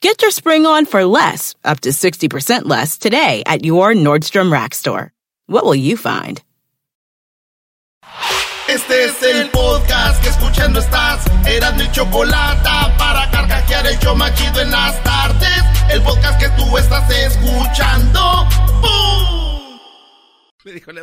Get your spring on for less, up to 60% less today at your Nordstrom Rack store. What will you find? Este es el podcast que escuchando estás. Eran mi chocolate para carcajear el yo machido en las tardes. El podcast que tú estás escuchando. ¡Bum! Me dijo, le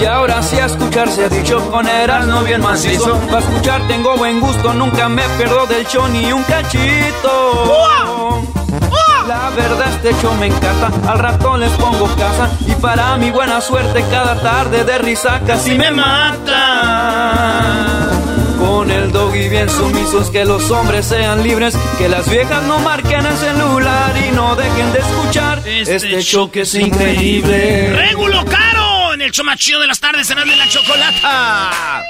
Y ahora sí a escuchar se ha dicho con no bien macizo. Para escuchar tengo buen gusto, nunca me pierdo del show ni un cachito. La verdad este show me encanta, al rato les pongo casa y para mi buena suerte cada tarde de risa casi me mata. Con el doggy bien sumisos, que los hombres sean libres, que las viejas no marquen el celular y no dejen de escuchar este, este show que es increíble. ¡Régulo caro! En el show de las tardes, de la chocolata.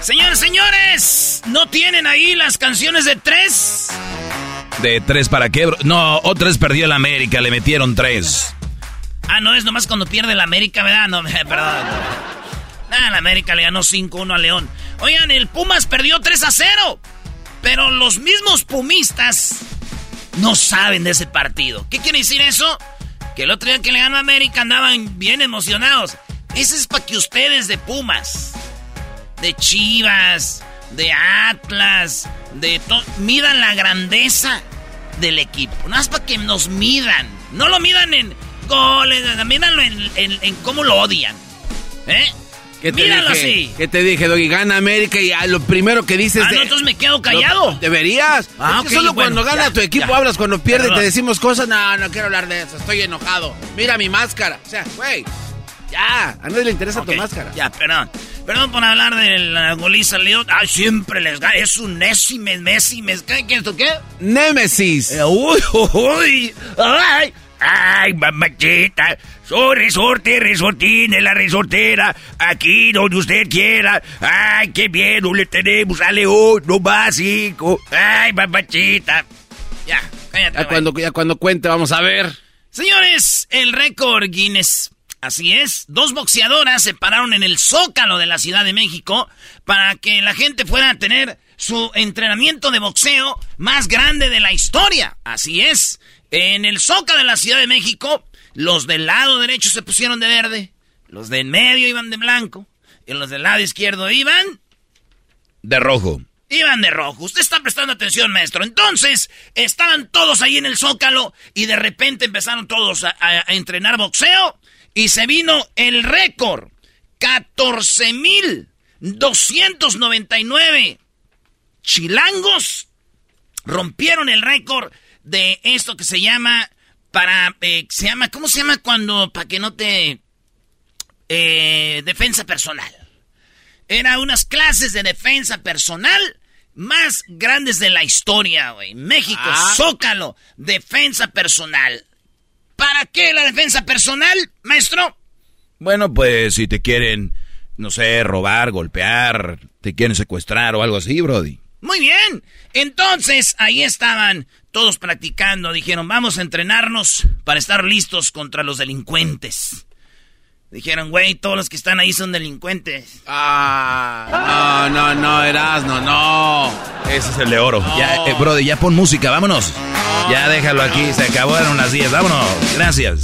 Señores, señores, ¿no tienen ahí las canciones de tres? ¿De tres para qué? No, otras perdió el América, le metieron tres. Ah, no, es nomás cuando pierde el América, ¿verdad? No, perdón. Ah, la América le ganó 5-1 a León. Oigan, el Pumas perdió 3 a 0. Pero los mismos pumistas no saben de ese partido. ¿Qué quiere decir eso? Que el otro día que le ganó a América andaban bien emocionados. Ese es para que ustedes de Pumas, de Chivas, de Atlas, de todo, midan la grandeza del equipo. Nada más para que nos midan. No lo midan en goles, mídanlo en, en cómo lo odian. ¿Eh? ¿Qué te Míralo dije? así. ¿Qué te dije, Doggy? Gana América y a lo primero que dices... Ah, no, entonces me quedo callado. deberías. Ah, solo cuando gana tu equipo hablas, cuando pierde te decimos cosas. No, no quiero hablar de eso, estoy enojado. Mira mi máscara. O sea, güey, ya. A nadie le interesa tu máscara. Ya, perdón. Perdón por hablar de la goliza León. Ah, siempre les gana. Es un Nésimes, Nésimes. ¿Qué es esto qué? Némesis. Eh, uy, uy. Ay. Ay, mamachita, soy resorte, resortín en la resortera, aquí donde usted quiera. Ay, qué bien, no le tenemos a León, no más hijo. Ay, mamachita. Ya, cállate. Ya cuando, ya cuando cuente, vamos a ver. Señores, el récord Guinness. Así es, dos boxeadoras se pararon en el zócalo de la Ciudad de México para que la gente fuera a tener su entrenamiento de boxeo más grande de la historia. Así es. En el Zócalo de la Ciudad de México, los del lado derecho se pusieron de verde, los de en medio iban de blanco, y los del lado izquierdo iban... De rojo. Iban de rojo. Usted está prestando atención, maestro. Entonces, estaban todos ahí en el Zócalo y de repente empezaron todos a, a entrenar boxeo y se vino el récord. 14.299 chilangos rompieron el récord de esto que se llama para eh, se llama cómo se llama cuando para que no te eh, defensa personal era unas clases de defensa personal más grandes de la historia güey. México ah. Zócalo defensa personal. Para qué la defensa personal maestro bueno pues si te quieren no sé robar golpear te quieren secuestrar o algo así Brody. Muy bien. Entonces, ahí estaban todos practicando, dijeron, vamos a entrenarnos para estar listos contra los delincuentes. Dijeron, güey, todos los que están ahí son delincuentes. Ah, no, no, no, Erasno, no. Ese es el de oro. Ya, eh, brother, ya pon música, vámonos. Ya déjalo aquí, se acabaron las 10, vámonos. Gracias.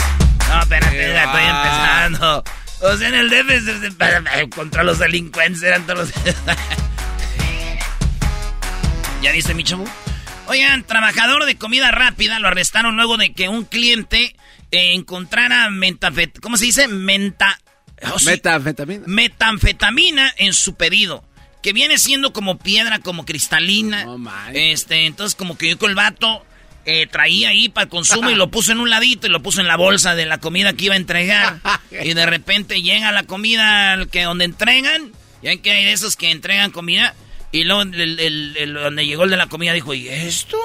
No, espérate, ya estoy empezando. O sea, en el DF contra los delincuentes eran todos los... ¿Ya viste mi chavo? Oigan, trabajador de comida rápida lo arrestaron luego de que un cliente encontrara mentafet ¿cómo se dice? Menta oh, metanfetamina. Metanfetamina en su pedido. Que viene siendo como piedra, como cristalina. este, entonces como que yo con el vato eh, traía ahí para consumo y lo puso en un ladito y lo puso en la bolsa de la comida que iba a entregar. y de repente llega la comida que donde entregan. Ya que hay esos que entregan comida. Y luego el, donde llegó el de la comida dijo, ¿y esto?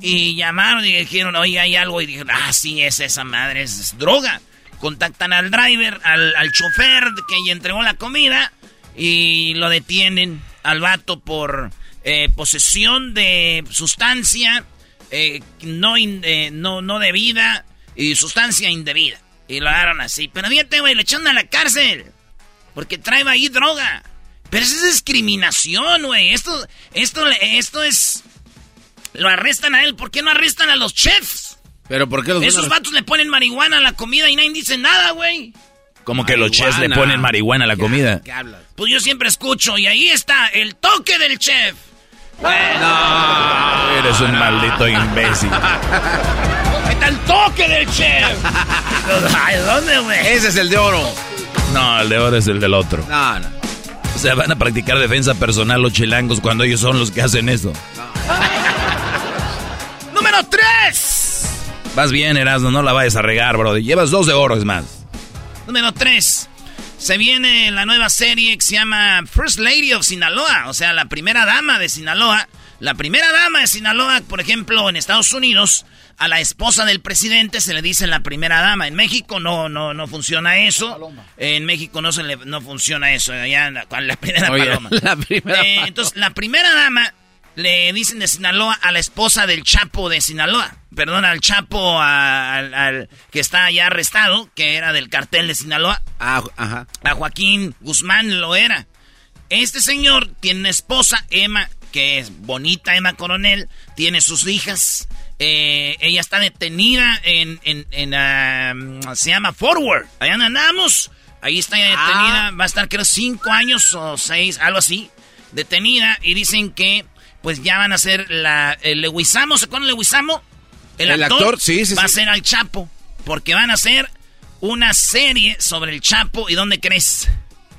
Y llamaron y dijeron, oye, hay algo. Y dijeron, ah, sí, es esa madre, es, droga. Contactan al driver, al, al chofer que entregó la comida y lo detienen al vato por eh, posesión de sustancia eh, no, eh, no, no debida y sustancia indebida. Y lo agarran así. Pero fíjate, güey, le echan a la cárcel. Porque trae ahí droga. Pero eso es discriminación, güey. Esto, esto, esto es lo arrestan a él. ¿Por qué no arrestan a los chefs? ¿Pero por qué los Esos vatos le ponen marihuana a la comida y nadie dice nada, güey. Como que los chefs le ponen marihuana a la comida. ¿Qué hablas? Pues yo siempre escucho y ahí está el toque del chef. No. Eres un maldito imbécil. está el toque del chef? ¿dónde, güey? Ese es el de oro. No, el de oro es el del otro. No, no. O sea, van a practicar defensa personal los chilangos cuando ellos son los que hacen eso. Número 3. Vas bien, Erasmo, no la vayas a regar, bro. Llevas dos de oro, es más. Número 3. Se viene la nueva serie que se llama First Lady of Sinaloa, o sea, la primera dama de Sinaloa. La primera dama de Sinaloa, por ejemplo, en Estados Unidos, a la esposa del presidente se le dice la primera dama. En México no no no funciona eso. En México no se le, no funciona eso. Ya la, la primera paloma. Eh, entonces, la primera dama le dicen de Sinaloa a la esposa del Chapo de Sinaloa. Perdón, al Chapo al, que está ya arrestado, que era del cartel de Sinaloa. Ah, ajá. A Joaquín Guzmán lo era. Este señor tiene una esposa, Emma, que es bonita, Emma Coronel, tiene sus hijas. Eh, ella está detenida en, en, se llama Forward. Allá andamos. Ahí está detenida. Ah. Va a estar creo cinco años o seis, algo así. Detenida. Y dicen que pues ya van a ser la, el Leguizamo, ¿se acuerdan de Leguizamo? El, actor, sí, sí, va a ser al Chapo, porque van a hacer una serie sobre el Chapo. ¿Y dónde crees?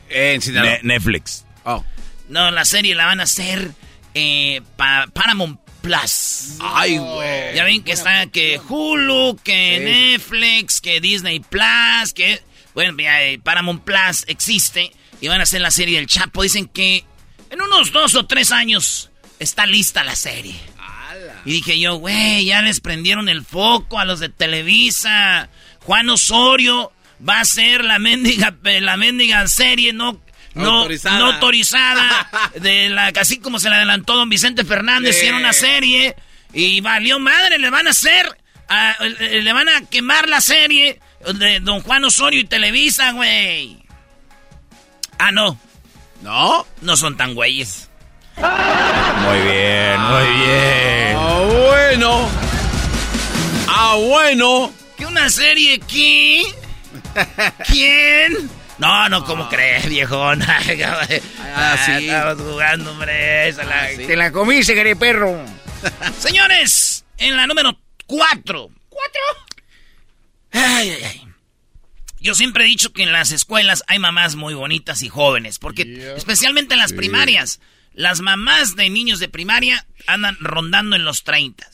En Netflix. Oh. No, la serie la van a hacer eh, para Paramount Plus. Ay, güey. Ya ven que está que Hulu, que Netflix, que Disney Plus, que... Bueno, eh, Paramount Plus existe y van a hacer la serie del Chapo. Dicen que en unos dos o tres años está lista la serie. Y dije yo, güey, ya les prendieron el foco a los de Televisa. Juan Osorio va a ser la mendiga, la mendiga serie no, no, autorizada. no autorizada. de la, así como se le adelantó don Vicente Fernández, hicieron una serie. Y valió madre, le van a hacer, le van a quemar la serie de don Juan Osorio y Televisa, güey. Ah, no. ¿No? No son tan güeyes. Muy bien, muy bien. Ah, bueno. Ah, bueno. ¿Qué una serie aquí? ¿Quién? No, no, ¿cómo ah. crees, viejón? ah, sí. Estamos jugando, hombre. Esa la, ah, Te la comiste, querido perro. Señores, en la número 4. ¿Cuatro? Ay, ay, ay. Yo siempre he dicho que en las escuelas hay mamás muy bonitas y jóvenes, porque especialmente en las primarias. Las mamás de niños de primaria andan rondando en los 30.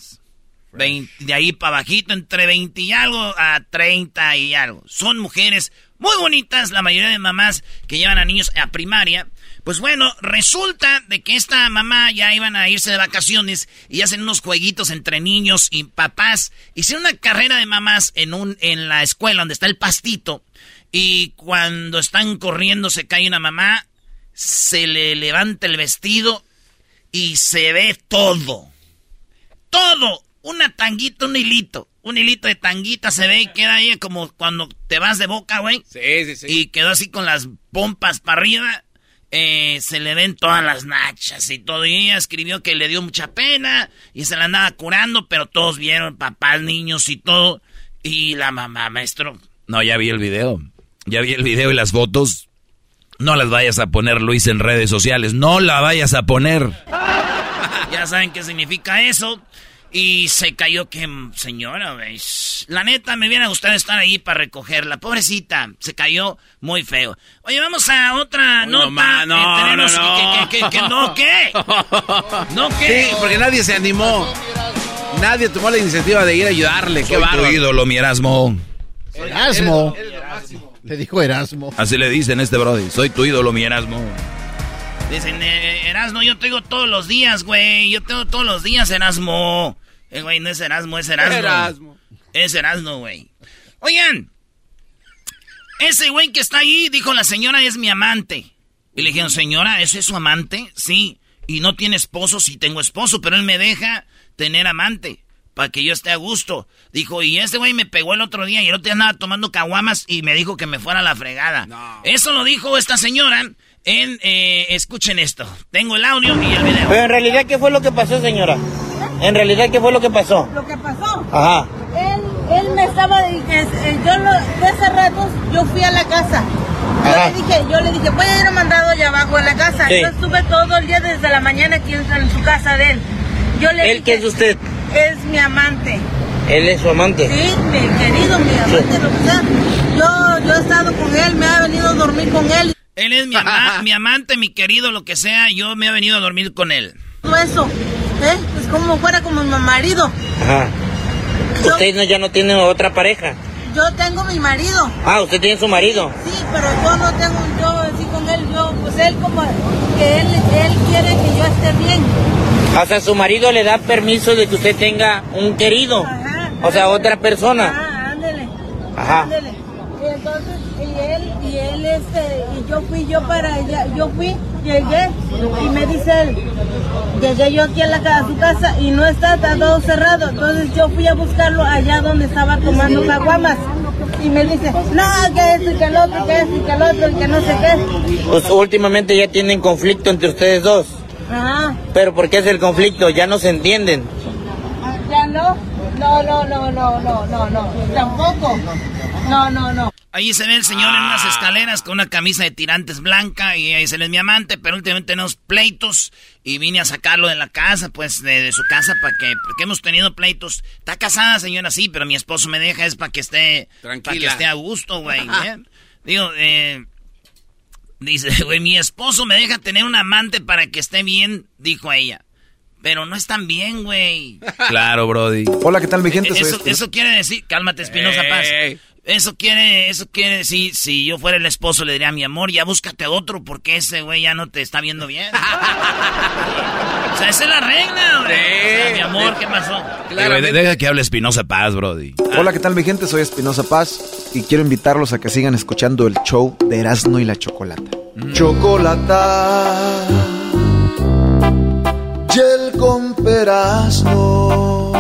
de ahí para bajito, entre 20 y algo a 30 y algo. Son mujeres muy bonitas, la mayoría de mamás que llevan a niños a primaria. Pues bueno, resulta de que esta mamá ya iban a irse de vacaciones y hacen unos jueguitos entre niños y papás. Hicieron una carrera de mamás en, un, en la escuela donde está el pastito. Y cuando están corriendo se cae una mamá se le levanta el vestido y se ve todo. todo, una tanguita, un hilito. Un hilito de tanguita se ve y queda ahí como cuando te vas de boca, güey. Sí, sí, sí. Y quedó así con las pompas para arriba. Eh, se le ven todas las nachas y todo. Y ella escribió que le dio mucha pena y se la andaba curando, pero todos vieron, papás, niños y todo. Y la mamá, maestro. No, ya vi el video. Ya vi el video y las fotos. No las vayas a poner, Luis, en redes sociales. No la vayas a poner. ya saben qué significa eso. Y se cayó que, señora, ¿veis? La neta, me hubiera gustado estar ahí para recogerla. Pobrecita, se cayó muy feo. Oye, vamos a otra nota. No, no, no, no. Que, que, no, ¿qué? ¿No qué? Sí, porque nadie se animó. Nadie tomó la iniciativa de ir a ayudarle. Soy qué tu ídolo, mi Erasmo. Erasmo. Le dijo Erasmo. Así le dicen este brody. Soy tu ídolo, mi Erasmo. Dicen, eh, Erasmo, yo tengo todos los días, güey. Yo tengo todos los días, Erasmo. Eh, güey, no es Erasmo, es Erasmo. Erasmo. Es Erasmo, güey. Oigan, ese güey que está ahí, dijo la señora, es mi amante. Y le dijeron, señora, ¿ese es su amante? Sí. Y no tiene esposo, sí tengo esposo, pero él me deja tener amante. Para que yo esté a gusto. Dijo, y ese güey me pegó el otro día y el otro día andaba tomando caguamas y me dijo que me fuera a la fregada. Eso lo dijo esta señora en, eh, escuchen esto, tengo el audio y el video. Pero en realidad, ¿qué fue lo que pasó, señora? En realidad, ¿qué fue lo que pasó? Lo que pasó. Ajá. Él, él me estaba, eh, yo lo, de hace rato, yo fui a la casa. Yo le dije, yo le dije, voy a ir a mandado allá abajo a la casa. Yo estuve todo el día desde la mañana aquí en su casa de él. Yo le ¿Él qué es usted? Es mi amante. ¿Él es su amante? Sí, mi querido, mi amante, lo que sea. Yo, yo he estado con él, me ha venido a dormir con él. Él es mi, mi amante, mi querido, lo que sea. Yo me he venido a dormir con él. Todo eso, ¿eh? Como fuera como mi marido. Ajá. ¿Usted no, ya no tiene otra pareja? Yo tengo mi marido. Ah, ¿usted tiene su marido? Sí, pero yo no tengo, yo así con él, yo, pues él como, que él, él quiere que yo esté bien. O sea, su marido le da permiso de que usted tenga un querido. Ajá. O sea, otra persona. Ajá, ándele. Ajá. Ándele. Y entonces, este, y yo fui yo para allá, yo fui, llegué, y me dice él, llegué yo aquí a, la, a su casa y no está, está todo cerrado. Entonces yo fui a buscarlo allá donde estaba tomando caguamas. Y me dice, no, que esto y que el otro, que esto y que el otro, y que no sé qué. Pues últimamente ya tienen conflicto entre ustedes dos. Ajá. Pero ¿por qué es el conflicto? Ya no se entienden. Ya no. No, no, no, no, no, no, no. Tampoco. No, no, no. Ahí se ve el señor en unas escaleras con una camisa de tirantes blanca y ahí se le es mi amante, pero últimamente tenemos pleitos y vine a sacarlo de la casa, pues de, su casa para que porque hemos tenido pleitos. Está casada, señora, sí, pero mi esposo me deja es para que esté para que esté a gusto, güey. ¿eh? Digo, eh, dice, güey, mi esposo me deja tener un amante para que esté bien, dijo ella. Pero no están bien, güey. Claro, Brody. Hola, ¿qué tal, mi gente? Eso, eso quiere decir, cálmate, Espinosa Paz. Eso quiere, eso quiere decir, si yo fuera el esposo le diría, mi amor, ya búscate otro porque ese güey ya no te está viendo bien. o sea, esa es la regla, güey. mi amor, ¿qué pasó? Claro, deja que hable Espinosa Paz, Brody. Hola, ¿qué tal mi gente? Soy Espinosa Paz y quiero invitarlos a que sigan escuchando el show de Erasmo y la Chocolata. Mm. Chocolata, gel con Perazno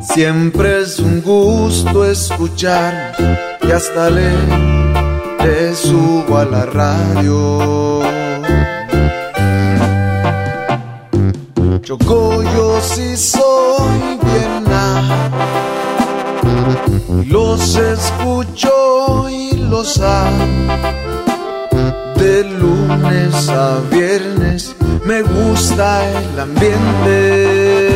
Siempre es un gusto escuchar y hasta le, le subo a la radio. Choco, yo sí soy bien Los escucho y los amo. De lunes a viernes me gusta el ambiente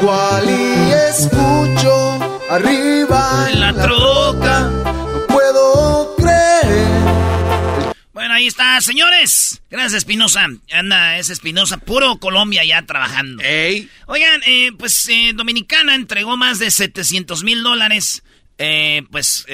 Igual y escucho arriba en la, troca. No puedo creer. Bueno, ahí está, señores. Gracias, Espinosa. Anda, es Espinosa, puro Colombia ya trabajando. Oigan, eh, pues eh, Dominicana entregó más de 700 mil dólares, eh, pues,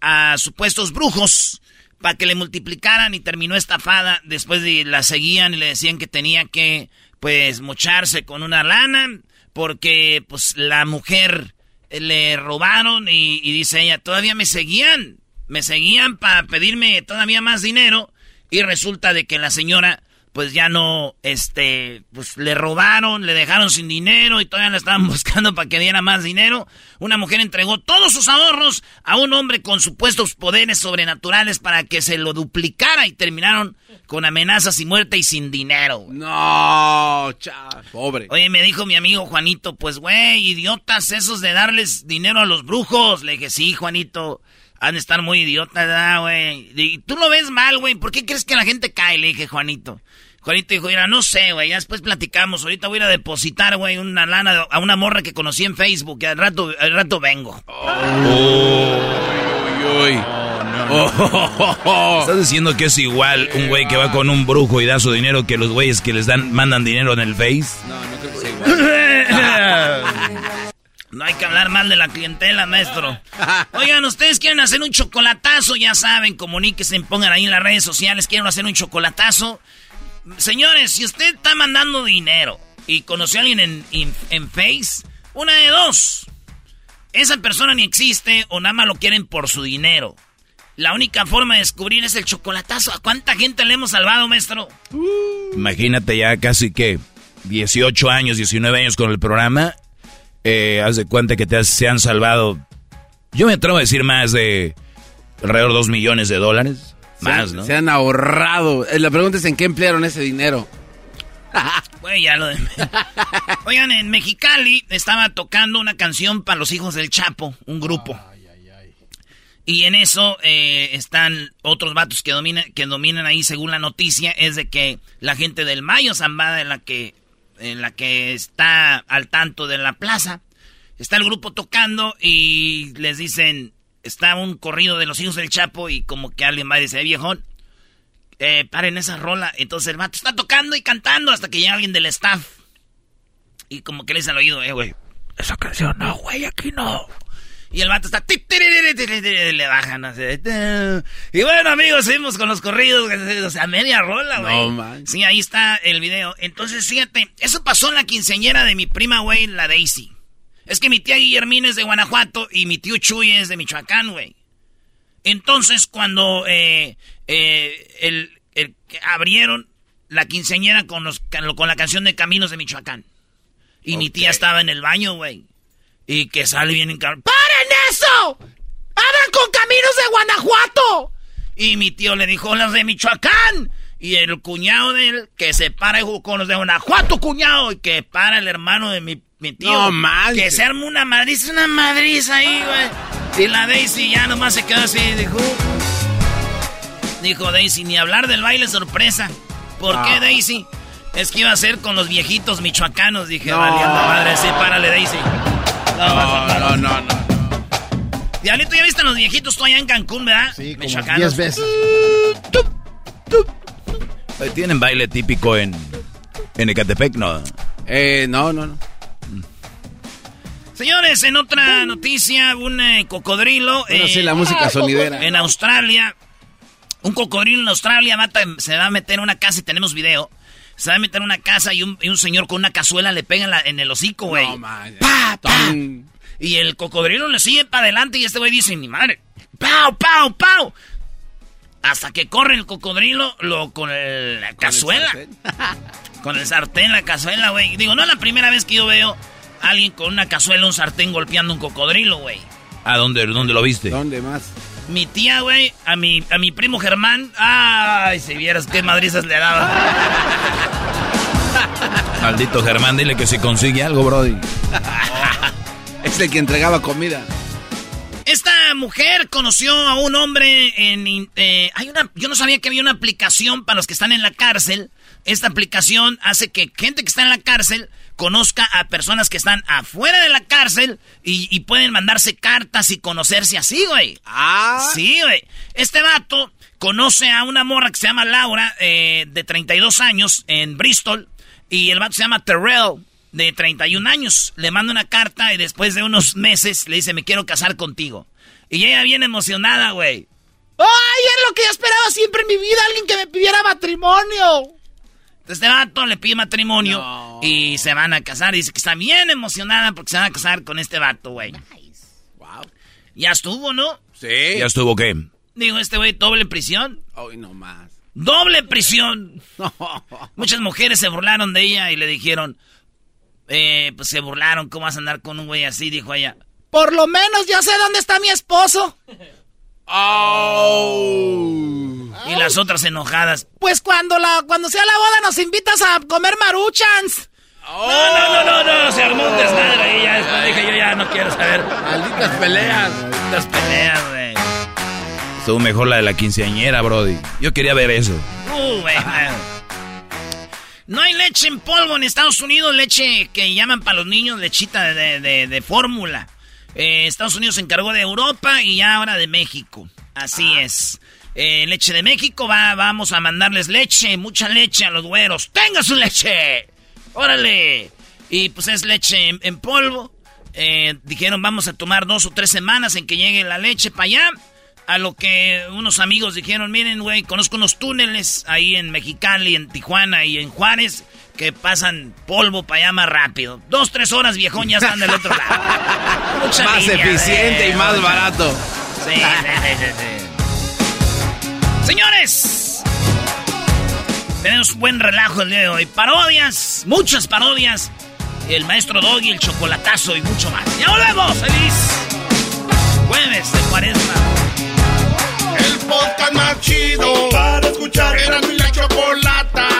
a supuestos brujos para que le multiplicaran y terminó estafada. Después de la seguían y le decían que tenía que, pues, mocharse con una lana porque pues la mujer le robaron y, dice ella, todavía me seguían, me seguían para pedirme todavía más dinero y resulta de que la señora pues ya no, este, pues le robaron, le dejaron sin dinero y todavía la estaban buscando para que diera más dinero. Una mujer entregó todos sus ahorros a un hombre con supuestos poderes sobrenaturales para que se lo duplicara y terminaron con amenazas y muerte y sin dinero. No, chaval, pobre. Oye, me dijo mi amigo Juanito, pues güey, idiotas esos de darles dinero a los brujos. Le dije, sí, Juanito. Han de estar muy idiotas, güey. Y tú lo ves mal, güey. ¿Por qué crees que la gente cae? Le dije, Juanito. Juanito dijo, mira, no sé, güey, ya después platicamos. Ahorita voy a ir a depositar, güey, una lana a una morra que conocí en Facebook. Y al rato, al rato vengo. Estás diciendo que es igual un güey que va con un brujo y da su dinero que los güeyes que les dan, mandan dinero en el Face. No, no creo que sea igual. No hay que hablar mal de la clientela, maestro. Oigan, ustedes quieren hacer un chocolatazo, ya saben, comuníquense, pongan ahí en las redes sociales, quieren hacer un chocolatazo. Señores, si usted está mandando dinero y conoció a alguien en, en, Face, una de dos. Esa persona ni existe o nada más lo quieren por su dinero. La única forma de descubrir es el chocolatazo. ¿A cuánta gente le hemos salvado, maestro? Imagínate ya casi que 18 años, 19 años con el programa eh, haz de cuenta que te se han salvado, yo me atrevo a decir más de alrededor de 2 millones de dólares. Más, ¿no? Se han ahorrado. Eh, la pregunta es en qué emplearon ese dinero. ya lo de... Oigan, en Mexicali estaba tocando una canción para los hijos del Chapo, un grupo. Y en eso eh, están otros vatos que dominan, que dominan ahí, según la noticia, es de que la gente del Mayo Zambada, en la que en la que está al tanto de la plaza. Está el grupo tocando y les dicen, está un corrido de los hijos del Chapo y como que alguien va y dice, viejón, eh, paren esa rola. Entonces el vato está tocando y cantando hasta que llega alguien del staff. Y como que le dice al oído, eh, güey, esa canción no, güey, aquí no. Y el vato está... Le bajan así. Y bueno, amigos, seguimos con los corridos. O sea, media rola, güey. No, man. Sí, ahí está el video. Entonces, fíjate, eso pasó en la quinceañera de mi prima, güey, la Daisy. Es que mi tía Guillermina es de Guanajuato y mi tío Chuy es de Michoacán, güey. Entonces, cuando eh, eh, el, el, abrieron la quinceañera con, los, con la canción de Caminos de Michoacán. Y mi tía estaba en el baño, güey. Y que sale bien en ¡Paren eso! ¡Abran con caminos de Guanajuato! Y mi tío le dijo, los de Michoacán. Y el cuñado de él, que se para con los de Guanajuato, cuñado. Y que para el hermano de mi, mi tío. No, mal. Que se arma una madriza, una madriza ahí, güey. Y la Daisy ya nomás se quedó así, dijo... Dijo Daisy, ni hablar del baile sorpresa. ¿Por qué, ah. Daisy? Es que iba a ser con los viejitos michoacanos. Dije, valiendo madre, sí, párale, Daisy. No, no, no, no. Diablito, ¿ya viste a los viejitos tú allá en Cancún, verdad? Sí, como 10 veces. ¿Tienen baile típico en, en Ecatepec? No. Eh, no, no, no. Señores, en otra noticia, un eh, cocodrilo. Bueno, sí, la música sonidera. En Australia. Un cocodrilo en Australia se va a meter en una casa y tenemos video. Se va a meter en una casa y un, señor con una cazuela le pega en, el hocico, güey. No, ¡Pa, pa! Y el cocodrilo le sigue para adelante y este güey dice, ni madre. ¡Pau, pau, pau! Hasta que corre el cocodrilo lo, con la cazuela. con el sartén, la cazuela, güey. Digo, no es la primera vez que yo veo alguien con una cazuela, un sartén golpeando un cocodrilo, güey. ¿A dónde, dónde lo viste? ¿Dónde más? Mi tía, güey, a mi, a mi primo Germán. Ay, si vieras qué madrizas le daba. Maldito Germán, dile que si consigue algo, Brody. es el que entregaba comida. Esta mujer conoció a un hombre en... Eh, hay una, yo no sabía que había una aplicación para los que están en la cárcel. Esta aplicación hace que gente que está en la cárcel conozca a personas que están afuera de la cárcel y, pueden mandarse cartas y conocerse así, güey. Ah. Sí, güey. Este vato conoce a una morra que se llama Laura, eh, de 32 años, en Bristol. Y el vato se llama Terrell, de 31 años. Le manda una carta y después de unos meses le dice, me quiero casar contigo. Y ella viene emocionada, güey. ¡Ay, es lo que yo esperaba siempre en mi vida! Alguien que me pidiera matrimonio. Este vato le pide matrimonio y se van a casar. Dice que está bien emocionada porque se van a casar con este vato, güey. Wow. Ya estuvo, ¿no? Sí. ¿Ya estuvo qué? Digo, este güey doble prisión. Ay, no más. Doble prisión. Muchas mujeres se burlaron de ella y le dijeron, eh, pues se burlaron, ¿cómo vas a andar con un güey así? Dijo ella. Por lo menos ya sé dónde está mi esposo. Y las otras enojadas. Pues cuando la cuando sea la boda nos invitas a comer maruchans. No, no, no, no, no, se armó un desmadre ahí. Ya después dije yo ya no quiero saber. Malditas peleas. Malditas peleas, güey. Estuvo mejor la de la quinceañera, Brody. Yo quería ver eso. Uh, güey. No hay leche en polvo en Estados Unidos, leche que llaman para los niños lechita de, de, de fórmula. Eh, Estados Unidos se encargó de Europa y ya ahora de México. Así ah. es. Eh, leche de México, va, vamos a mandarles leche, mucha leche a los güeros. ¡Tenga su leche! ¡Órale! Y pues es leche en, polvo. Eh, dijeron, vamos a tomar dos o tres semanas en que llegue la leche para allá. A lo que unos amigos dijeron, miren, güey, conozco unos túneles ahí en Mexicali, en Tijuana y en Juárez que pasan polvo para allá más rápido. Dos, tres horas, viejón, ya están del otro lado. más eficiente y más barato. Sí, sí, sí, sí. Señores, tenemos buen relajo el día de hoy. Parodias, muchas parodias. El maestro Doggy, el chocolatazo y mucho más. ¡Ya volvemos! ¡Feliz! Jueves de cuaresma el podcast más chido para escuchar. Era mi la chocolata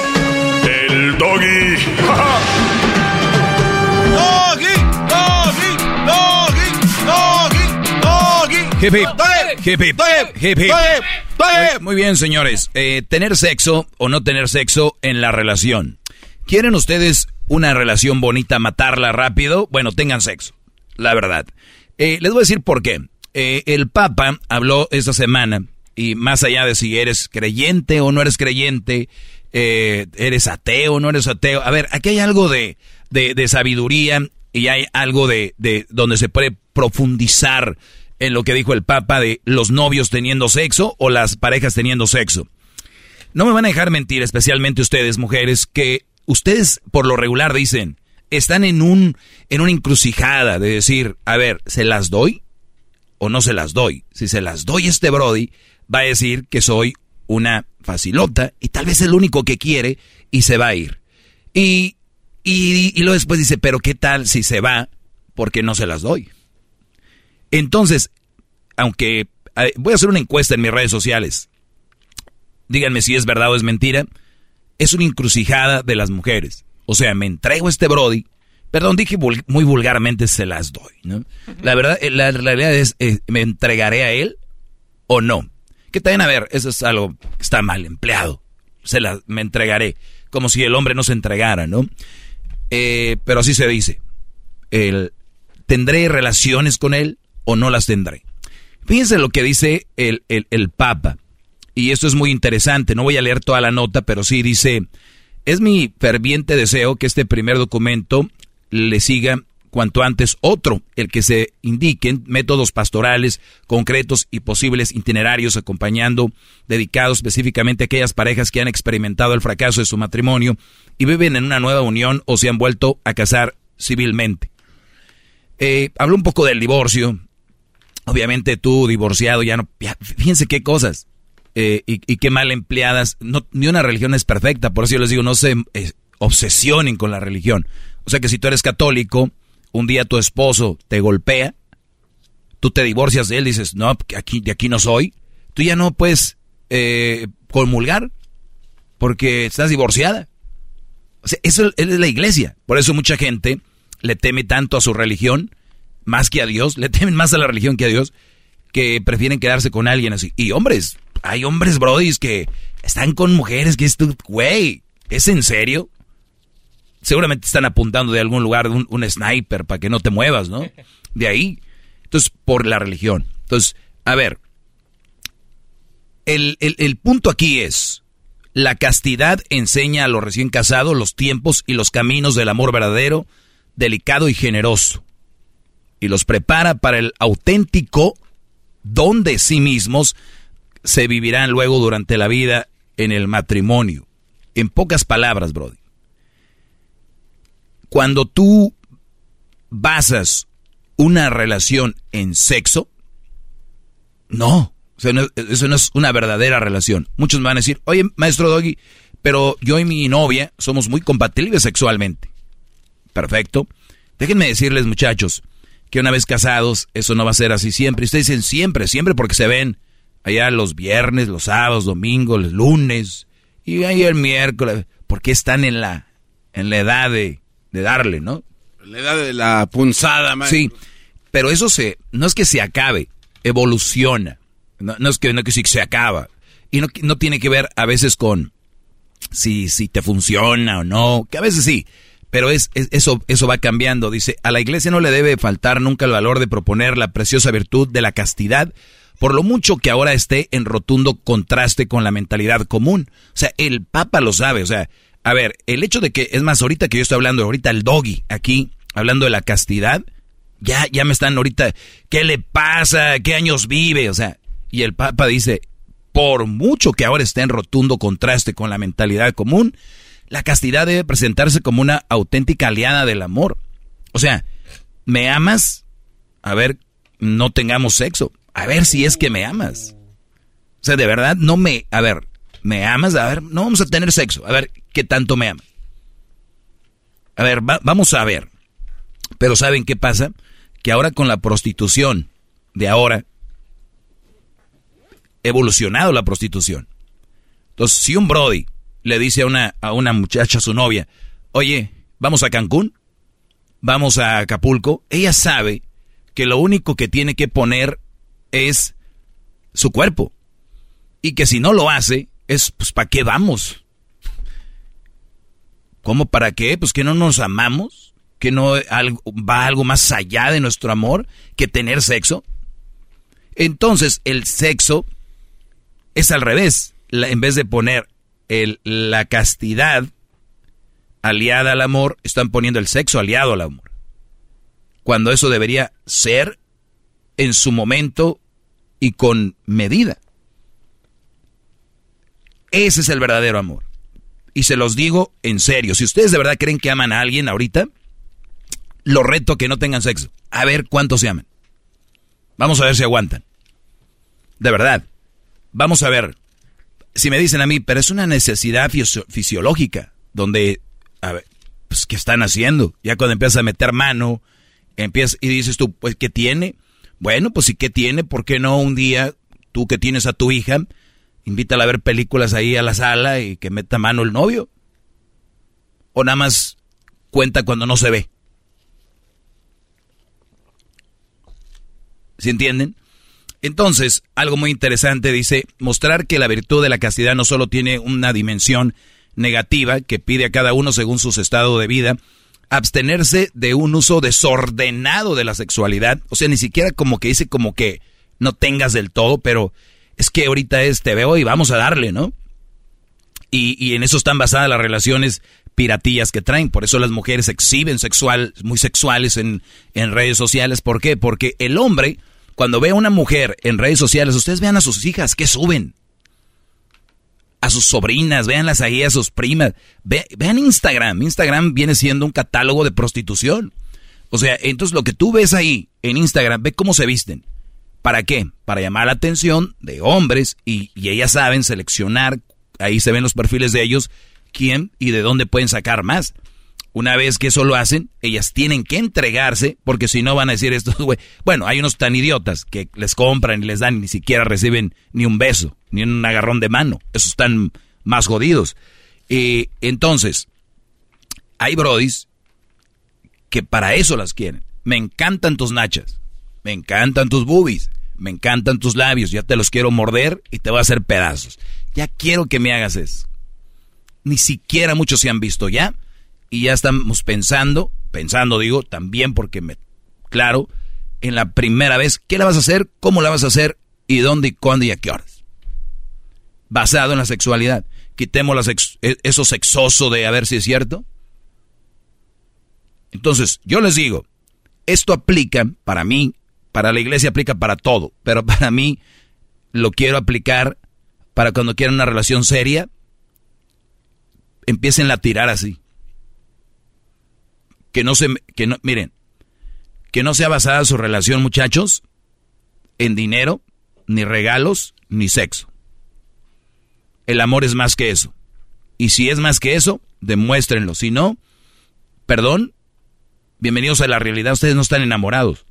el doggy. doggy, doggy, doggy, doggy, doggy. Hip hip, hip hip, hip Muy bien, señores. Eh, tener sexo o no tener sexo en la relación. ¿Quieren ustedes una relación bonita, matarla rápido? Bueno, tengan sexo. La verdad. Eh, les voy a decir por qué. Eh, el Papa habló esta semana, y más allá de si eres creyente o no eres creyente, eh, eres ateo no eres ateo. A ver, aquí hay algo de, de, sabiduría y hay algo de, de donde se puede profundizar en lo que dijo el Papa de los novios teniendo sexo o las parejas teniendo sexo. No me van a dejar mentir, especialmente ustedes, mujeres, que ustedes por lo regular dicen, están en un en una encrucijada de decir, a ver, ¿se las doy? o no se las doy. Si se las doy este Brody, va a decir que soy una facilota y tal vez es el único que quiere y se va a ir. Y, y, y luego después dice, pero ¿qué tal si se va porque no se las doy? Entonces, aunque voy a hacer una encuesta en mis redes sociales, díganme si es verdad o es mentira, es una encrucijada de las mujeres. O sea, me entrego este Brody Perdón, dije muy vulgarmente se las doy, ¿no? La verdad, eh, la realidad es, eh, ¿me entregaré a él o no? Que también, a ver, eso es algo que está mal empleado. Se las, me entregaré. Como si el hombre no se entregara, ¿no? Eh, pero así se dice. El, ¿Tendré relaciones con él o no las tendré? Fíjense lo que dice el, el, el Papa. Y esto es muy interesante. No voy a leer toda la nota, pero sí dice... Es mi ferviente deseo que este primer documento le siga cuanto antes otro, el que se indiquen métodos pastorales concretos y posibles itinerarios acompañando, dedicados específicamente a aquellas parejas que han experimentado el fracaso de su matrimonio y viven en una nueva unión o se han vuelto a casar civilmente. Eh, habló un poco del divorcio. Obviamente tú, divorciado, ya no... fíjense qué cosas. Eh, y, qué mal empleadas. No, ni una religión es perfecta, por eso yo les digo, no se eh, obsesionen con la religión. O sea que si tú eres católico, un día tu esposo te golpea, tú te divorcias de él, dices, no, aquí, de aquí no soy, tú ya no puedes eh, comulgar porque estás divorciada. O sea, eso es la iglesia. Por eso mucha gente le teme tanto a su religión, más que a Dios, le temen más a la religión que a Dios, que prefieren quedarse con alguien así. Y hombres, hay hombres brodis que están con mujeres que es tu, güey, ¿es en serio? Seguramente están apuntando de algún lugar un, un sniper para que no te muevas, ¿no? De ahí. Entonces, por la religión. Entonces, a ver, el, el, punto aquí es, La castidad enseña a los recién casados los tiempos y los caminos del amor verdadero, delicado y generoso. Y los prepara para el auténtico don de sí mismos se vivirán luego durante la vida en el matrimonio. En pocas palabras, Brody. Cuando tú basas una relación en sexo, no, eso no es una verdadera relación. Muchos me van a decir, oye, maestro Doggy, pero yo y mi novia somos muy compatibles sexualmente. Perfecto. Déjenme decirles, muchachos, que una vez casados, eso no va a ser así siempre. ustedes dicen siempre, siempre porque se ven allá los viernes, los sábados, domingos, los lunes, y ahí el miércoles, porque están en la, en la edad de, de darle, ¿no? La edad de la punzada, man. Sí, pero eso se, no es que se acabe, evoluciona. No, es que, no que se acaba. Y no, no tiene que ver a veces con si, si te funciona o no, que a veces sí, pero es, eso, eso va cambiando. Dice, a la iglesia no le debe faltar nunca el valor de proponer la preciosa virtud de la castidad, por lo mucho que ahora esté en rotundo contraste con la mentalidad común. O sea, el Papa lo sabe, o sea, a ver, el hecho de que, es más, ahorita que yo estoy hablando, ahorita el doggy aquí, hablando de la castidad, ya, ya me están ahorita, ¿qué le pasa? ¿Qué años vive? O sea, y el Papa dice, por mucho que ahora esté en rotundo contraste con la mentalidad común, la castidad debe presentarse como una auténtica aliada del amor. O sea, ¿me amas? A ver, no tengamos sexo. A ver si es que me amas. O sea, de verdad, no me... A ver, ¿me amas? A ver, no vamos a tener sexo. A ver, ¿qué tanto me amas? A ver, vamos a ver. Pero ¿saben qué pasa? Que ahora con la prostitución de ahora, evolucionado la prostitución. Entonces, si un Brody le dice a una, a una muchacha, a su novia, oye, vamos a Cancún, vamos a Acapulco, ella sabe que lo único que tiene que poner es su cuerpo. Y que si no lo hace, es, pues, ¿para qué vamos? ¿Cómo para qué? Pues que no nos amamos, que no va algo más allá de nuestro amor que tener sexo. Entonces, el sexo es al revés. en vez de poner la castidad aliada al amor, están poniendo el sexo aliado al amor. Cuando eso debería ser en su momento y con medida. Ese es el verdadero amor. Y se los digo en serio, si ustedes de verdad creen que aman a alguien ahorita, lo reto que no tengan sexo. A ver cuántos se aman. Vamos a ver si aguantan. De verdad. Vamos a ver, si me dicen a mí, pero es una necesidad fisiológica, donde, a ver, pues, ¿qué están haciendo? Ya cuando empiezas a meter mano, empiezas y dices tú, pues, ¿qué tiene? Bueno, pues, ¿y qué tiene? ¿Por qué no un día, tú que tienes a tu hija, invítala a ver películas ahí a la sala y que meta mano el novio? ¿O nada más cuenta cuando no se ve? ¿Sí entienden? Entonces, algo muy interesante dice, mostrar que la virtud de la castidad no solo tiene una dimensión negativa que pide a cada uno según su estado de vida, abstenerse de un uso desordenado de la sexualidad, o sea, ni siquiera como que dice como que no tengas del todo, pero es que ahorita es te veo y vamos a darle, ¿no? Y, en eso están basadas las relaciones piratillas que traen, por eso las mujeres exhiben sexual, muy sexuales en, en redes sociales, ¿por qué? Porque el hombre cuando ve a una mujer en redes sociales, ustedes vean a sus hijas que suben. A sus sobrinas, véanlas ahí, a sus primas. vean Instagram. Instagram viene siendo un catálogo de prostitución. O sea, entonces lo que tú ves ahí en Instagram, ve cómo se visten. ¿Para qué? Para llamar la atención de hombres y, ellas saben seleccionar, ahí se ven los perfiles de ellos, quién y de dónde pueden sacar más. Una vez que eso lo hacen, ellas tienen que entregarse, porque si no van a decir esto, güey. Bueno, hay unos tan idiotas que les compran y les dan y ni siquiera reciben ni un beso, ni un agarrón de mano. Esos están más jodidos. Entonces, hay brodis que para eso las quieren. Me encantan tus nachas, me encantan tus boobies, me encantan tus labios, ya te los quiero morder y te voy a hacer pedazos. Ya quiero que me hagas eso. Ni siquiera muchos se han visto ya y ya estamos pensando, pensando digo, también porque me, claro, en la primera vez, ¿qué la vas a hacer? ¿Cómo la vas a hacer? ¿Y dónde y cuándo y a qué horas? Basado en la sexualidad. quitemos e, esos sexoso de a ver si es cierto. Entonces, yo les digo, esto aplica para mí, para la iglesia aplica para todo, pero para mí lo quiero aplicar para cuando quieran una relación seria, empiecen a tirar así. Que no se, que no, miren, que no sea basada su relación, muchachos, en dinero, ni regalos, ni sexo. El amor es más que eso. Y si es más que eso, demuéstrenlo. Si no, perdón, bienvenidos a la realidad, ustedes no están enamorados.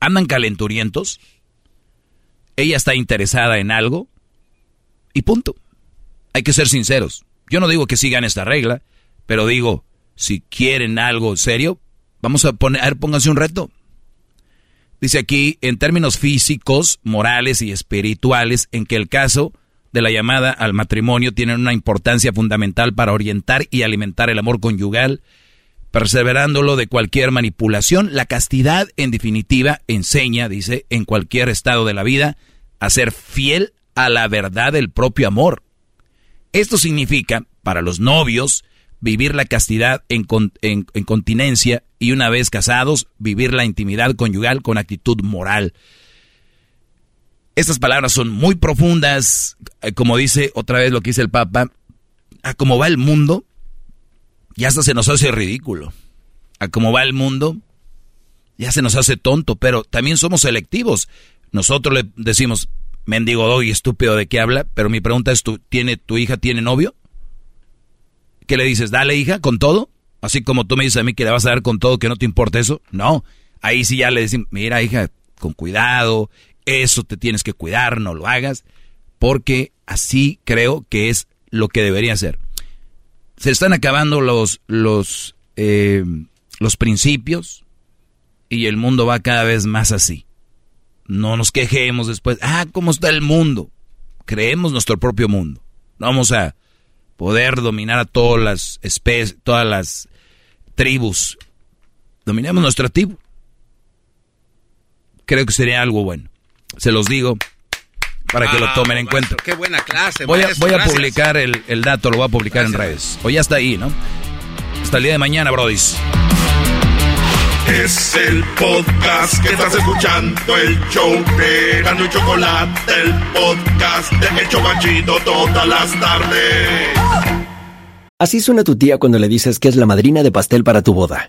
Andan calenturientos. Ella está interesada en algo. Y punto. Hay que ser sinceros. Yo no digo que sigan esta regla, pero digo, si quieren algo serio, vamos a poner, a ver, pónganse un reto. Dice aquí, en términos físicos, morales y espirituales, en que el caso de la llamada al matrimonio tiene una importancia fundamental para orientar y alimentar el amor conyugal, perseverándolo de cualquier manipulación. La castidad, en definitiva, enseña, dice, en cualquier estado de la vida, a ser fiel a la verdad del propio amor. Esto significa, para los novios, vivir la castidad en, continencia y una vez casados, vivir la intimidad conyugal con actitud moral. Estas palabras son muy profundas, eh, como dice otra vez lo que dice el Papa, a cómo va el mundo, ya hasta se nos hace ridículo. A cómo va el mundo, ya se nos hace tonto, pero también somos selectivos. Nosotros le decimos, mendigo doy estúpido de qué habla, pero mi pregunta es, ¿tú, ¿tiene, ¿tu hija tiene novio? ¿Qué le dices? Dale hija, con todo. Así como tú me dices a mí que le vas a dar con todo, que no te importa eso. No, ahí sí ya le decimos, mira hija, con cuidado, eso te tienes que cuidar, no lo hagas, porque así creo que es lo que debería ser. Se están acabando los, los, eh, los principios y el mundo va cada vez más así. No nos quejemos después. Ah, ¿cómo está el mundo? Creemos nuestro propio mundo. Vamos a poder dominar a todas las todas las tribus. Dominemos nuestra tribu. Creo que sería algo bueno. Se los digo para que lo ah, tomen en cuenta. Qué buena clase. Voy a, voy a publicar el, el, dato, lo voy a publicar en redes. O ya está ahí, ¿no? Hasta el día de mañana, brodis. Es el podcast que estás escuchando, el show de Gano y Chocolate, el podcast de Hecho Banchito todas las tardes. Así suena tu tía cuando le dices que es la madrina de pastel para tu boda.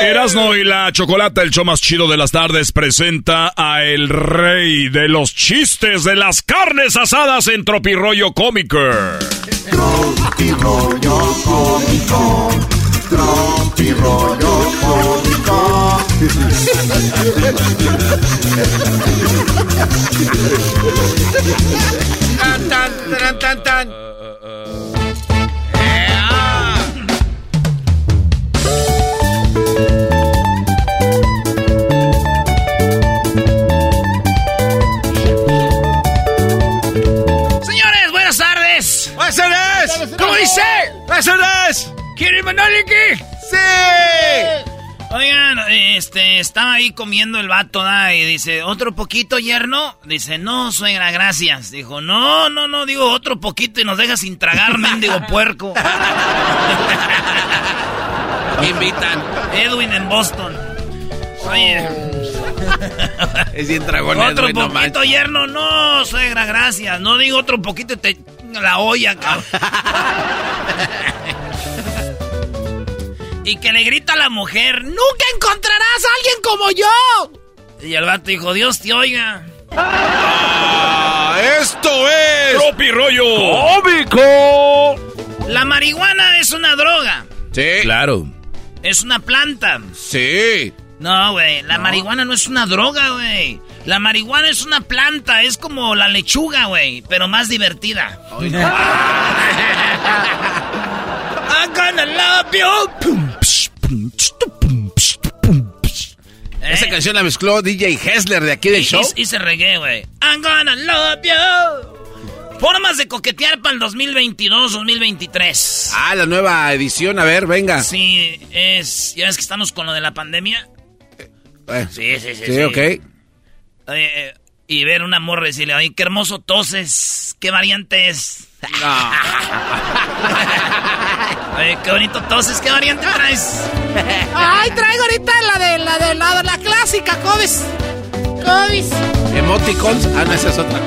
Erasno y la Chocolata, el show más chido de las tardes, presenta a el rey de los chistes de las carnes asadas en Tropirollo Cómico. Tropirollo Cómico. Tropirollo Cómico. tan, tan, tan, tan. Señores, ¿Cómo dice? ¿Quieren mandarle qué? ¡Sí! Oigan, este, estaba ahí comiendo el vato, ¿da? Y dice, ¿otro poquito, yerno? Dice, no, suegra, gracias. Dijo, no, no, no, digo, otro poquito y nos deja sin tragar, mendigo puerco. Me invitan. Edwin en Boston. Oye. Es bien dragón Otro poquito, yerno, no, suegra, gracias. No digo otro poquito y te la olla, cabrón. y que le grita a la mujer, nunca encontrarás a alguien como yo. Y el vato dijo, Dios te oiga. Ah, esto es... Tropi rollo cómico. La marihuana es una droga. Sí. Claro. Es una planta. Sí. No, güey, la marihuana no es una droga, güey. La marihuana es una planta, es como la lechuga, güey, pero más divertida. I'm gonna love you. Esa ¿Eh? canción la mezcló DJ Hessler de aquí del show. Y, y se regué, güey. I'm gonna love you. Formas de coquetear para el 2022-2023. Ah, la nueva edición, a ver, venga. Sí, es. Ya ves que estamos con lo de la pandemia. Eh, Sí, sí, sí. sí, ok. Oye, eh, y ver una morra y decirle, ay, qué hermoso toses, qué variante es. Oye, qué bonito toses, qué variante traes. Ay, traigo ahorita la de la de la, la clásica, Cobis. Cobis. Emoticons. Ah, no, esa es otra.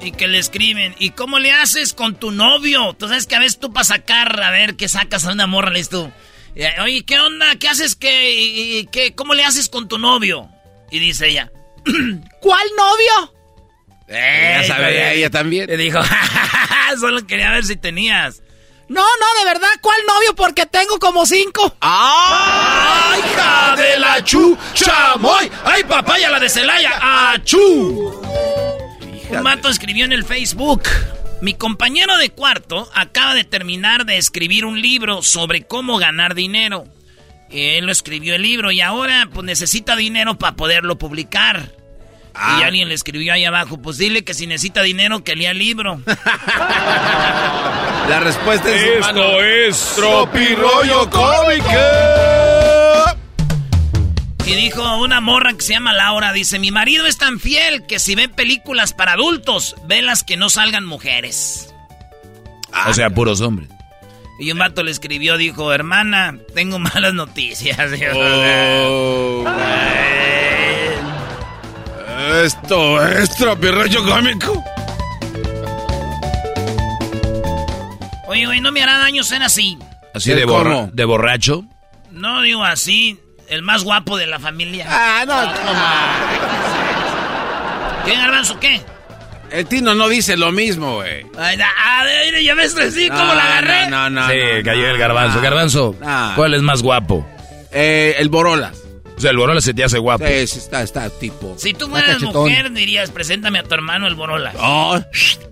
Y que le escriben, ¿y cómo le haces con tu novio? Tú sabes que a veces tú para sacar, a ver qué sacas a una morra, le dices tú. Eh, Oye, ¿qué onda? ¿Qué haces? ¿Qué, y- y qué, ¿Cómo le haces con tu novio? Y dice ella, ¿Cuál novio? Eh, ya sabía ella también. Le dijo, solo quería ver si tenías. No, no, de verdad, ¿cuál novio? Porque tengo como cinco. ¡Ay, hija de la chu! ¡Chamoy! ¡Ay, papaya la de Celaya! ¡Achú! Un mato escribió en el Facebook. Mi compañero de cuarto acaba de terminar de escribir un libro sobre cómo ganar dinero. Él lo escribió el libro y ahora pues necesita dinero para poderlo publicar. Y alguien le escribió ahí abajo, pues dile que si necesita dinero que lea el libro. La respuesta es Esto es Tropirollo Cómico. Y dijo una morra que se llama Laura, dice, mi marido es tan fiel que si ve películas para adultos, ve las que no salgan mujeres. O sea, puros hombres. Y un vato le escribió, dijo, hermana, tengo malas noticias. Oh. Esto es Tropirollo Cómico. Oye, güey, no me hará daño ser así. Así ¿El de, borra- de borracho. No digo así, el más guapo de la familia. Ah, no, ¿Qué, garbanzo, qué? El Tino no dice lo mismo, güey. Ay, da- ah, de- ya ves, sí, cómo la agarré. No, no, no. sí, no, cayó no, el garbanzo. no. Garbanzo, Ah. ¿cuál es más guapo? Eh, el Borolas. O sea, el Borola se te hace guapo. Sí, sí, está, está tipo. Si tú fueras mujer, dirías, preséntame a tu hermano el Borola. Oh,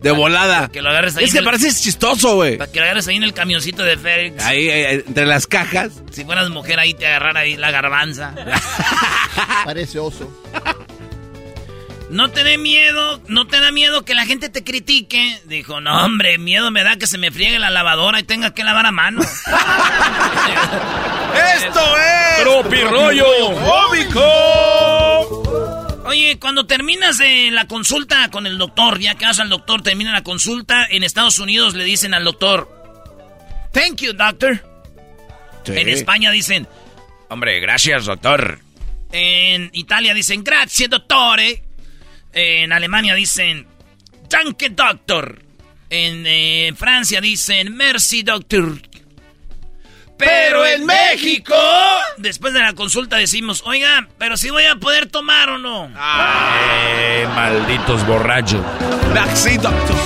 de volada. Que lo agarres ahí Es que el- pareces chistoso, güey. Para que lo agarres ahí en el camioncito de Félix. Ahí, eh, entre las cajas. Si fueras mujer, ahí te agarrara ahí la garbanza. Parece oso. No te dé miedo, no te da miedo que la gente te critique. Dijo, no, hombre, miedo me da que se me friegue la lavadora y tenga que lavar a mano. ¡Esto es! Tropirollo Cómico. Oye, cuando terminas de la consulta con el doctor, ya que vas al doctor, termina la consulta, en Estados Unidos le dicen al doctor, thank you, doctor. Sí. En España dicen, Hombre, gracias, doctor. en Italia dicen, grazie, dottore. En Alemania dicen, danke, doctor. En eh, Francia dicen, merci, doctor. Pero en México, después de la consulta decimos, oiga, pero si voy a poder tomar o no. Eh, malditos borrachos. Merci, doctor.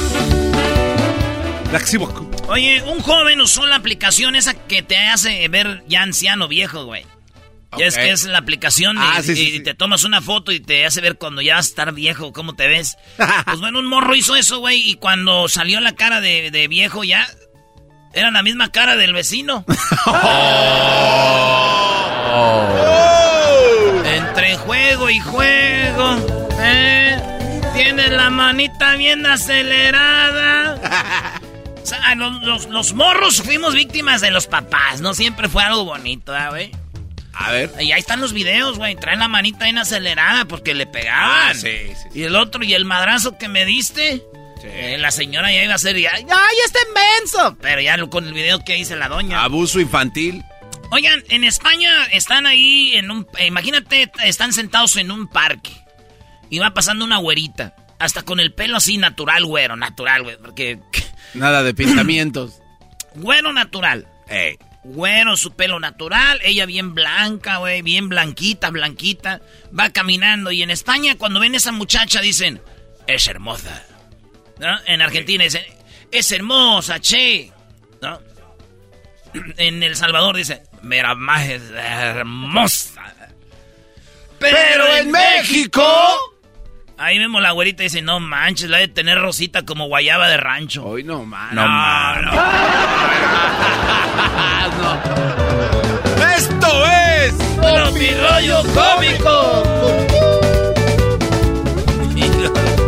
Merci beaucoup. Oye, un joven usó la aplicación esa que te hace ver ya anciano, viejo, güey. Ya es que es la aplicación Ah, y, sí, sí, y sí. te tomas una foto y te hace ver cuando ya vas a estar viejo, cómo te ves. pues bueno, un morro hizo eso, güey, y cuando salió la cara de, de viejo ya, era la misma cara del vecino. Entre juego y juego, ¿eh? Tienes la manita bien acelerada. O sea, los, los, morros fuimos víctimas de los papás. No siempre fue algo bonito, güey? A ver. Y ahí están los videos, güey. Traen la manita en acelerada porque le pegaban. Ah, sí, sí, Y el otro, y el madrazo que me diste. Sí. Eh, la señora ya iba a ser, ya, ¡ay, está inmenso! Pero ya con el video que hice la doña. Abuso infantil. Oigan, en España están ahí en un. imagínate, están sentados en un parque. Y va pasando una güerita. Hasta con el pelo así natural, güero, natural, güey. Porque. Nada de pintamientos. güero natural. Eh. Güero, su pelo natural. Ella bien blanca, güey. Bien blanquita, blanquita. Va caminando. Y en España, cuando ven a esa muchacha, dicen: Es hermosa. ¿No? En Argentina dicen: Es hermosa, che. ¿No? En El Salvador dicen: Mira, más hermosa. Pero, en México Ahí vemos la güerita y dice, no manches, la de tener rosita como guayaba de rancho. Hoy no manches. No, no. no. Esto es... mi rollo cómico.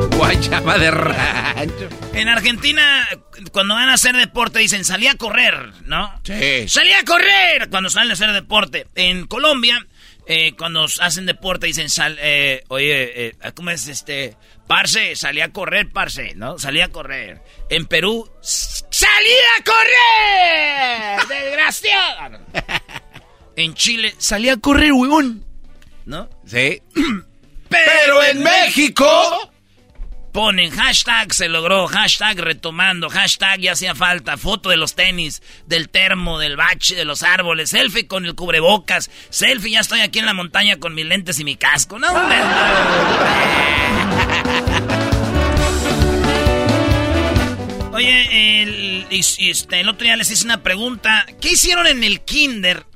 guayaba de rancho. En Argentina, cuando van a hacer deporte, dicen, salí a correr, ¿no? Sí. Salí a correr cuando salen a hacer deporte. En Colombia eh, cuando hacen deporte dicen, sal, eh, oye, eh, ¿cómo es este? Parce, salí a correr, parce, ¿no? Salí a correr. En Perú, ¡salí a correr! ¡Desgraciado! en Chile, salí a correr, huevón. ¿No? Sí. Pero en México ponen hashtag se logró, hashtag retomando, hashtag ya hacía falta, foto de los tenis, del termo, del bache, de los árboles, selfie con el cubrebocas, selfie ya estoy aquí en la montaña con mis lentes y mi casco. No, Oye, este, el otro día les hice una pregunta. ¿Qué hicieron en el kinder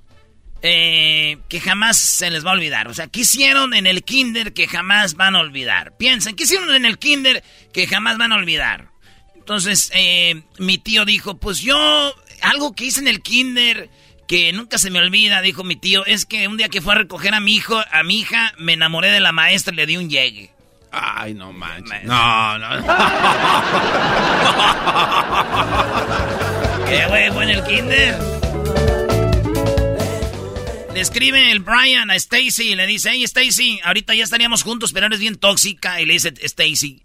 eh, que jamás se les va a olvidar. O sea, ¿qué hicieron en el kinder que jamás van a olvidar? Piensen, ¿qué hicieron en el kinder que jamás van a olvidar? Entonces, eh, mi tío dijo, pues yo, algo que hice en el kinder que nunca se me olvida, dijo mi tío, es que un día que fue a recoger a mi hijo, a mi hija, me enamoré de la maestra y le di un llegue. Ay, no manches. No, no. ¿Qué güey fue en el kinder? Le escribe el Brian a Stacy y le dice, hey Stacy, ahorita ya estaríamos juntos, pero eres bien tóxica. Y le dice Stacy,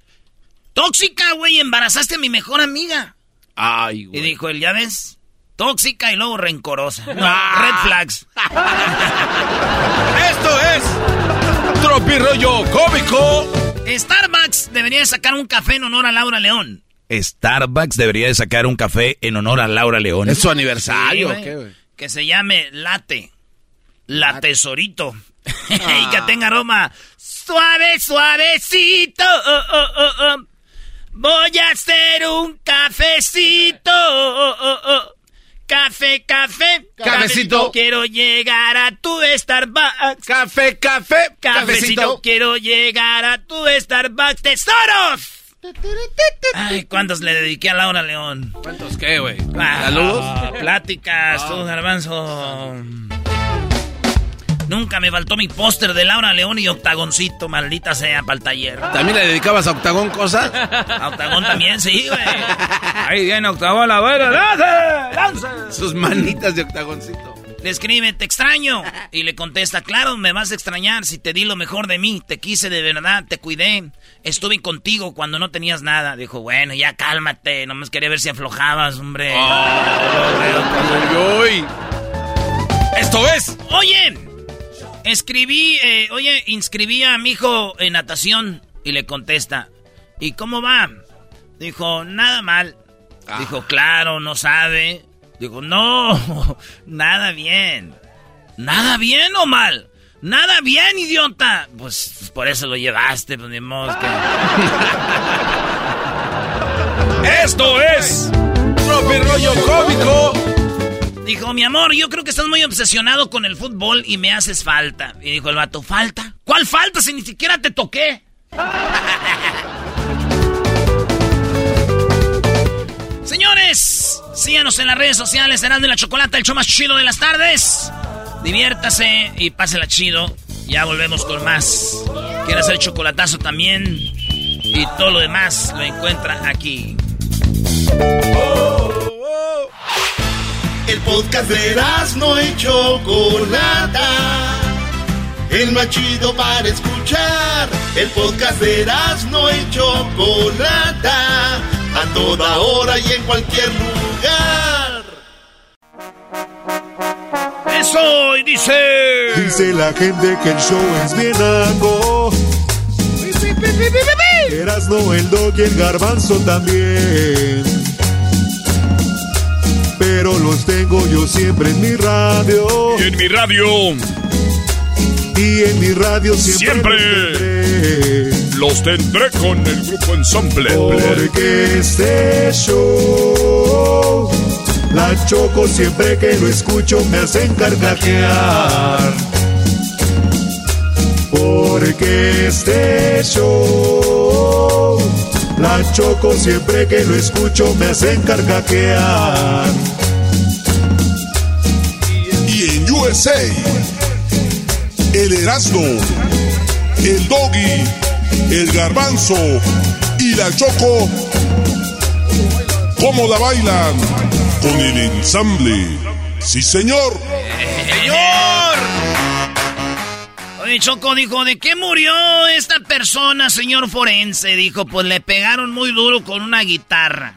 tóxica, güey, embarazaste a mi mejor amiga. Ay, güey. Y dijo él, ya ves, tóxica y luego rencorosa. Ah. Red flags. Esto es Tropirollo Cómico. Starbucks debería sacar un café en honor a Laura León. Starbucks debería sacar un café en honor a Laura León. ¿Es su aniversario? ¿qué, güey? Que se llame Late. La tesorito. y que ah. tenga aroma suave, suavecito. Oh, oh, oh, Voy a hacer un cafecito. Café, café. Cafecito. Quiero llegar a tu Starbucks. Café, café. Cafecito. Quiero llegar a tu Starbucks. ¡Tesoros! Ay, ¿cuántos le dediqué a Laura León? ¿Cuántos qué, güey? Ah, ¿Saludos? Pláticas, ah. tú, garbanzo. Nunca me faltó mi póster de Laura León y Octagoncito, maldita sea, para el taller. ¿También le dedicabas a Octagón cosas? A Octagón también, sí, güey. Ahí viene Octagón, la buena, ¡lance! ¡lance! Sus manitas de Octagoncito. Le escribe, te extraño. Y le contesta, claro, me vas a extrañar si te di lo mejor de mí. Te quise de verdad, te cuidé. Estuve contigo cuando no tenías nada. Dijo, bueno, ya cálmate. Nomás quería ver si aflojabas, hombre. Oh, Esto es. Oye, Escribí, eh, oye, inscribí a mi hijo en natación y le contesta, ¿y cómo va? Dijo, nada mal. Ah. Dijo, claro, no sabe. Dijo, no, nada bien. ¿Nada bien o mal? Nada bien, idiota. Pues por eso lo llevaste, pues ni. Esto es Propio Rollo Cómico Dijo, mi amor, yo creo que estás muy obsesionado con el fútbol y me haces falta. Y dijo el vato, ¿falta? ¿Cuál falta si ni siquiera te toqué? Señores, síganos en las redes sociales, serán de la Chocolata, el show más chido de las tardes. Diviértase y pásela chido. Ya volvemos con más. Quiere hacer chocolatazo también. Y todo lo demás lo encuentra aquí. Oh. El podcast de no y Chocolata. El más chido para escuchar. El podcast de no y Chocolata. A toda hora y en cualquier lugar. Eso, y dice. Dice la gente que el show es bien algo. no el dog y el garbanzo también pero los tengo yo siempre en mi radio. Y en mi radio. Y en mi radio siempre. Siempre. Los tendré, con el grupo ensamble. Porque este show. La choco siempre que lo escucho me hacen carcajear. Porque este show. La choco siempre que lo escucho me hacen carcajear. USA, el Erasmo, el Doggy, el Garbanzo y la Choco. ¿Cómo la bailan? Con el ensamble. Sí, señor. ¡Señor! Oye, Choco dijo, ¿de qué murió esta persona, señor forense? Dijo, pues le pegaron muy duro con una guitarra.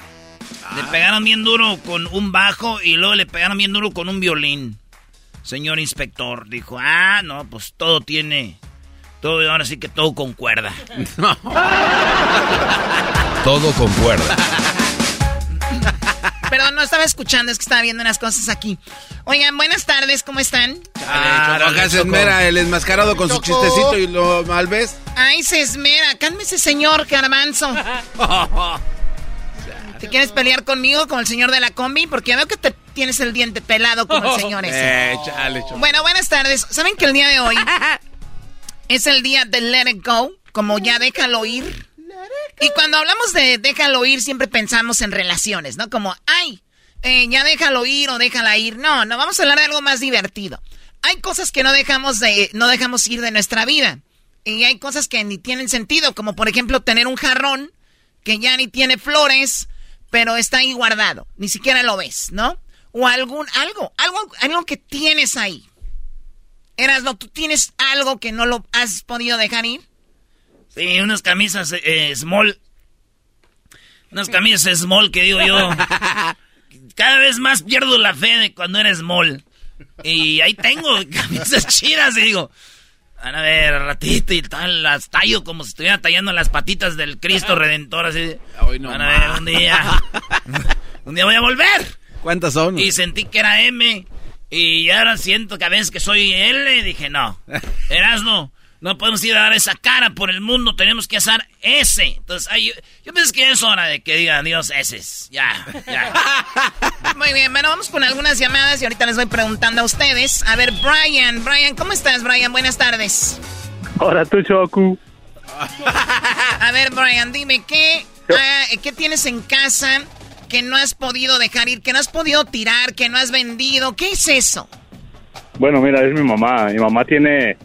Le pegaron bien duro con un bajo y luego le pegaron bien duro con un violín señor inspector. Dijo, ah, no, pues todo tiene... Todo, ahora sí que todo concuerda. todo concuerda. Perdón, no estaba escuchando, es que estaba viendo unas cosas aquí. Oigan, buenas tardes, ¿cómo están? Ah, acá se esmera el enmascarado con su chistecito y lo mal ves. Ay, se esmera, cálmese señor Garbanzo. ¿Te quieres pelear conmigo, con el señor de la combi? Porque ya veo que te tienes el diente pelado como el señor ese. Eh, chale, bueno, buenas tardes. ¿Saben que el día de hoy es el día de Let It Go? Como ya déjalo ir. Y cuando hablamos de déjalo ir, siempre pensamos en relaciones, ¿no? Como, ay, eh, ya déjalo ir o déjala ir. No, no, vamos a hablar de algo más divertido. Hay cosas que no dejamos, de, no dejamos ir de nuestra vida. Y hay cosas que ni tienen sentido, como por ejemplo tener un jarrón que ya ni tiene flores pero está ahí guardado. Ni siquiera lo ves, ¿no? O algún, algo, algo, algo que tienes ahí. Erasno, ¿tú tienes algo que no lo has podido dejar ir? Sí, unas camisas eh, small. Unas camisas small que digo yo. Cada vez más pierdo la fe de cuando eres small. Y ahí tengo camisas chidas y digo, van a ver, ratito y tal, las tallo como si estuviera tallando las patitas del Cristo Redentor, así. van a ver, un día, un día voy a volver. ¿Cuántas son? Y sentí que era M, y ahora siento que a veces que soy L, dije, no, Erasno, no podemos ir a dar esa cara por el mundo, tenemos que hacer S. Entonces, yo, pienso que es hora de que digan Dios S. Ya, ya. Muy bien, bueno, vamos con algunas llamadas y ahorita les voy preguntando a ustedes. A ver, Brian, Brian, ¿cómo estás, Brian? Buenas tardes. Hola, tú, Choku. a ver, Brian, dime, ¿qué, ah, ¿qué tienes en casa que no has podido dejar ir, que no has podido tirar, que no has vendido? ¿Qué es eso? Bueno, mira, es mi mamá. Mi mamá tiene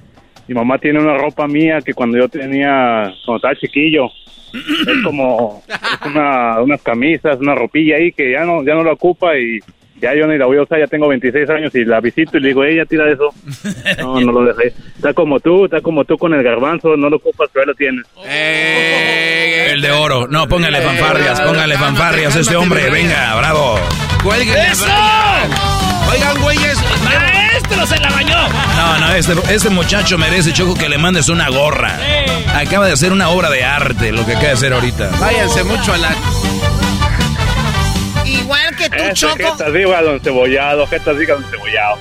mi mamá tiene una ropa mía que cuando yo tenía, cuando estaba chiquillo, es como una, unas camisas, una ropilla ahí que ya no, ya no la ocupa y ya yo ni la voy a usar, ya tengo 26 años y la visito y le digo, ella tira eso. No, no lo dejé. Está como tú, está como tú con el garbanzo, no lo ocupas, pero ahí lo tienes. Eh, el de oro. No, póngale fanfarrias, póngale fanfarrias a este hombre, venga, bravo. ¡Eso! Oigan, güeyes, maestro se la bañó. No, no, este, este muchacho merece, Choco, que le mandes una gorra. Acaba de hacer una obra de arte, lo que acaba de hacer ahorita. Váyanse mucho a la... Igual que tú, Choco. Jetas, diga don cebollado, jetas, diga don cebollado.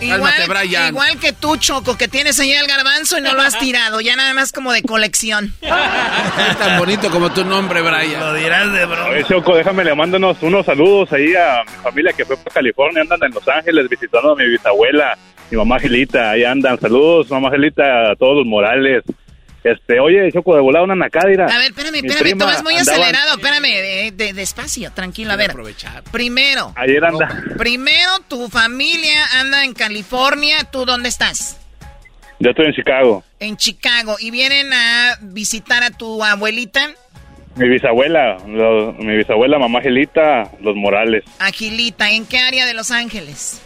Brian. Igual que tú, Choco, que tienes ahí el garbanzo y no lo has tirado. Ya nada más como de colección. es tan bonito como tu nombre, Brian. Lo dirás de broma. Oye, Choco, déjame le mándanos unos saludos ahí a mi familia que fue para California. Andan en Los Ángeles visitando a mi bisabuela, mi mamá Gelita. Ahí andan. Saludos, mamá Gelita, a todos los Morales. Este, oye, Choco, de volada una nacadira. A ver, espérame, espérame, tú vas muy acelerado, espérame, de, despacio, tranquilo, a ver. Aprovechar. Primero. Ayer anda. Primero, tu familia anda en California, ¿tú dónde estás? Yo estoy en Chicago. En Chicago, ¿y vienen a visitar a tu abuelita? Mi bisabuela, mi bisabuela, mamá Gilita, Los Morales. Agilita, ¿en qué área de Los Ángeles?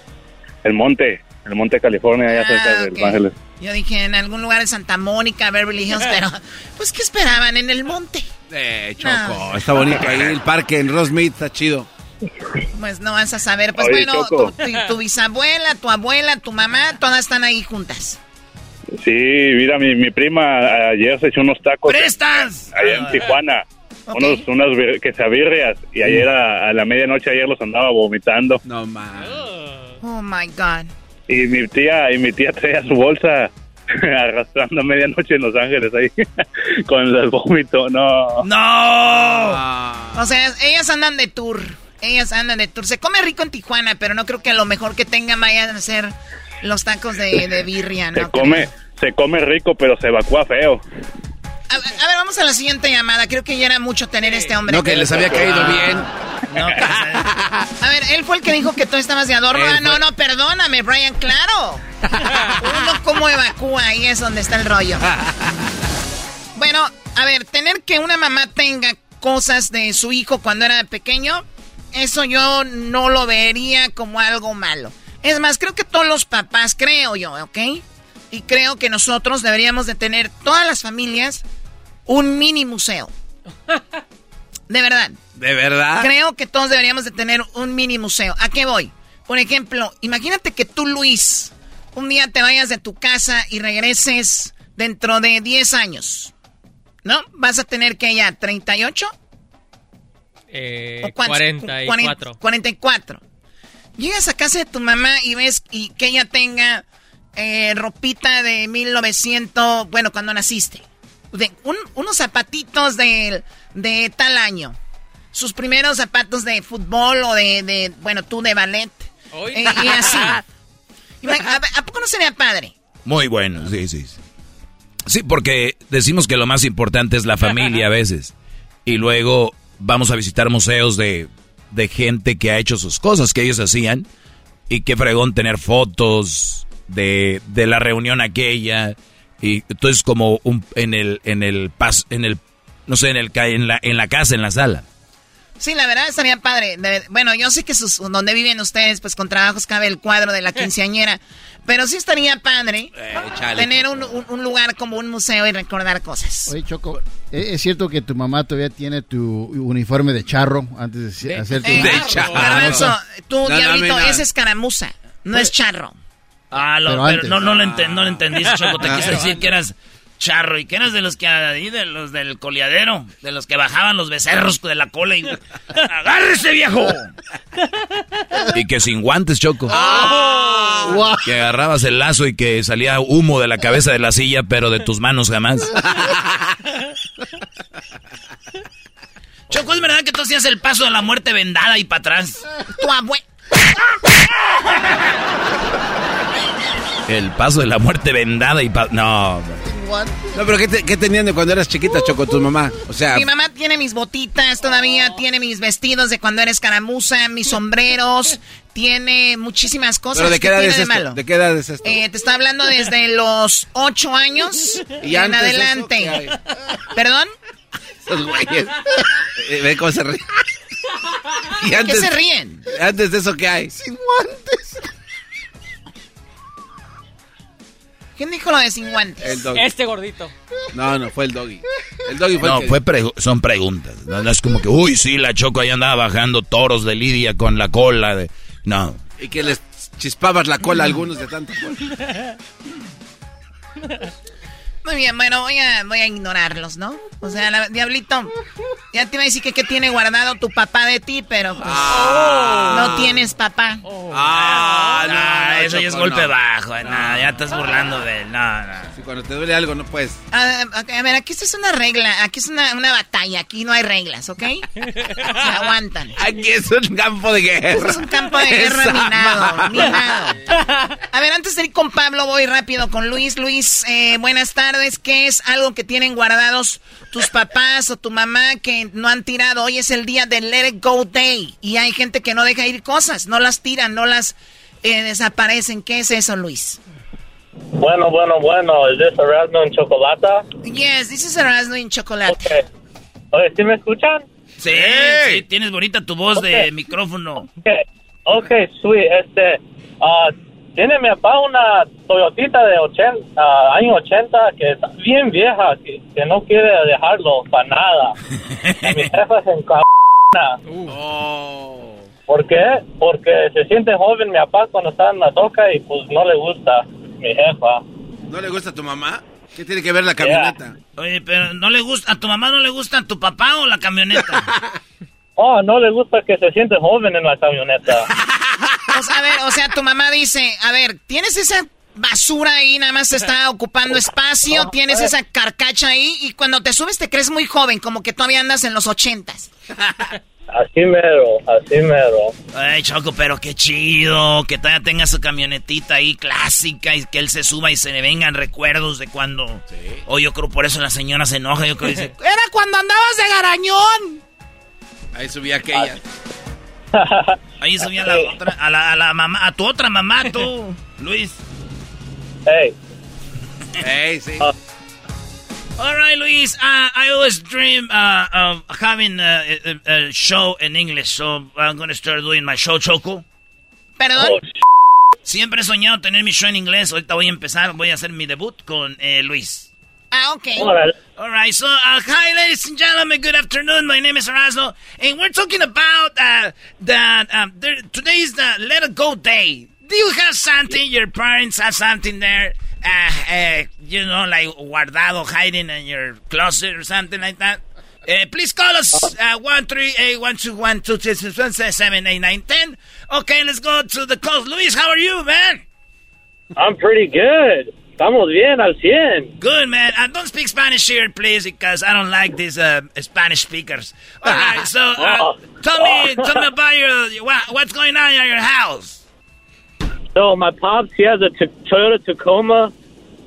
el monte, el monte California, allá cerca Ah, de ok. Los Ángeles. Yo dije en algún lugar de Santa Mónica, Beverly Hills, pero pues ¿qué esperaban? En el monte. Eh, Choco, No. está bonito ahí el parque en Rosemead, está chido. Pues no vas a saber. Pues Oye, bueno, Choco. tu, tu- tu bisabuela, tu abuela, tu mamá, todas están ahí juntas. Sí, mira, mi, mi prima ayer se echó unos tacos. ¡Prestas! Allá en Tijuana. Unos, unas vir- quesabirrias. Y ayer a, a la medianoche ayer los andaba vomitando. No mames. Oh my God. Y mi tía, y mi tía traía su bolsa arrastrando a medianoche en Los Ángeles ahí. con el vómito, no. ¡No! O sea, ellas andan de tour. Ellas andan de tour. Se come rico en Tijuana, pero no creo que lo mejor que tengan vayan a ser los tacos de, de birria, Se ¿no? come, se come rico, pero se evacúa feo. A, a ver, vamos a la siguiente llamada. Creo que ya era mucho tener este hombre. No, que les había caído bien. A ver, él fue el que dijo que tú estabas de adorno. Ah, no, no, perdóname, Brian, claro. Uno como evacúa, ahí es donde está el rollo. Bueno, a ver, tener que una mamá tenga cosas de su hijo cuando era pequeño, eso yo no lo vería como algo malo. Es más, creo que todos los papás, creo yo, ¿ok? Y creo que nosotros deberíamos de tener, todas las familias, un mini museo. De verdad. ¿De verdad? Creo que todos deberíamos de tener un mini museo. ¿A qué voy? Por ejemplo, imagínate que tú, Luis, un día te vayas de tu casa y regreses dentro de 10 años. ¿No? Vas a tener que ya 38 Eh, o cuántos? 44. 44. Llegas a casa de tu mamá y ves y que ella tenga eh, ropita de 1900, bueno, cuando naciste. De un- unos zapatitos de, de tal año. Sus primeros zapatos de fútbol o de, de, bueno, tú de ballet. Eh, y así. ¿A, a poco no sería padre? Muy bueno, sí, sí. sí. Sí, porque decimos que lo más importante es la familia a veces. Y luego vamos a visitar museos de, de gente que ha hecho sus cosas que ellos hacían. Y qué fregón tener fotos de, de la reunión aquella. Y entonces como un, en el, en el pas, en el, no sé, en el, ca- en la, en la casa, en la sala. Sí, la verdad estaría padre. De- bueno, yo sé que sus, donde viven ustedes, pues con trabajos cabe el cuadro de la quinceañera. Pero sí estaría padre chale, tener un, un- un lugar como un museo y recordar cosas. Oye, Choco, ¿e- ¿es cierto que tu mamá todavía tiene tu uniforme de charro antes de hacer tu... Eh, Garbanzo, tú, No, no, Diablito, no. es escaramuza, no es charro. Ah, lo- Pero no, no, lo enten- no lo entendiste, Choco. Te Ah. quise decir que eras charro y que eras de los que ahí, de los del coleadero, de los que bajaban los becerros de la cola y. ¡Agárrese, viejo! Y que sin guantes, Choco. Ah. Que agarrabas el lazo y que salía humo de la cabeza de la silla, pero de tus manos jamás. Choco, ¿es verdad que tú hacías el paso de la muerte vendada y para atrás? Tu abue... El paso de la muerte vendada y pa No. No, pero ¿qué, te- qué tenían de cuando eras chiquita, Choco, tu mamá? O sea, Mi mamá tiene mis botitas todavía, tiene mis vestidos de cuando era escaramuza, mis sombreros, tiene muchísimas cosas. ¿pero de qué edad es de esto? malo? ¿De qué edad es esto? Eh, te está hablando desde los ocho años ¿Y en antes de eso adelante. qué hay? ¿Perdón? Esos güeyes. Eh, Ve cómo se ríen. Y ¿Qué se ríen? Antes de eso, ¿qué hay? Sin guantes. ¿Quién dijo lo de sin guantes? El doggy. Este gordito. No, no, fue el doggy. El doggy fue No, el que... fue pregu- son preguntas. No, no es como que, uy, sí, la Choco ahí andaba bajando toros de Lidia con la cola de... No. Y que les chispabas la cola a algunos de tanto cola. Muy bien, bueno, voy a, voy a ignorarlos, ¿no? O sea, la- Diablito, ya te iba a decir que qué tiene guardado tu papá de ti, pero pues no tienes papá. Ah, no, Ah, no, eso ya es golpe no. bajo. eh, No, ya estás burlando de él. No, no. Si cuando te duele algo no puedes. A, a- a ver, aquí esto es una regla, aquí es una, una batalla, aquí no hay reglas, ¿ok? Se aguantan. Aquí es un campo de guerra. Esto es un campo de guerra Esa minado, madre. minado. A ver, antes de ir con Pablo, voy rápido con Luis. Luis, eh, buenas tardes. ¿Qué es algo que tienen guardados tus papás o tu mamá que no han tirado? Hoy es el día del Let It Go Day y hay gente que no deja ir cosas, no las tiran, no las eh, desaparecen. ¿Qué es eso, Luis? Bueno, bueno, bueno. ¿Es this Erasmo en Chocolata? Yes, this is Erasmo in chocolate. Oye, ¿sí me escuchan? Sí, sí, tienes bonita tu voz de micrófono. Ok, okay sweet. Este, ah, tiene mi papá una Toyotita de 80, ah, año 80 que es bien vieja, que, que no quiere dejarlo para nada. Y mi jefa se encabona. ¿Por qué? Porque se siente joven mi papá cuando está en la toca y pues no le gusta mi jefa. ¿No le gusta a tu mamá? ¿Qué tiene que ver la camioneta? Oye, pero ¿no le gusta, a tu mamá no le gusta tu papá o la camioneta? Oh, no le gusta que se siente joven en la camioneta. O sea, a ver, o sea, tu mamá dice, a ver, ¿tienes esa basura ahí? Nada más está ocupando espacio, tienes esa carcacha ahí y cuando te subes te crees muy joven, como que todavía andas en los ochentas. Así mero, así mero. Ay, Choco, pero qué chido, que todavía tenga su camionetita ahí clásica y que él se suba y se le vengan recuerdos de cuando... O yo creo por eso la señora se enoja, yo creo que dice... Era cuando andabas de garañón. Ahí subía aquella. Ahí subía la otra, a la, a la mamá, a tu otra mamá, tú, Luis. Hey. Hey, sí. All right, Luis. Uh, I always dream uh, of having a, a, a show in English, so I'm going to start doing my show, Choco. Perdón. Siempre he soñado tener mi show en inglés. Ahorita voy a empezar, voy a hacer mi debut con eh, Luis. Ah, ok. All right, so uh, hi, ladies and gentlemen. Good afternoon. My name is Erasmo, and we're talking about uh, that um, there, today is the Let It Go Day. Do you have something? Your parents have something there? Uh, uh, you know, like guardado, hiding in your closet or something like that. Uh, please call us uh, one three eight one two one two three six one seven eight nine ten. Okay, let's go to the calls. Luis, how are you, man? I'm pretty good. Estamos bien al 100. Good, man. Uh, don't speak Spanish here, please, because I don't like these uh, Spanish speakers. All right, so uh, tell me, tell me about your what's going on at your house. So my pops, he has a t- Toyota Tacoma.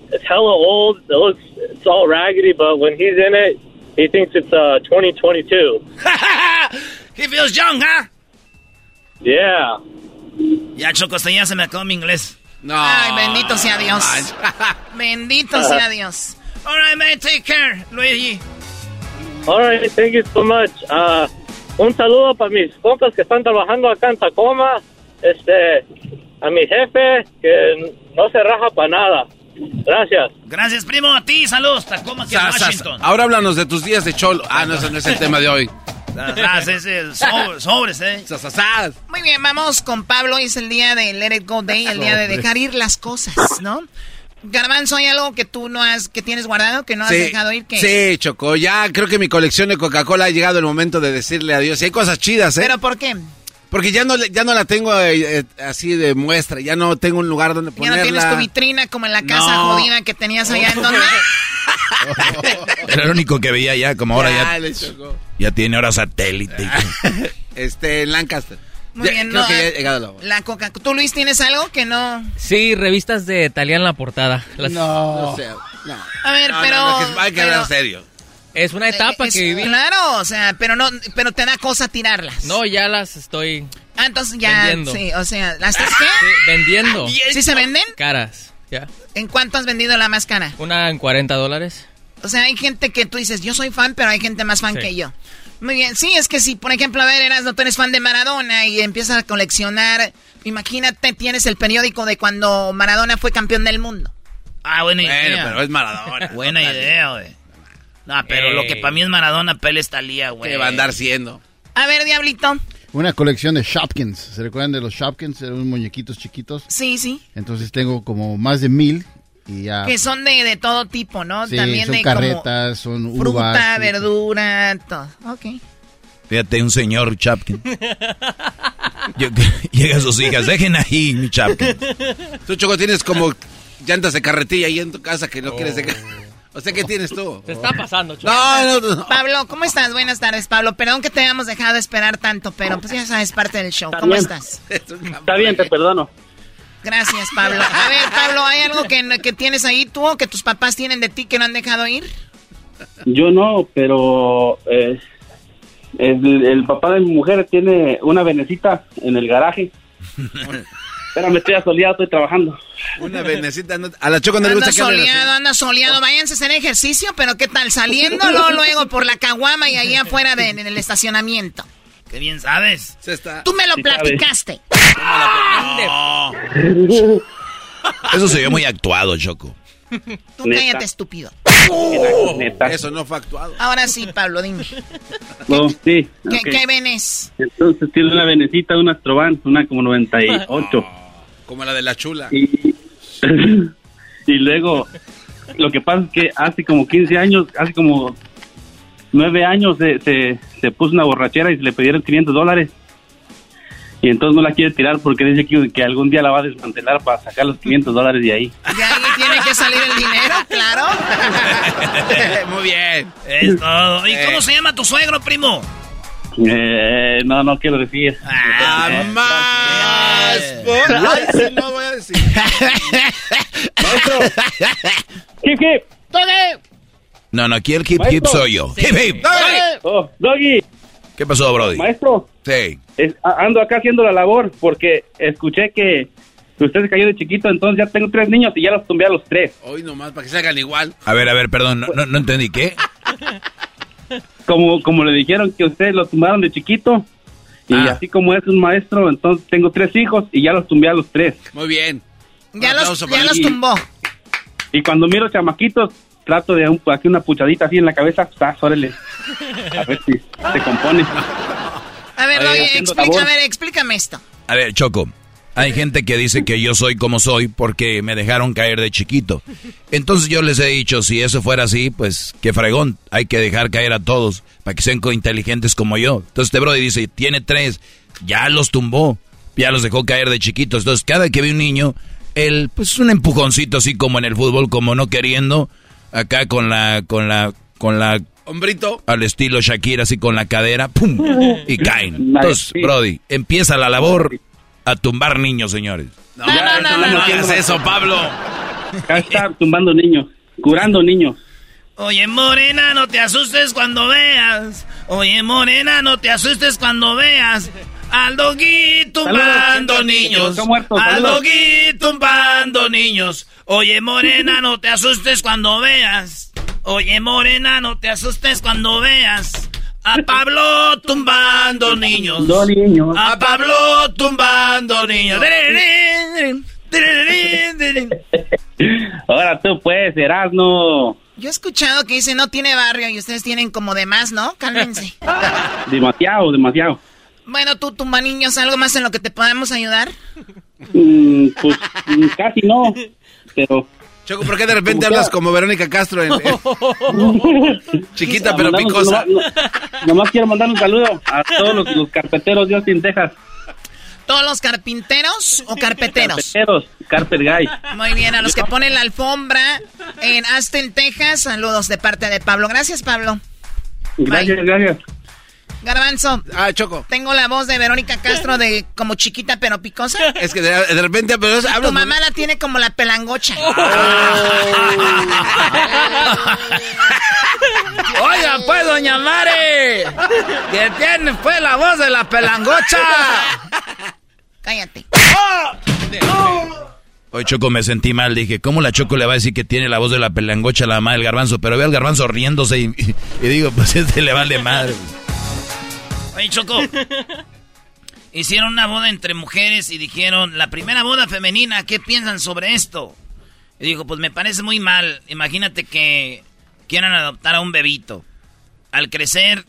It's hella old. It looks, it's all raggedy, but when he's in it, he thinks it's uh 2022. he feels young, huh? Yeah. Ya, Choco, ya se me acabó mi inglés. No. Ay, bendito sea Dios. bendito sea Dios. All right, man, take care, Luigi. All right, thank you so much. Uh, un saludo para mis compas que están trabajando acá en Tacoma. Este, a mi jefe que no se raja para nada. Gracias. Gracias, primo, a ti. Saludos, Tacoma, sa- Washington. Ahora háblanos de tus días de cholo. Ah, no, ese no es el tema de hoy. Sobres, eh. Muy bien, vamos con Pablo. Hoy es el día de Let It Go Day, el día de dejar ir las cosas, ¿no? Garbanzo, ¿hay algo que tú no has, que tienes guardado, que no has Sí, dejado ir? que sí, Choco. Ya creo que mi colección de Coca-Cola ha llegado el momento de decirle adiós. Y hay cosas chidas, ¿eh? ¿Pero por qué? Porque ya no, le- ya no la tengo eh, eh, así de muestra. Ya no tengo un lugar donde Ya ponerla. no tienes tu vitrina como en la casa No. jodida que tenías allá en donde. Era el único que veía ya, como ahora ya, le chocó. ya tiene ahora satélite. Este, en Lancaster. Muy Ya- bien, creo no, que ya llegado la hora. La coca. ¿Tú, Luis, tienes algo que no...? Sí, revistas de Talía en la portada. Las- No. sé, no. A ver, No, pero... no, que hay que hablar pero- serio. Es una etapa es- que viví. Claro, o sea, pero no, pero te da cosa tirarlas. No, ya las estoy Ah, entonces ya, Vendiendo. sí, o sea, ¿las estás qué? sí, vendiendo. ¿Sí se venden? Caras, ya. ¿En cuánto has vendido la más cara? Una en 40 dólares. O sea, hay gente que tú dices, yo soy fan, pero hay gente más fan Sí. que yo. Muy bien, sí, es que si, por ejemplo, a ver, eras, no tú eres fan de Maradona y empiezas a coleccionar, imagínate, tienes el periódico de cuando Maradona fue campeón del mundo. Ah, buena Bueno, idea. pero es Maradona. Buena idea, güey. No, pero Ey. lo que para mí es Maradona, Pele es Talía, güey. ¿Qué va a andar siendo? A ver, Diablito. Una colección de Shopkins. ¿Se recuerdan de los Shopkins? Eran unos muñequitos chiquitos. Sí, sí. Entonces tengo como más de mil y ya. Que son de, de todo tipo, ¿no? Sí, También son de carretas, son como fruta, uvas. verdura, todo. Ok. Fíjate, un señor Chapkin. Llega a sus hijas, dejen ahí mi Chapkin. Tú, Choco, tienes como llantas de carretilla ahí en tu casa que no quieres dejar. O sea, ¿qué tienes tú? Se está pasando, Choco. No, no, no. Pablo, ¿cómo estás? Buenas tardes, Pablo. Perdón que te hayamos dejado esperar tanto, pero pues ya sabes, parte del show. ¿Cómo bien. estás? Está bien, te perdono. Gracias, Pablo. A ver, Pablo, ¿hay algo que, que tienes ahí tú o que tus papás tienen de ti que no han dejado ir? Yo no, pero eh, el, el papá de mi mujer tiene una venecita en el garaje. Espérame, estoy asoleado, estoy trabajando. Una venecita. no- A la Choco no le Anda gusta que hable así. soleado, anda soleado. Váyanse a hacer ejercicio, pero ¿qué tal? Saliéndolo luego por la caguama y ahí afuera de- en el estacionamiento. Qué bien sabes. Se está. Tú me lo Sí, platicaste. Eso se ve muy actuado, Choco. Tú cállate, estúpido. Eso no fue actuado. Ahora sí, Pablo, dime. No, sí. ¿Qué, ok. qué venes? Entonces tiene una venecita, una Astrovan, una como 98. Como la de la chula. Y, y luego, lo que pasa es que hace como 15 años, hace como 9 años, se, se, se puso una borrachera y se le pidieron 500 dólares. Y entonces no la quiere tirar porque dice que, que algún día la va a desmantelar para sacar los 500 dólares de ahí. De ahí tiene que salir el dinero, claro. Muy bien. Es todo. ¿Y Eh. cómo se llama tu suegro, primo? Eh, no, no quiero decir. Ah, más. Ay, sí, no voy a decir. Hip, hip. No, no, aquí el hip hip soy yo. Hip hip. Oh, Doggy. ¿Qué pasó, Brody? Maestro. Sí. Es- ando acá haciendo la labor porque escuché que usted se cayó de chiquito, entonces ya tengo tres niños y ya los tumbé a los tres. Hoy nomás, para que se hagan igual. A ver, a ver, perdón, no, no, no entendí. ¿Qué? Como, como le dijeron que ustedes los tumbaron de chiquito y Ah. así como es un maestro, entonces tengo tres hijos y ya los tumbé a los tres. Muy bien. Ya los, ya los tumbó. Y cuando miro chamaquitos, trato de un, aquí una puchadita así en la cabeza, pues, órale. A ver si se compone. A ver, Oye, explica, a ver, explícame esto. A ver, Choco. Hay gente que dice que yo soy como soy porque me dejaron caer de chiquito. Entonces yo les he dicho, si eso fuera así, pues qué fregón. Hay que dejar caer a todos para que sean inteligentes como yo. Entonces este Brody dice, tiene tres, ya los tumbó, ya los dejó caer de chiquitos. Entonces cada que ve un niño, él, pues un empujoncito así como en el fútbol, como no queriendo, acá con la, con la, con la Hombrito. al estilo Shakira, así con la cadera, ¡pum! Y caen. Entonces, Brody, empieza la labor a tumbar niños, señores. No, no, no, no, no hagas eso, Pablo. Acá está tumbando niños, curando niños. Oye, morena, no te asustes cuando veas. Oye, morena, no te asustes cuando veas. Al doggy tumbando Saludos, niños. Al doggy tumbando niños. Oye, morena, no te asustes cuando veas. Oye, morena, no te asustes cuando veas. A Pablo tumbando niños. Dos niños. A Pablo tumbando niños. Ahora tú puedes, Erasno. Yo he escuchado que dice no tiene barrio y ustedes tienen como de más, ¿no? Cálmense. Demasiado, demasiado. bueno, tú, tumba niños, ¿algo más en lo que te podemos ayudar? Mm, pues mm, casi no, pero... Choco, ¿por qué de repente hablas como Verónica Castro? en- en- Chiquita pero Mandar un- picosa. Nomás, nomás quiero mandar un saludo a todos los, los carpeteros de Austin, Texas. ¿Todos los carpinteros o carpeteros? Carpeteros, Carpet Guy. Muy bien, a los que ponen la alfombra en Aston, Texas, saludos de parte de Pablo. Gracias, Pablo. Gracias, gracias. Garbanzo. Ah, Choco. Tengo la voz de Verónica Castro de como chiquita pero picosa. Es que de, de repente pero es- Tu mamá la tiene como la pelangocha. Oiga, pues, doña Mare. Que tiene, pues, la voz de la pelangocha. Cállate. Hoy Choco me sentí mal, dije, ¿cómo la Choco le va a decir que tiene la voz de la pelangocha a la mamá del garbanzo? Pero veo al garbanzo riéndose y, y- y digo, pues este le vale madre. Oye, Choco. Hicieron una boda entre mujeres y dijeron, la primera boda femenina, ¿qué piensan sobre esto? Y dijo, pues me parece muy mal. Imagínate que quieran adoptar a un bebito. Al crecer,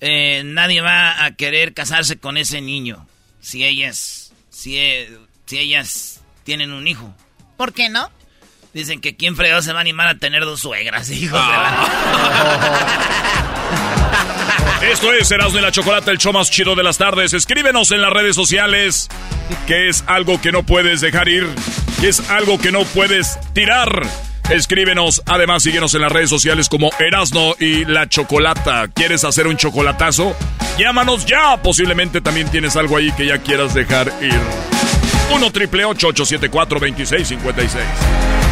eh, nadie va a querer casarse con ese niño. Si ellas, si, eh, si ellas tienen un hijo. ¿Por qué no? Dicen que quién fregado se va a animar a tener dos suegras, hijos de la... Esto es Erasmo y la Chocolata, el show más chido de las tardes. Escríbenos en las redes sociales que es algo que no puedes dejar ir, que es algo que no puedes tirar. Escríbenos, además síguenos en las redes sociales como Erasno y la Chocolata. ¿Quieres hacer un chocolatazo? Llámanos ya. Posiblemente también tienes algo ahí que ya quieras dejar ir. 1 triple 874 2656.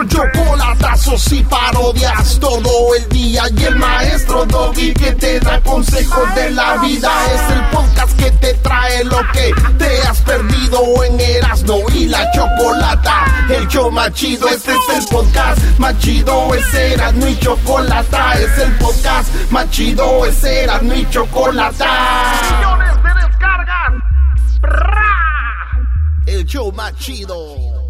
Con chocolatazos y parodias todo el día y el maestro Doggy que te da consejos de la vida es el podcast que te trae lo que te has perdido en Erasmo y la Chocolata, el show más chido. Este es el podcast más chido. Ese era mi chocolata. Es el podcast más chido. Ese era mi chocolata. Millones de descargas. El show más chido.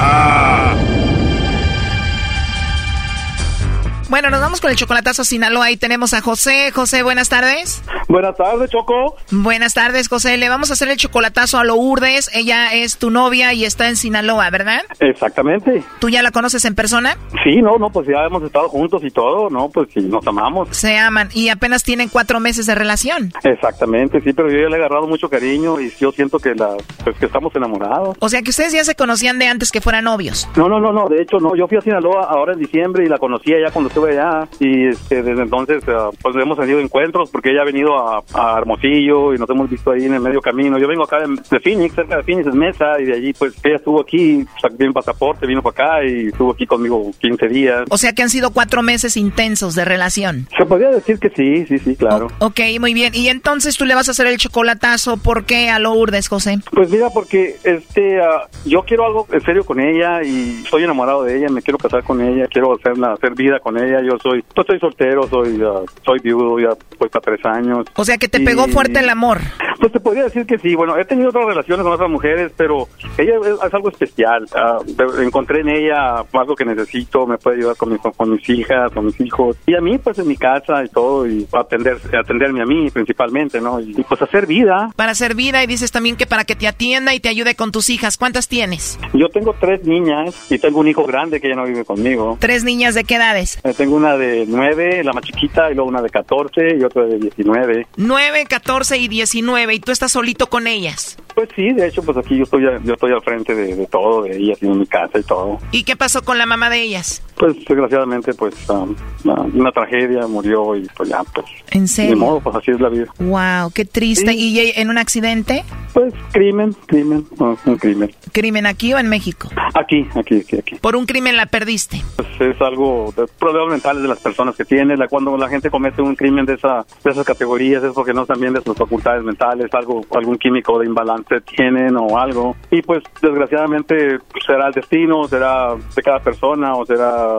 Bueno, nos vamos con el chocolatazo Sinaloa. Ahí tenemos a José. José, buenas tardes. Buenas tardes, Choco. Buenas tardes, José. Le vamos a hacer el chocolatazo a Lourdes. Ella es tu novia y está en Sinaloa, ¿verdad? Exactamente. ¿Tú ya la conoces en persona? Sí, no, no, pues ya hemos estado juntos y todo, ¿no? Pues sí, nos amamos. Se aman y apenas tienen cuatro meses de relación. Exactamente, sí, pero yo ya le he agarrado mucho cariño y yo siento que la, pues que estamos enamorados. O sea que ustedes ya se conocían de antes que fueran novios. No, no, no, no, de hecho no, yo fui a Sinaloa ahora en diciembre y la conocía ya cuando estuve allá y este, desde entonces uh, pues hemos tenido encuentros porque ella ha venido a, a, Hermosillo y nos hemos visto ahí en el medio camino. Yo vengo acá de, de Phoenix, cerca de Phoenix, es Mesa, y de allí pues ella estuvo aquí, sacó un pasaporte, vino para acá y estuvo aquí conmigo 15 días. O sea que han sido cuatro meses intensos de relación. Se podría decir que sí, sí, sí, claro. O, ok, muy bien. Y entonces tú le vas a hacer el chocolatazo, ¿por qué a Lourdes, José? Pues mira, porque este, uh, yo quiero algo en serio con ella y estoy enamorado de ella, me quiero casar con ella, quiero hacerla, hacer vida con ella, yo soy, yo estoy soltero, soy, uh, soy viudo, ya voy para tres años. O sea que te y... pegó fuerte el amor. Pues te podría decir que sí, bueno, he tenido otras relaciones con otras mujeres, pero ella es, es algo especial. Uh, encontré en ella algo que necesito, me puede ayudar con, mi, con mis hijas, con mis hijos, y a mí pues en mi casa y todo, y atender, atenderme a mí principalmente, ¿no? Y, y pues hacer vida. Para hacer vida, y dices también que para que te atienda y te ayude con tus hijas, ¿cuántas tienes? Yo tengo tres niñas y tengo un hijo grande que ya no vive conmigo. ¿Tres niñas de qué edades? Tengo una de nueve, la más chiquita, y luego una de 14 y otra de 19. 9, 14 y 19, y tú estás solito con ellas. Pues sí, de hecho, pues aquí yo estoy, yo estoy al frente de, de todo, de ellas, en mi casa y todo. ¿Y qué pasó con la mamá de ellas? Pues desgraciadamente, pues um, una, una, tragedia, murió y pues ya, pues. ¿En serio? De modo, pues así es la vida. Wow, qué triste. Sí. ¿Y en un accidente? Pues crimen, crimen, no, un crimen. ¿Crimen aquí o en México? Aquí, aquí, aquí, aquí. ¿Por un crimen la perdiste? Pues es algo, de problemas mentales de las personas que tienen, la, cuando la gente comete un crimen de, esa, de esas categorías es porque no están bien de sus facultades mentales, algo, algún químico de imbalance tienen o algo. Y pues desgraciadamente será el destino, será de cada persona o será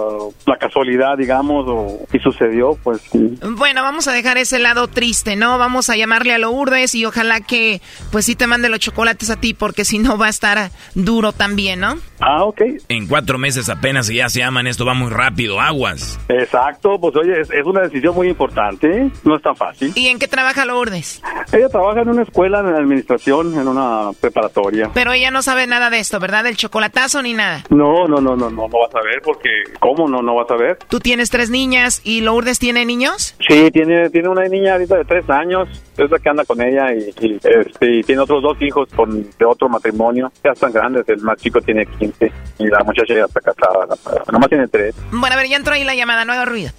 la casualidad, digamos, o, y sucedió, pues. Sí. Bueno, vamos a dejar ese lado triste, ¿no? Vamos a llamarle a Lourdes y ojalá que, pues sí te mande los chocolates a ti, porque si no va a estar duro también, ¿no? Ah, ok. En cuatro meses apenas y ya se llaman, esto va muy rápido, aguas. Exacto, pues oye, es, es una decisión muy importante, no es tan fácil. ¿Y en qué trabaja Lourdes? Ella trabaja en una escuela en administración, en una preparatoria. Pero ella no sabe nada de esto, ¿verdad? Del chocolatazo ni nada. No, no, no, no, no, no vas a ver porque ¿cómo no no vas a ver? Tú tienes tres niñas y Lourdes tiene niños? Sí, tiene tiene una niña ahorita de tres años, es la que anda con ella y, y, este, y tiene otros dos hijos con, de otro matrimonio. Ya están grandes, el más chico tiene 15 y la muchacha ya está casada, nomás tiene tres. Bueno, a ver, ya entró ahí la llamada, no haga ruido.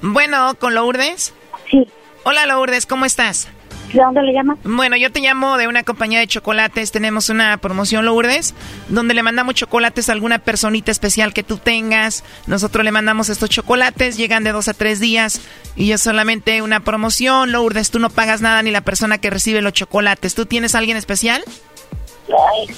Bueno, ¿con Lourdes? Sí. Hola Lourdes, ¿cómo estás? ¿De dónde le llama? Bueno, yo te llamo de una compañía de chocolates. Tenemos una promoción, Lourdes, donde le mandamos chocolates a alguna personita especial que tú tengas. Nosotros le mandamos estos chocolates, llegan de dos a tres días y es solamente una promoción. Lourdes, tú no pagas nada ni la persona que recibe los chocolates. ¿Tú tienes alguien especial? Ay,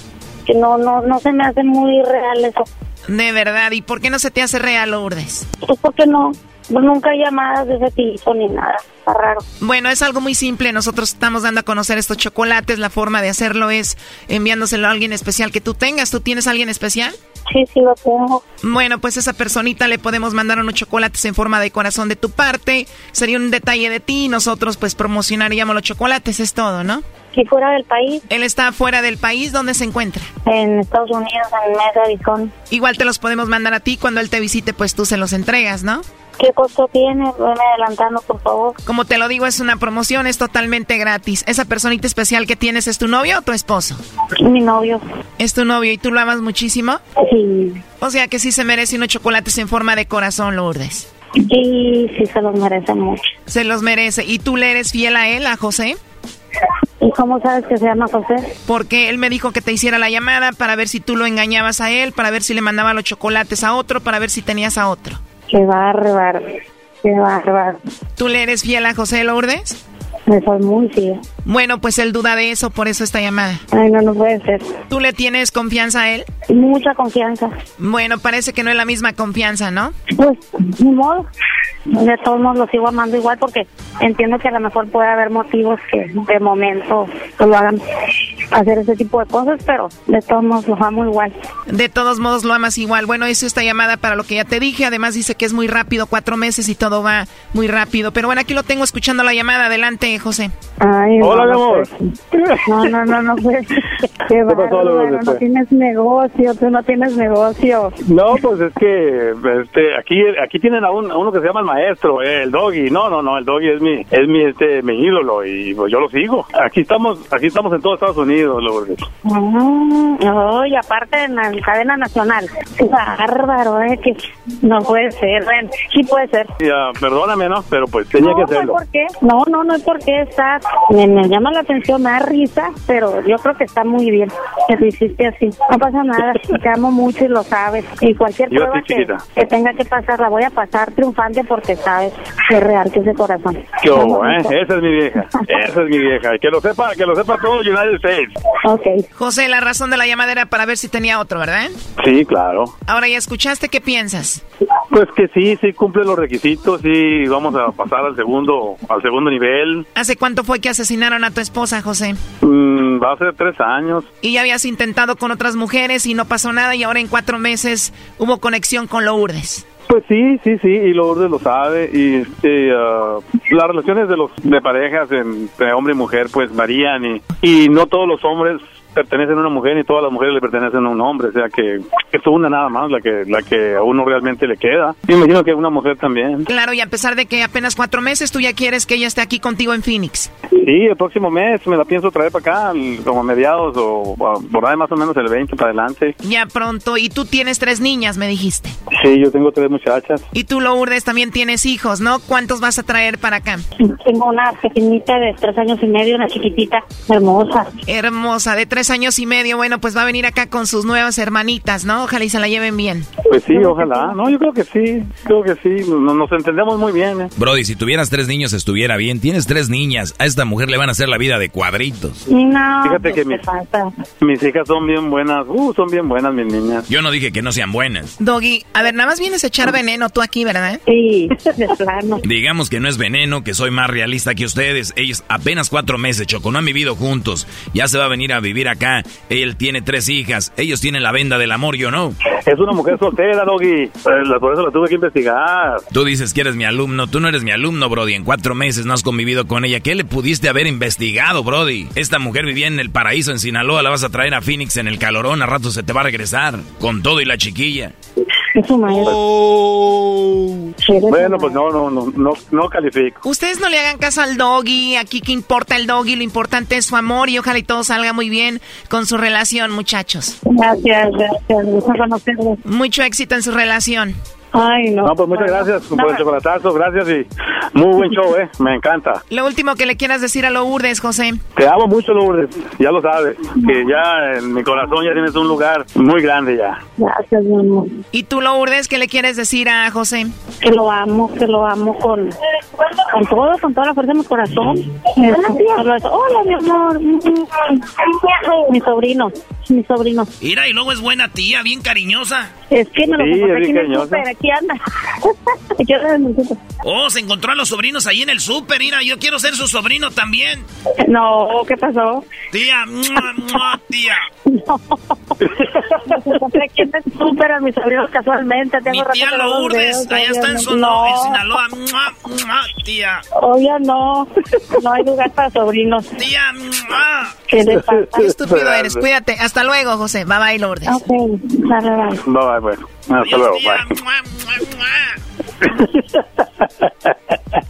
que no, no, no se me hace muy real eso. De verdad, ¿y por qué no se te hace real, Lourdes? Pues porque no, nunca hay llamadas de ese tipo ni nada. Está raro. Bueno, es algo muy simple. Nosotros estamos dando a conocer estos chocolates. La forma de hacerlo es enviándoselo a alguien especial que tú tengas. ¿Tú tienes alguien especial? Sí, sí lo tengo. Bueno, pues a esa personita le podemos mandar unos chocolates en forma de corazón de tu parte. Sería un detalle de ti y nosotros pues promocionaríamos los chocolates. Es todo, ¿no? ¿Y fuera del país? Él está fuera del país. ¿Dónde se encuentra? En Estados Unidos, en Mesa, Arizona. Igual te los podemos mandar a ti. Cuando él te visite, pues tú se los entregas, ¿no? ¿Qué costo tiene? Veme adelantando, por favor. Como te lo digo, es una promoción, es totalmente gratis. ¿Esa personita especial que tienes es tu novio o tu esposo? Mi novio. ¿Es tu novio y tú lo amas muchísimo? Sí. O sea que sí se merece unos chocolates en forma de corazón, Lourdes. Sí, sí se los merece mucho. Se los merece. ¿Y tú le eres fiel a él, a José? ¿Y cómo sabes que se llama José? Porque él me dijo que te hiciera la llamada para ver si tú lo engañabas a él, para ver si le mandaba los chocolates a otro, para ver si tenías a otro. Qué bárbaro, qué bárbaro. ¿Tú le eres fiel a José Lourdes? Me soy muy fiel. Bueno, pues él duda de eso, por eso esta llamada. Ay, no, no puede ser. ¿Tú le tienes confianza a él? Mucha confianza. Bueno, parece que no es la misma confianza, ¿no? Pues, ni modo. De todos modos lo sigo amando igual porque entiendo que a lo mejor puede haber motivos que de momento lo hagan hacer ese tipo de cosas, pero de todos modos lo amo igual. De todos modos lo amas igual. Bueno, eso esta llamada para lo que ya te dije. Además dice que es muy rápido, cuatro meses y todo va muy rápido. Pero bueno, aquí lo tengo escuchando la llamada. Adelante, José. Ay, Hola, mi amor. No, no, no, no, pues, qué bárbaro, no tienes negocio, tú no tienes negocio. No, pues es que este, aquí aquí tienen a, un- a uno que se llama el maestro, eh, el doggy. No, no, no, el doggy es mi es mi este mi ídolo y pues, yo lo sigo. Aquí estamos aquí estamos en todo Estados Unidos, Lourdes. Ah, y aparte en la cadena nacional. Qué bárbaro, eh, que no puede ser. Bueno, sí puede ser. Ya, perdóname, ¿no? Pero pues tenía no, que no es hacerlo. por qué. No, no, no es porque estás. Me, me llama la atención, me da risa, pero yo creo que está muy bien que lo hiciste así. No pasa nada. Te amo mucho y lo sabes. Y cualquier Yo prueba que, que tenga que pasar, la voy a pasar triunfante porque sabes que es real, que es de corazón. ¿Qué hubo, eh? Esa es mi vieja. Esa es mi vieja. Y que lo sepa, que lo sepa todo United States. Ok. José, la razón de la llamada era para ver si tenía otro, ¿verdad? Sí, claro. Ahora ya escuchaste, ¿qué piensas? Pues que sí, sí cumple los requisitos y vamos a pasar al segundo, al segundo nivel. ¿Hace cuánto fue que asesinaron a tu esposa, José? Mm, va a ser tres años. Y ya habías intentado con otras mujeres y no pasó nada y ahora en cuatro meses hubo conexión con Lourdes. Pues sí, sí, sí, y Lourdes lo sabe. Y este, ah, las relaciones de los de parejas entre hombre y mujer pues varían y, y no todos los hombres pertenecen a una mujer ni todas las mujeres le pertenecen a un hombre, o sea que es una nada más la que la que a uno realmente le queda. Y me imagino que a una mujer también. Claro, y a pesar de que apenas cuatro meses, tú ya quieres que ella esté aquí contigo en Phoenix. Sí, el próximo mes me la pienso traer para acá, como a mediados o por ahí más o menos el 20 para adelante. Ya pronto. Y tú tienes tres niñas, me dijiste. Sí, yo tengo tres muchachas. Y tú, Lourdes, también tienes hijos, ¿no? ¿Cuántos vas a traer para acá? Tengo una pequeñita de tres años y medio, una chiquitita, hermosa. Hermosa, de tres años y medio. Bueno, pues va a venir acá con sus nuevas hermanitas, ¿no? Ojalá y se la lleven bien. Pues sí, ojalá. No, yo creo que sí, creo que sí, nos, nos entendemos muy bien. ¿eh? Brody, si tuvieras tres niños estuviera bien. Tienes tres niñas. A esta mujer le van a hacer la vida de cuadritos. No, Fíjate que ¿qué mis, mis hijas son bien buenas, uh, son bien buenas mis niñas. Yo no dije que no sean buenas. Doggy, a ver, nada más vienes a echar veneno tú aquí, ¿verdad? Sí, de plano. Digamos que no es veneno, que soy más realista que ustedes. Ellos apenas cuatro meses, Choco, no han vivido juntos. Ya se va a venir a vivir acá. Él tiene tres hijas. Ellos tienen la venda del amor, yo no. Es una mujer soltera, Doggy. Eh, Por eso la tuve que investigar. Tú dices que eres mi alumno. Tú no eres mi alumno, Brody. En cuatro meses no has convivido con ella. ¿Qué le pudiste haber investigado, Brody? Esta mujer vivía en el paraíso, en Sinaloa. La vas a traer a Phoenix en el calorón. A rato se te va a regresar. Con todo y la chiquilla. Es su maestro. Bueno, pues no, no, no, no, no califico. Ustedes no le hagan caso al doggy, aquí que importa el doggy, lo importante es su amor y ojalá y todo salga muy bien con su relación, muchachos. Gracias, gracias. Gusto. Mucho éxito en su relación. Ay, no. No, pues muchas gracias por el chocolatazo, gracias y muy buen show, ¿eh? Me encanta. Lo último que le quieras decir a Lourdes, José. Te amo mucho, Lourdes, ya lo sabes, que ya en mi corazón ya tienes un lugar muy grande ya. Gracias, mi amor. ¿Y tú, Lourdes, qué le quieres decir a José? Que lo amo, que lo amo con, con todo, con toda la fuerza de mi corazón. Hola, mi amor. Mi sobrino, mi sobrino. Mira, y luego es buena tía, bien cariñosa. Es que me lo Sí, es aquí en bien el súper, aquí anda. Aquí anda en el súper. Oh, se encontró a los sobrinos ahí en el súper. Mira, yo quiero ser su sobrino también. No, ¿qué pasó? Tía, mua, mua, tía. Me encontré aquí en el súper a mis sobrinos casualmente. Tengo Mi tía no Lourdes, allá está en, obviamente. Sonora, en No. Sinaloa. Mua, tía. Obvio no. No hay lugar para sobrinos. Tía. ¿Qué le pasa? Qué estúpido eres. Cuídate. Hasta luego, José. Bye bye, Lourdes. Ok, dale, bye. Bye, bye, bueno. Hasta luego, bye.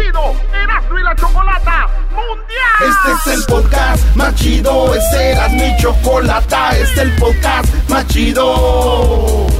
chido Erasmo Chocolata Mundial. Este es el podcast más chido, este era mi chocolata, este es el podcast más chido.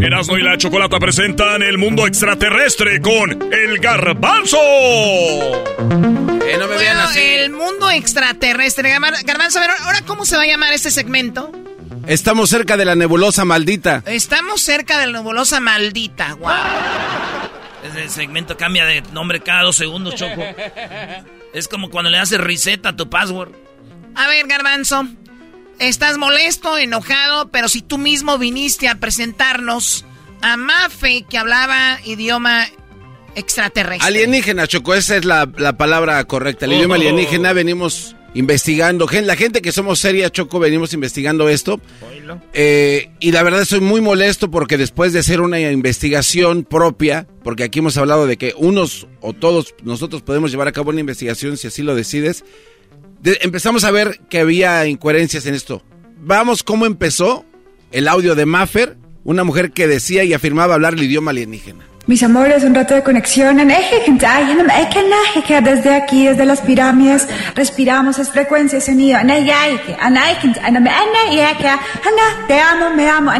Erasmo y la chocolata presentan el mundo extraterrestre con el garbanzo. Eh, no me vean Bueno, así. el mundo extraterrestre. Gar- Garbanzo, a ver, ahora cómo se va a llamar este segmento. Estamos cerca de la nebulosa maldita. Estamos cerca de la nebulosa maldita. Wow. Ese segmento cambia de nombre cada dos segundos, Choco. Es como cuando le haces reset a tu password. A ver, Garbanzo. Estás molesto, enojado, pero si tú mismo viniste a presentarnos a Mafe, que hablaba idioma extraterrestre. Alienígena, Choco, esa es la, la palabra correcta. El idioma Oh. alienígena venimos investigando. La gente que somos seria, Choco, venimos investigando esto. Eh, y la verdad estoy muy molesto porque después de hacer una investigación propia, porque aquí hemos hablado de que unos o todos nosotros podemos llevar a cabo una investigación si así lo decides, empezamos a ver que había incoherencias en esto. Vamos cómo empezó el audio de Maffer, una mujer que decía y afirmaba hablar el idioma alienígena. Mis amores, un rato de conexión. Desde aquí, desde las pirámides, respiramos es frecuencia y sonido. Te amo, me amo.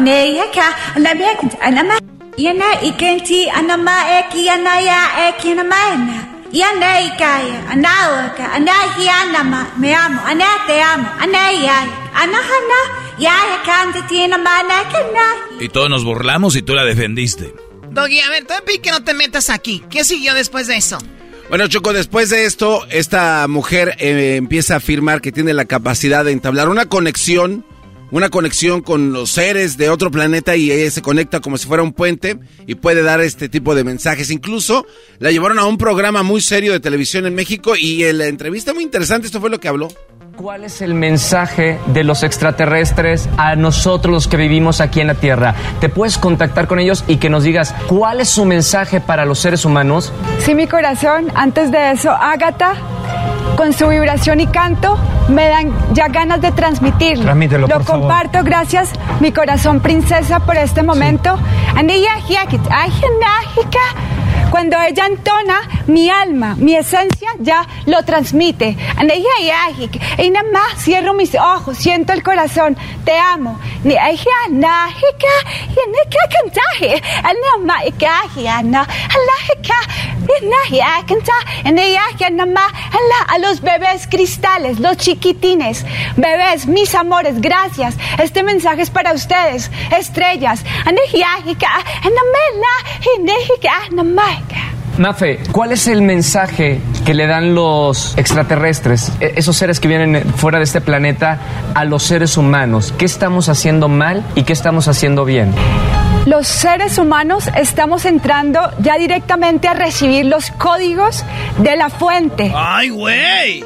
Yana anamaena. Yana ikaya anawaka anahi anama me amo ana te amo anaya anahana yaya kante tiene mana kana. Y todos nos burlamos y tú la defendiste. Doggy, a ver, te pedí que no te metas aquí. ¿Qué siguió después de eso? Bueno, Choco, después de esto, esta mujer eh, empieza a afirmar que tiene la capacidad de entablar una conexión, una conexión con los seres de otro planeta y ella se conecta como si fuera un puente y puede dar este tipo de mensajes. Incluso la llevaron a un programa muy serio de televisión en México y en la entrevista muy interesante, esto fue lo que habló. ¿Cuál es el mensaje de los extraterrestres a nosotros los que vivimos aquí en la Tierra? ¿Te puedes contactar con ellos y que nos digas cuál es su mensaje para los seres humanos? Sí, mi corazón, antes de eso, Ágata, con su vibración y canto, me dan ya ganas de transmitirlo. Transmítelo, Lo por favor. comparto, gracias, mi corazón princesa, por este momento. Cuando ella entona, mi alma, mi esencia ya lo transmite. Y nada más cierro mis ojos, siento el corazón, te amo. A los bebés cristales, los chiquitines. Bebés, mis amores, gracias. Este mensaje es para ustedes. Estrellas. Mafe, ¿cuál es el mensaje que le dan los extraterrestres, e- esos seres que vienen fuera de este planeta, a los seres humanos? ¿Qué estamos haciendo mal y qué estamos haciendo bien? Los seres humanos estamos entrando ya directamente a recibir los códigos de la fuente. ¡Ay, güey!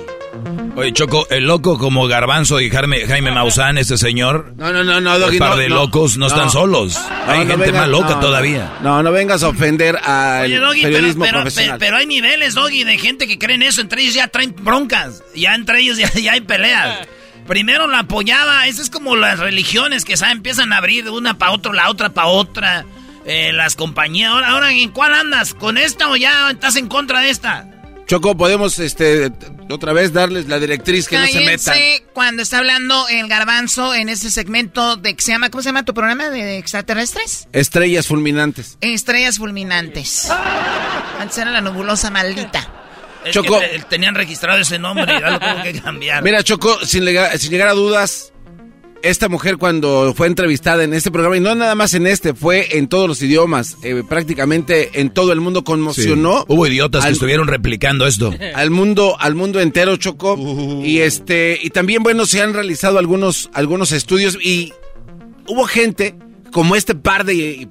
Oye, Choco, el loco como Garbanzo y Jaime, Jaime Maussan, ese señor. No, no, no, no, Un par de no. locos no, están solos. No, Hay no gente vengas- más loca no, todavía. No, no vengas a ofender al Oye, Doggy, pero, periodismo pero, profesional. pe- pero hay niveles, Doggy, de gente que creen eso. Entre ellos ya traen broncas. Ya entre ellos ya, ya hay peleas. Primero la apoyaba. Eso es como las religiones que ¿sabes? empiezan a abrir de una para otro, la otra para otra. Eh, las compañías. Ahora, ahora, ¿en cuál andas? ¿Con esta o ya estás en contra de esta? Choco, podemos este otra vez darles la directriz que no se metan. Cuando está hablando el garbanzo en ese segmento de que se llama, ¿cómo se llama tu programa de extraterrestres? Estrellas fulminantes. Estrellas fulminantes. Antes era la nebulosa maldita. Es Choco. que tenían registrado ese nombre y ya lo tuvo que cambiar. Mira, Choco, sin, sin llegar a dudas, esta mujer cuando fue entrevistada en este programa, y no nada más en este, fue en todos los idiomas, eh, prácticamente en todo el mundo conmocionó. Sí. Hubo idiotas al- que estuvieron replicando esto. al mundo al mundo entero Choco y este y también bueno se han realizado algunos algunos estudios y hubo gente como este par de,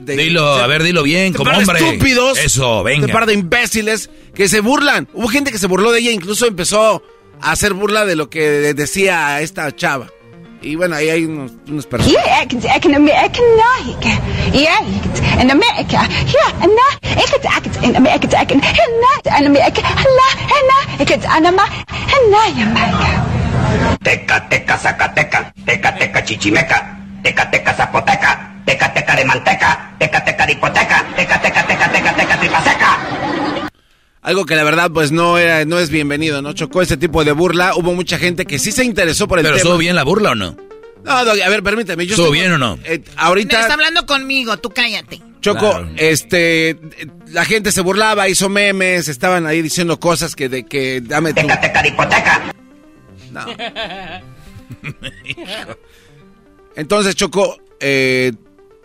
de- Dilo, a ver, dilo bien, este como par de hombre. estúpidos Eso, venga. este par de imbéciles que se burlan hubo gente que se burló de ella incluso empezó a hacer burla de lo que decía esta chava y bueno ahí hay unos, na Jamaica. Teca, teca, zacateca, teca, teca, chichimeca, teca, teca, zapoteca, teca, teca de manteca, teca, teca de hipoteca, teca, teca, teca, teca, teca, tripaseca. Algo que la verdad pues no era no es bienvenido no chocó ese tipo de burla hubo mucha gente que sí se interesó por el ¿Pero tema estuvo bien la burla o no? No, Doggy, a ver, permíteme. Yo ¿Estuvo bien o no? eh, Está ahorita, hablando conmigo, tú cállate. Choco, Claro. este, la gente se burlaba, hizo memes, estaban ahí diciendo cosas que de que dame tu... Teca, teca hipoteca. No. Entonces, Choco, eh,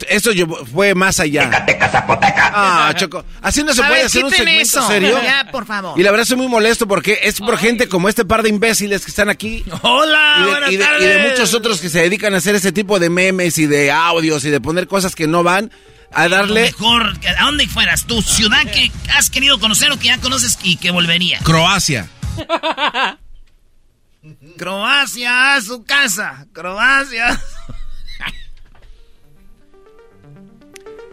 esto llevó- fue más allá. Teca, teca, zapoteca. Ah, Choco, así no se A puede ver, hacer un segmento eso. serio. Ya, por favor. Y la verdad soy muy molesto porque es por gente como este par de imbéciles que están aquí. Hola, y de, buenas y de- y tardes. de muchos otros que se dedican a hacer ese tipo de memes y de audios y de poner cosas que no van a darle Mejor, ¿a dónde fueras? ¿Tu ciudad que has querido conocer o que ya conoces y que volvería? Croacia. Croacia, a su casa. Croacia.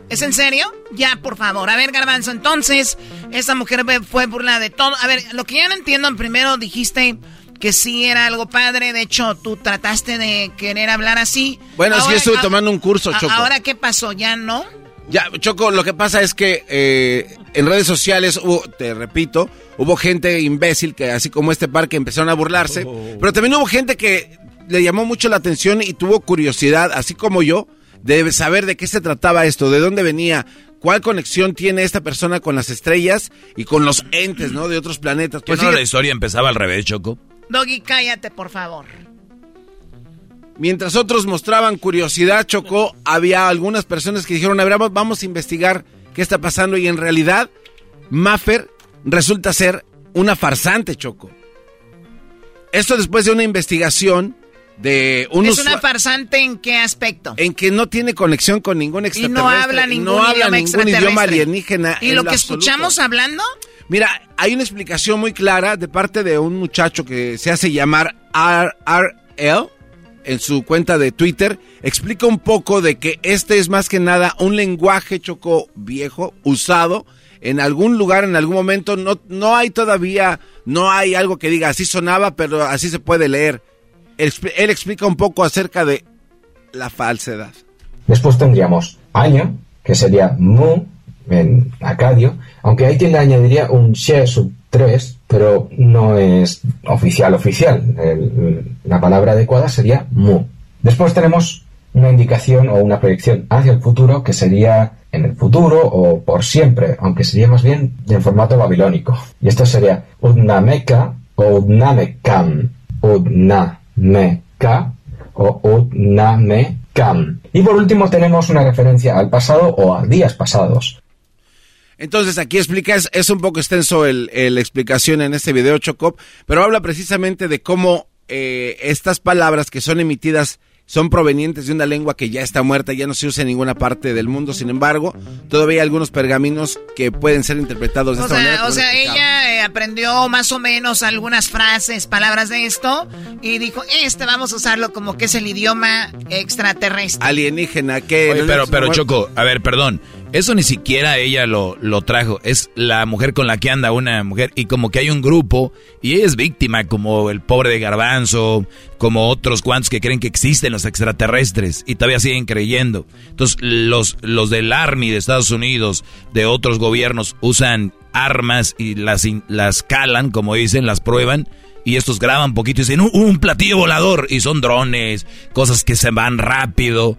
¿Es en serio? Ya, por favor. A ver, Garbanzo, entonces, esa mujer ve- fue burla de todo. A ver, lo que yo no entiendo, primero dijiste que sí era algo padre. De hecho, tú trataste de querer hablar así. Bueno, Ahora- yo estuve a- tomando un curso, Choco. Ahora, ¿qué pasó? ¿Ya no? Ya, Choco, lo que pasa es que eh, en redes sociales hubo, te repito, hubo gente imbécil que así como este par que empezaron a burlarse, pero también hubo gente que le llamó mucho la atención y tuvo curiosidad, así como yo, de saber de qué se trataba esto, de dónde venía, cuál conexión tiene esta persona con las estrellas y con los entes, ¿no? De otros planetas. ¿Qué Pues no la historia empezaba al revés, Choco? Doggy, cállate, por favor. mientras otros mostraban curiosidad, Choco, había algunas personas que dijeron, a ver, vamos- vamos a investigar qué está pasando y en realidad Maffer resulta ser una farsante, Choco. Esto después de una investigación de un ¿Es una farsante en qué aspecto? en que no tiene conexión con ningún Y extraterrestre. no habla ningún no habla idioma ningún idioma alienígena. ¿Y lo que absoluto. escuchamos hablando? Mira, hay una explicación muy clara de parte de un muchacho que se hace llamar RRL en su cuenta de Twitter. Explica un poco de que este es más que nada un lenguaje choco viejo, usado en algún lugar, en algún momento. No, no hay todavía, no hay algo que diga así sonaba, pero así se puede leer. Él, expl- él explica un poco acerca de la falsedad. Después tendríamos año, que sería mu en acadio, aunque ahí le añadiría un she sub 3, pero no es oficial oficial. La palabra adecuada sería mu. Después tenemos una indicación o una proyección hacia el futuro que sería en el futuro o por siempre, aunque sería más bien en formato babilónico. Y esto sería Udnameka o Udnamekam. Udnameka o Udnamekam. Y por último tenemos una referencia al pasado o a días pasados. Entonces aquí explica, es, un poco extenso el, la explicación en este video, Chocop, pero habla precisamente de cómo eh, estas palabras que son emitidas son provenientes de una lengua que ya está muerta, ya no se usa en ninguna parte del mundo. Sin embargo, todavía hay algunos pergaminos que pueden ser interpretados de esta manera. O sea, ella eh, aprendió más o menos algunas frases, palabras de esto y dijo, este vamos a usarlo como que es el idioma extraterrestre. Alienígena, que... pero, pero Choco, a ver, perdón. Eso ni siquiera ella lo, lo trajo. Es la mujer con la que anda una mujer. Y como que hay un grupo. Y ella es víctima, como el pobre de Garbanzo. Como otros cuantos que creen que existen los extraterrestres. Y todavía siguen creyendo. Entonces, los, los del Army de Estados Unidos, de otros gobiernos, usan armas y las, las calan, como dicen, las prueban. Y estos graban poquito y dicen, un platillo volador. Y son drones, cosas que se van rápido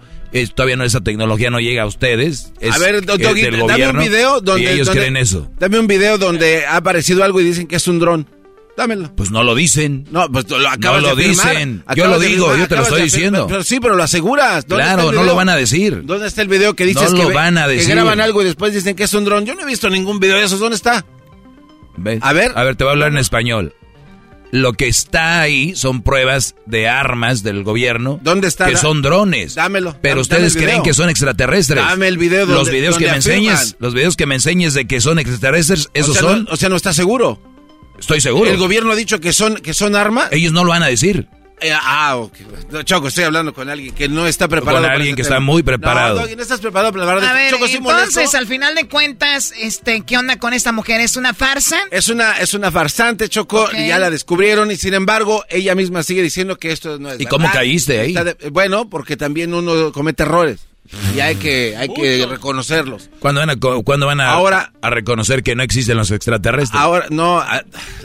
todavía no esa tecnología no llega a ustedes. a ver, Doggy, dame un video donde ellos creen eso. Dame un video donde ha aparecido algo y dicen que es un dron. Dámelo. Pues no lo dicen. No, pues lo acabas no lo dicen. yo lo digo, yo te lo estoy diciendo. Pero, sí, pero lo aseguras. Claro, no lo van a decir. ¿Dónde está el video que dices no lo van a decir. que graban algo y después dicen que es un dron? Yo no he visto ningún video de esos. ¿Dónde está? A ver. A ver, te voy a hablar en español. Lo que está ahí son pruebas de armas del gobierno. ¿Dónde está? Que son drones. Dámelo. Pero ustedes creen que son extraterrestres. Dame el video. Donde, los videos que me enseñes, los videos que me enseñes de que son extraterrestres, esos son. o sea, no está seguro. Estoy seguro. El gobierno ha dicho que son que son armas. Ellos no lo van a decir. Eh, ah, ok. Choco, estoy hablando con alguien que no está preparado. Con alguien que está muy preparado. No, no estás preparado para hablar de A ver, Choco, entonces, al final de cuentas, este, ¿qué onda con esta mujer? ¿Es una farsa? Es una, es una farsante, Choco, y ya la descubrieron, y sin embargo, ella misma sigue diciendo que esto no es ¿Y cómo caíste ahí? bueno, porque también uno comete errores. Y hay que, hay que reconocerlos. ¿Cuándo van, a, van a, ahora, a reconocer que no existen los extraterrestres? Ahora, no,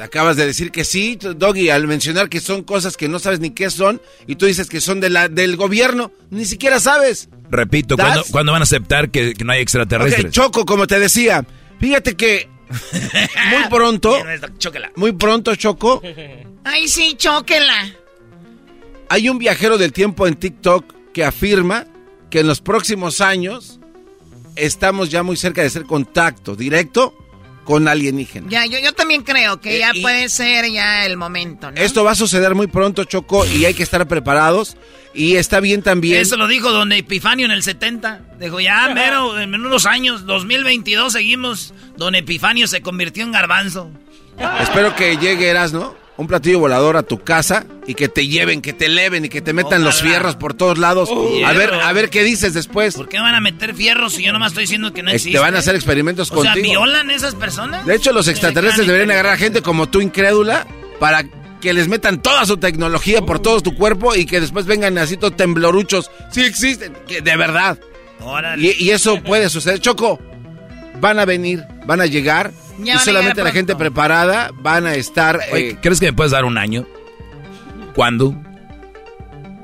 acabas de decir que sí, Doggy, al mencionar que son cosas que no sabes ni qué son, y tú dices que son de la, del gobierno, ni siquiera sabes. Repito, ¿cuándo, van a aceptar que, no hay extraterrestres? Choco, como te decía, fíjate que muy pronto, muy pronto, Choco. Ay, sí, chóquela. Hay un viajero del tiempo en TikTok que afirma que en los próximos años estamos ya muy cerca de ser contacto directo con alienígenas. Ya, yo, yo también creo que ya eh, puede ser ya el momento. ¿no? Esto va a suceder muy pronto, Choco, y hay que estar preparados. Y está bien también. Eso lo dijo don Epifanio en el 70. Dijo, ya, mero, en unos años, 2022 seguimos. Don Epifanio se convirtió en garbanzo. Espero que llegue ¿no? Un platillo volador a tu casa y que te lleven, que te eleven y que te metan los fierros por todos lados. a ver, a ver qué dices después. ¿Por qué van a meter fierros si yo nomás estoy diciendo que no existe? Te van a hacer experimentos o contigo. sea, ¿violan esas personas? De hecho, los extraterrestres deberían agarrar a gente como tú incrédula para que les metan toda su tecnología por todo tu cuerpo y que después vengan así todos tembloruchos. Sí existen, que de verdad. Y, y eso puede suceder. Choco, van a venir, van a llegar y solamente la gente preparada van a estar. Eh, ¿Crees que me puedes dar un año? ¿Cuándo?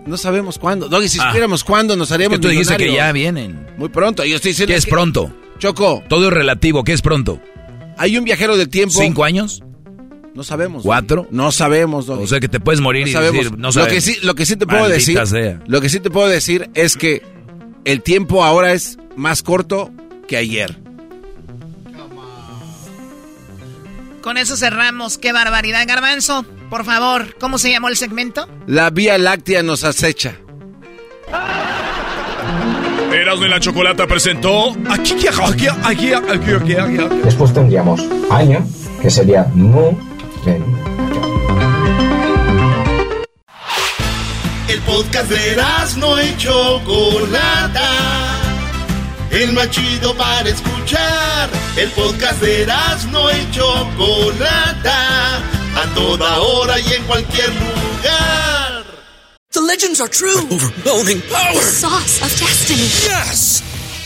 No sabemos cuándo. Doggy, si ah. supiéramos cuándo nos haríamos tú dijiste que ya vienen. Muy pronto. Yo estoy diciendo ¿Qué es pronto? Choco. Todo es relativo. ¿Qué es pronto? Hay un viajero del tiempo. ¿Cinco años? No sabemos. ¿Cuatro? No sabemos, O sea que te puedes morir y decir, no Lo que sí, lo que sí te puedo decir. Lo que sí te puedo decir es que el tiempo ahora es más corto que ayer. Con eso cerramos. ¡Qué barbaridad, Garbanzo! Por favor, ¿cómo se llamó el segmento? La Vía Láctea nos acecha. Erasmo de la Chocolata presentó. Aquí, aquí, aquí, aquí, aquí, aquí. Después tendríamos año, que sería mu. El podcast de Erasmo y Chocolata el más chido para escuchar. El podcast de no y Chocolata, a toda hora y en cualquier lugar. The legends are true. overwhelming power. The sauce of destiny. Yes.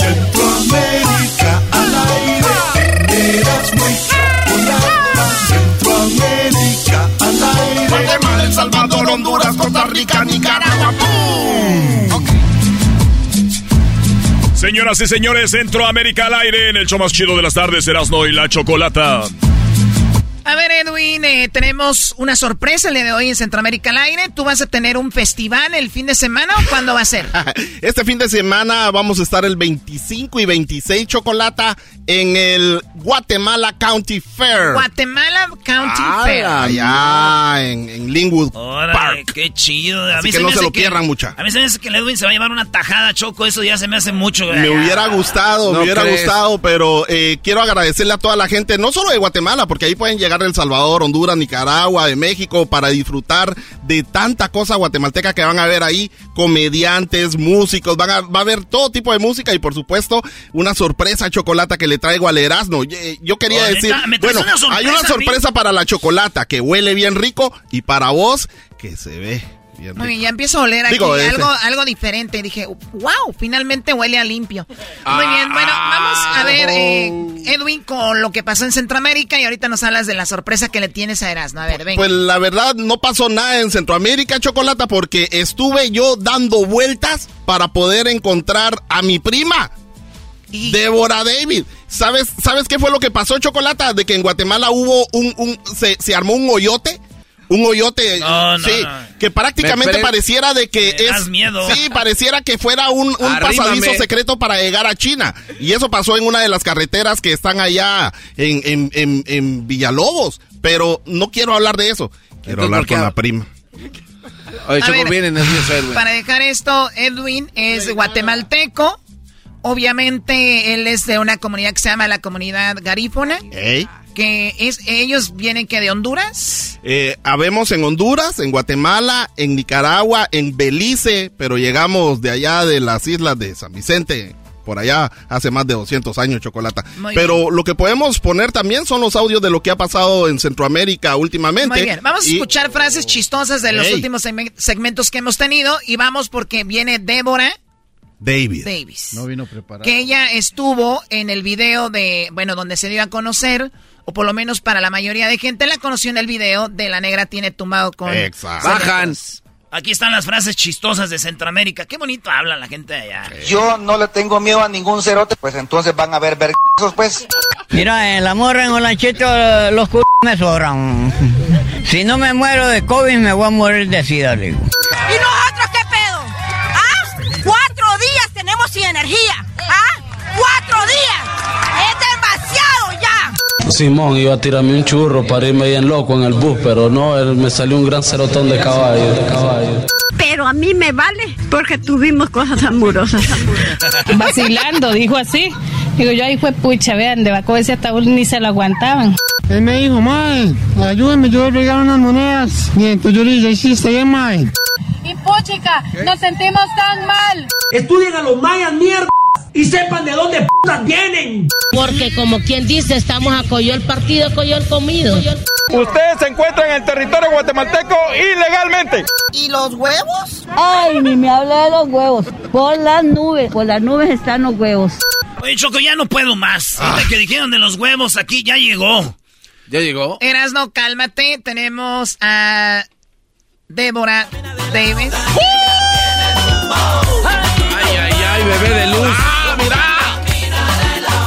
Centroamérica al aire. Eras muy chocolata. Centroamérica al aire. Guatemala, El Salvador, Honduras, Costa Rica, Nicaragua. ¡Pum! Señoras y señores, Centroamérica al aire en el show más chido de las tardes, Erasno y la Chocolata. A ver, Edwin, eh, tenemos una sorpresa el día de hoy en Centroamérica al aire. ¿Tú vas a tener un festival el fin de semana o cuándo va a ser? Este fin de semana vamos a estar el 25 y 26 Chocolata en el Guatemala County Fair. Guatemala County Ah, Fair. Allá en, en Linwood Órale, Park. qué chido. A Así mí que se no me se lo pierdan, mucha. A mí se me hace que el Edwin se va a llevar una tajada, Choco. Eso ya se me hace mucho. Me hubiera gustado, No me hubiera crees. gustado, pero eh, quiero agradecerle a toda la gente, no solo de Guatemala, porque ahí pueden llegar de El Salvador, Honduras, Nicaragua, de México, para disfrutar de tanta cosa guatemalteca que van a ver ahí, comediantes, músicos, van a, va a haber todo tipo de música y por supuesto una sorpresa chocolata que le traigo al Erasmo. Yo quería Oh, decir. ¿Me traes bueno, una sorpresa hay una sorpresa para la chocolata que huele bien rico y para vos que se ve bien Muy rico. bien, ya empiezo a oler aquí Digo, ese. algo, algo diferente. Dije, wow, finalmente huele a limpio. Muy bien, bueno, vamos a ver, eh, Edwin, con lo que pasó en Centroamérica y ahorita nos hablas de la sorpresa que le tienes a Erasmo. A ver, venga. Pues la verdad no pasó nada en Centroamérica, Chocolata, porque estuve yo dando vueltas para poder encontrar a mi prima. Débora David. ¿Sabes, ¿Sabes qué fue lo que pasó, Chocolata? De que en Guatemala hubo un, un se, se armó un hoyote. Un hoyote, No, no, sí, no. que prácticamente pareciera de que Me es, das miedo. sí, pareciera que fuera un, pasadizo secreto para llegar a China. Y eso pasó en una de las carreteras que están allá en, en, en, en Villalobos. Pero no quiero hablar de eso. Quiero Entonces, hablar ¿por qué con la prima. Oye, Choco, ver. Para dejar esto, Edwin es guatemalteco. Obviamente él es de una comunidad que se llama la comunidad garífona. Que es, ellos vienen que de Honduras. Eh, habemos en Honduras, en Guatemala, en Nicaragua, en Belice, pero llegamos de allá de las islas de San Vicente, por allá hace más de 200 años, Chocolata. Muy pero lo que podemos poner también son los audios de lo que ha pasado en Centroamérica últimamente. Muy bien, vamos a escuchar frases chistosas de los Ey. últimos segme- segmentos que hemos tenido y vamos porque viene Débora David. Davis. No vino preparado. Que ella estuvo en el video de, bueno, donde se dio a conocer, o por lo menos para la mayoría de gente la conoció en el video de La Negra Tiene Tumbado con... Exacto. Bajan. Aquí están las frases chistosas de Centroamérica. Qué bonito habla la gente de allá. Yo no le tengo miedo a ningún cerote, pues entonces van a ver vergazos, pues. Mira, en la morra en Olanchito los c me sobran. Si no me muero de COVID, me voy a morir de sida, digo. ¿Y nosotros Simón iba a tirarme un churro para irme bien loco en el bus, pero no, él me salió un gran cerotón de caballo, de caballo. Pero a mí me vale porque tuvimos cosas amorosas. Vacilando, dijo así. Digo yo, ahí fue pucha, vean, de Bacó ese ataúd ni se lo aguantaban. Él me dijo, mae, ayúdame, yo voy a regalar unas monedas. Y entonces yo le dije, sí, está bien, mae. Y puchica, nos sentimos tan mal. Estudien a los mayas, mierda, y sepan de dónde putas vienen. Porque como quien dice, estamos a coyol partido, coyol comido. Ustedes se encuentran en el territorio guatemalteco ilegalmente. ¿Y los huevos? Ay, ni me hable de los huevos. Por las nubes, por las nubes están los huevos. Oye, Choco, ya no puedo más. Ahorita que dijeron de los huevos aquí, ya llegó. ¿Ya llegó? Erasno, cálmate. Tenemos a Débora Davis. Ay,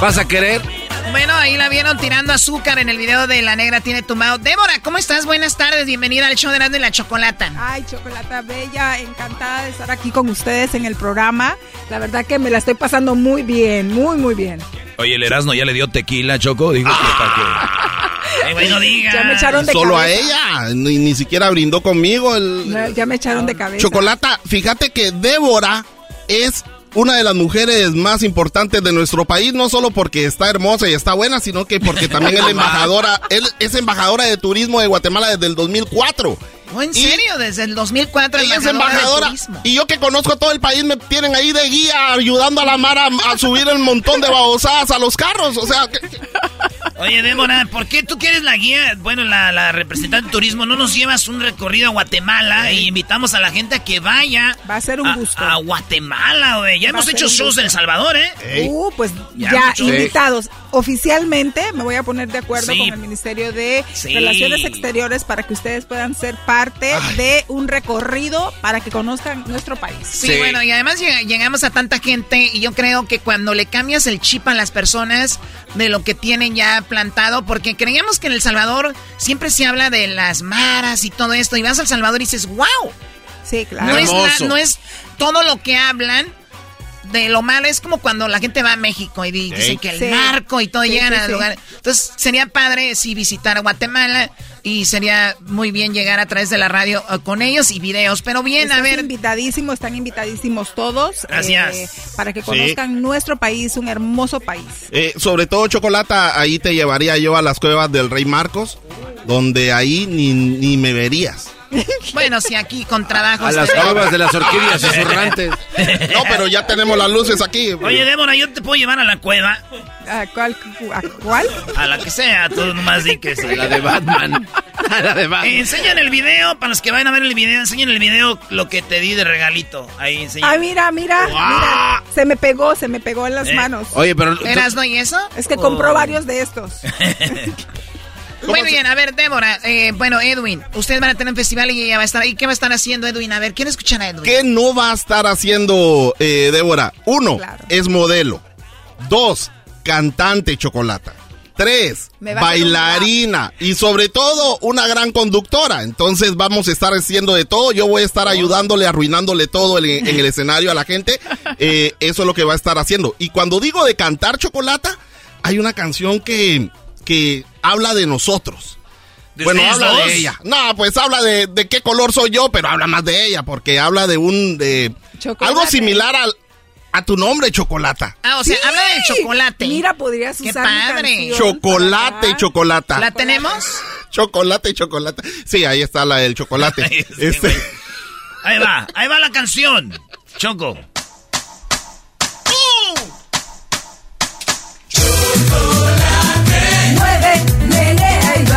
¿Vas a querer? Bueno, ahí la vieron tirando azúcar en el video de La Negra Tiene Tumbado. Débora, ¿cómo estás? Buenas tardes. Bienvenida al show de Erasmo y la Chocolata. Ay, Chocolata Bella, encantada de estar aquí con ustedes en el programa. La verdad que me la estoy pasando muy bien, muy, muy bien. Oye, el Erasmo ya le dio tequila, Choco. Dijo que para que... Ay, no diga. Ya me echaron de Solo a ella, ni, ni siquiera brindó conmigo el... Ya me echaron de cabeza. Chocolata, fíjate que Débora es una de las mujeres más importantes de nuestro país, no solo porque está hermosa y está buena, sino que porque también es embajadora, él es embajadora de turismo de Guatemala desde el 2004. ¿Oh, ¿En serio? Desde el 2004 ella es embajadora. Y yo que conozco a todo el país me tienen ahí de guía ayudando a la Mara a, subir el montón de babosadas a los carros. O sea, Oye, Débora, ¿por qué tú quieres la guía? Bueno, la, representante de turismo, ¿no nos llevas un recorrido a Guatemala y invitamos a la gente a que vaya? Va a ser un gusto. A Guatemala, güey. Ya hemos hecho shows en El Salvador, ¿eh? Uh, pues ya, invitados. Oficialmente me voy a poner de acuerdo con el Ministerio de Relaciones Exteriores para que ustedes puedan ser parte de un recorrido para que conozcan nuestro país. Sí, bueno, y además llegamos a tanta gente y yo creo que cuando le cambias el chip a las personas de lo que tienen ya plantado, porque creíamos que en El Salvador siempre se habla de las maras y todo esto, y vas al Salvador y dices, wow. Sí, claro. No es, no es todo lo que hablan, de lo malo es como cuando la gente va a México y dicen que el narco y todo llegan al lugar. Entonces sería padre si visitar Guatemala y sería muy bien llegar a través de la radio eh, con ellos y videos. Pero bien, a ver. invitadísimos, están invitadísimos todos. Gracias. Eh, para que conozcan nuestro país, un hermoso país. Eh, sobre todo, Chocolata, ahí te llevaría yo a las cuevas del Rey Marcos, donde ahí ni, ni me verías. Bueno, si aquí con trabajo. A las cuevas de las orquídeas susurrantes. No, pero ya tenemos las luces aquí. Oye, Débora, yo te puedo llevar a la cueva. ¿A cuál? ¿A cuál? A la que sea, tú nomás di que sí. A la de Batman. A la de Batman. enseñan el video, para los que vayan a ver el video, enseñan el video lo que te di de regalito. Ahí enseñan. Ay, mira, mira, mira. Se me pegó, se me pegó en las eh. manos. Oye, pero. ¿Eras no y eso? Es que compró oh. varios de estos. Muy bien, a ver, Débora, eh, bueno, Edwin, ustedes van a tener un festival y ella va a estar ahí. ¿Qué va a estar haciendo, Edwin? A ver, ¿quién escuchan a Edwin? ¿Qué no va a estar haciendo eh, Débora? Uno, es modelo. Dos, cantante chocolata. Tres, bailarina. Y sobre todo, una gran conductora. Entonces vamos a estar haciendo de todo. Yo voy a estar ayudándole, arruinándole todo en el escenario a la gente. Eh, eso es lo que va a estar haciendo. Y cuando digo de cantar chocolata, hay una canción que que habla de nosotros. bueno, habla de ella. No, pues habla de, de, qué color soy yo, pero habla más de ella, porque habla de un... de Algo similar al, a tu nombre, Chocolata. Ah, o sea, habla del chocolate. Mira, podrías Qué usar padre. Chocolate y chocolata. ¿La tenemos? chocolate y chocolate. Sí, ahí está la del chocolate. Este. Ahí va, ahí va la canción. Choco.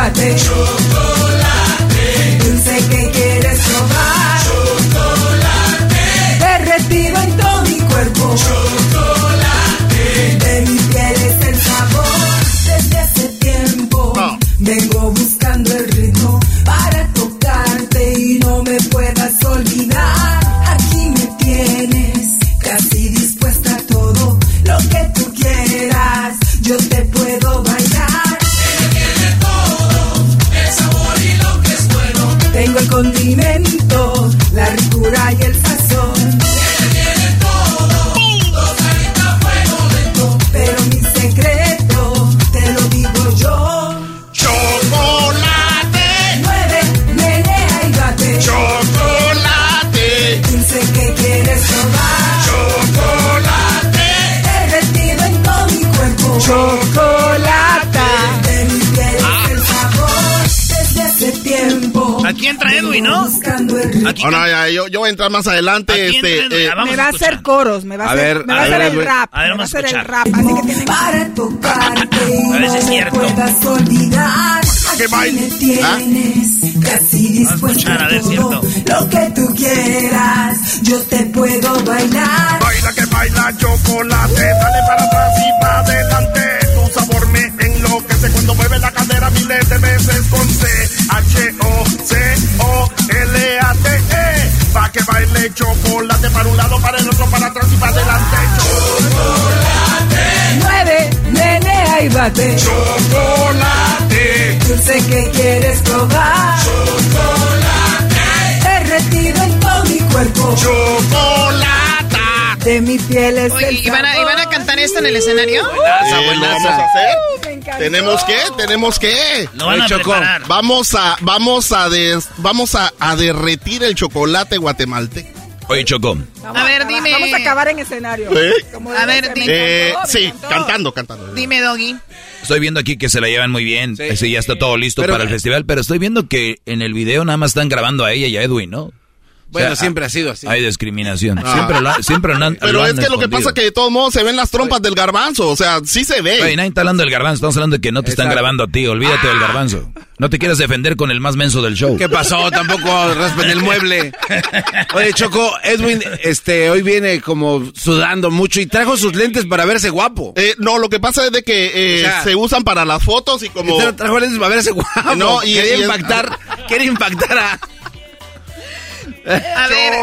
Chocolate. Tengo Aquí entra Edwin, ¿no? Aquí oh, no, ya, yo, yo voy a entrar más adelante. Este, eh, me va a hacer coros, me va a, hacer, me va a hacer el rap. A ver, me va a hacer el rap. Así que tienen para tocarte y a ver si es no cierto. puedas olvidar. que baile. Me tienes casi dispuesto a ver, todo lo que tú quieras. Yo te puedo bailar. Baila que baila chocolate, dale para atrás y para adelante. Cadera miles de veces con C H O C O L A T E. Pa que baile chocolate para un lado, para el otro, para atrás y para adelante. Chocolate. Mueve, menea y bate. Chocolate. Dulce que quieres probar. Chocolate. Derretido en todo mi cuerpo. Chocolate. De mi piel es Oye, el ¿y van, a, ¿y van a cantar esto en el escenario? Eh, ¿lo vamos a hacer? Encantó. ¿Tenemos qué? ¿Tenemos qué? Lo van a preparar. Vamos a, vamos a, des- vamos a, a derretir el chocolate guatemalteco. Oye, Choco. a ver, dime. Vamos a acabar en escenario. a ver, dime. sí, cantando, cantando. Dime, Doggy. Estoy viendo aquí que se la llevan muy bien. Sí, ya está todo listo para el festival, pero estoy viendo que en el video nada más están grabando a ella y a Edwin, ¿no? Bueno, siempre ha sido así. Hay discriminación. Ah. Siempre lo, siempre han, Pero es que lo que pasa es que de todos modos se ven las trompas del garbanzo. O sea, sí se ve. Oye, nadie está hablando del garbanzo. Estamos hablando de que no te están grabando a ti. Olvídate del garbanzo. No te quieras defender con el más menso del show. ¿Qué pasó? Tampoco raspen el mueble. Oye, Choco, Edwin, este, hoy viene como sudando mucho y trajo sus lentes para verse guapo. Eh, no, lo que pasa es de que eh, se usan para las fotos y como... Trajo lentes para verse guapo. No, y, quería impactar, quiere impactar a... A ver,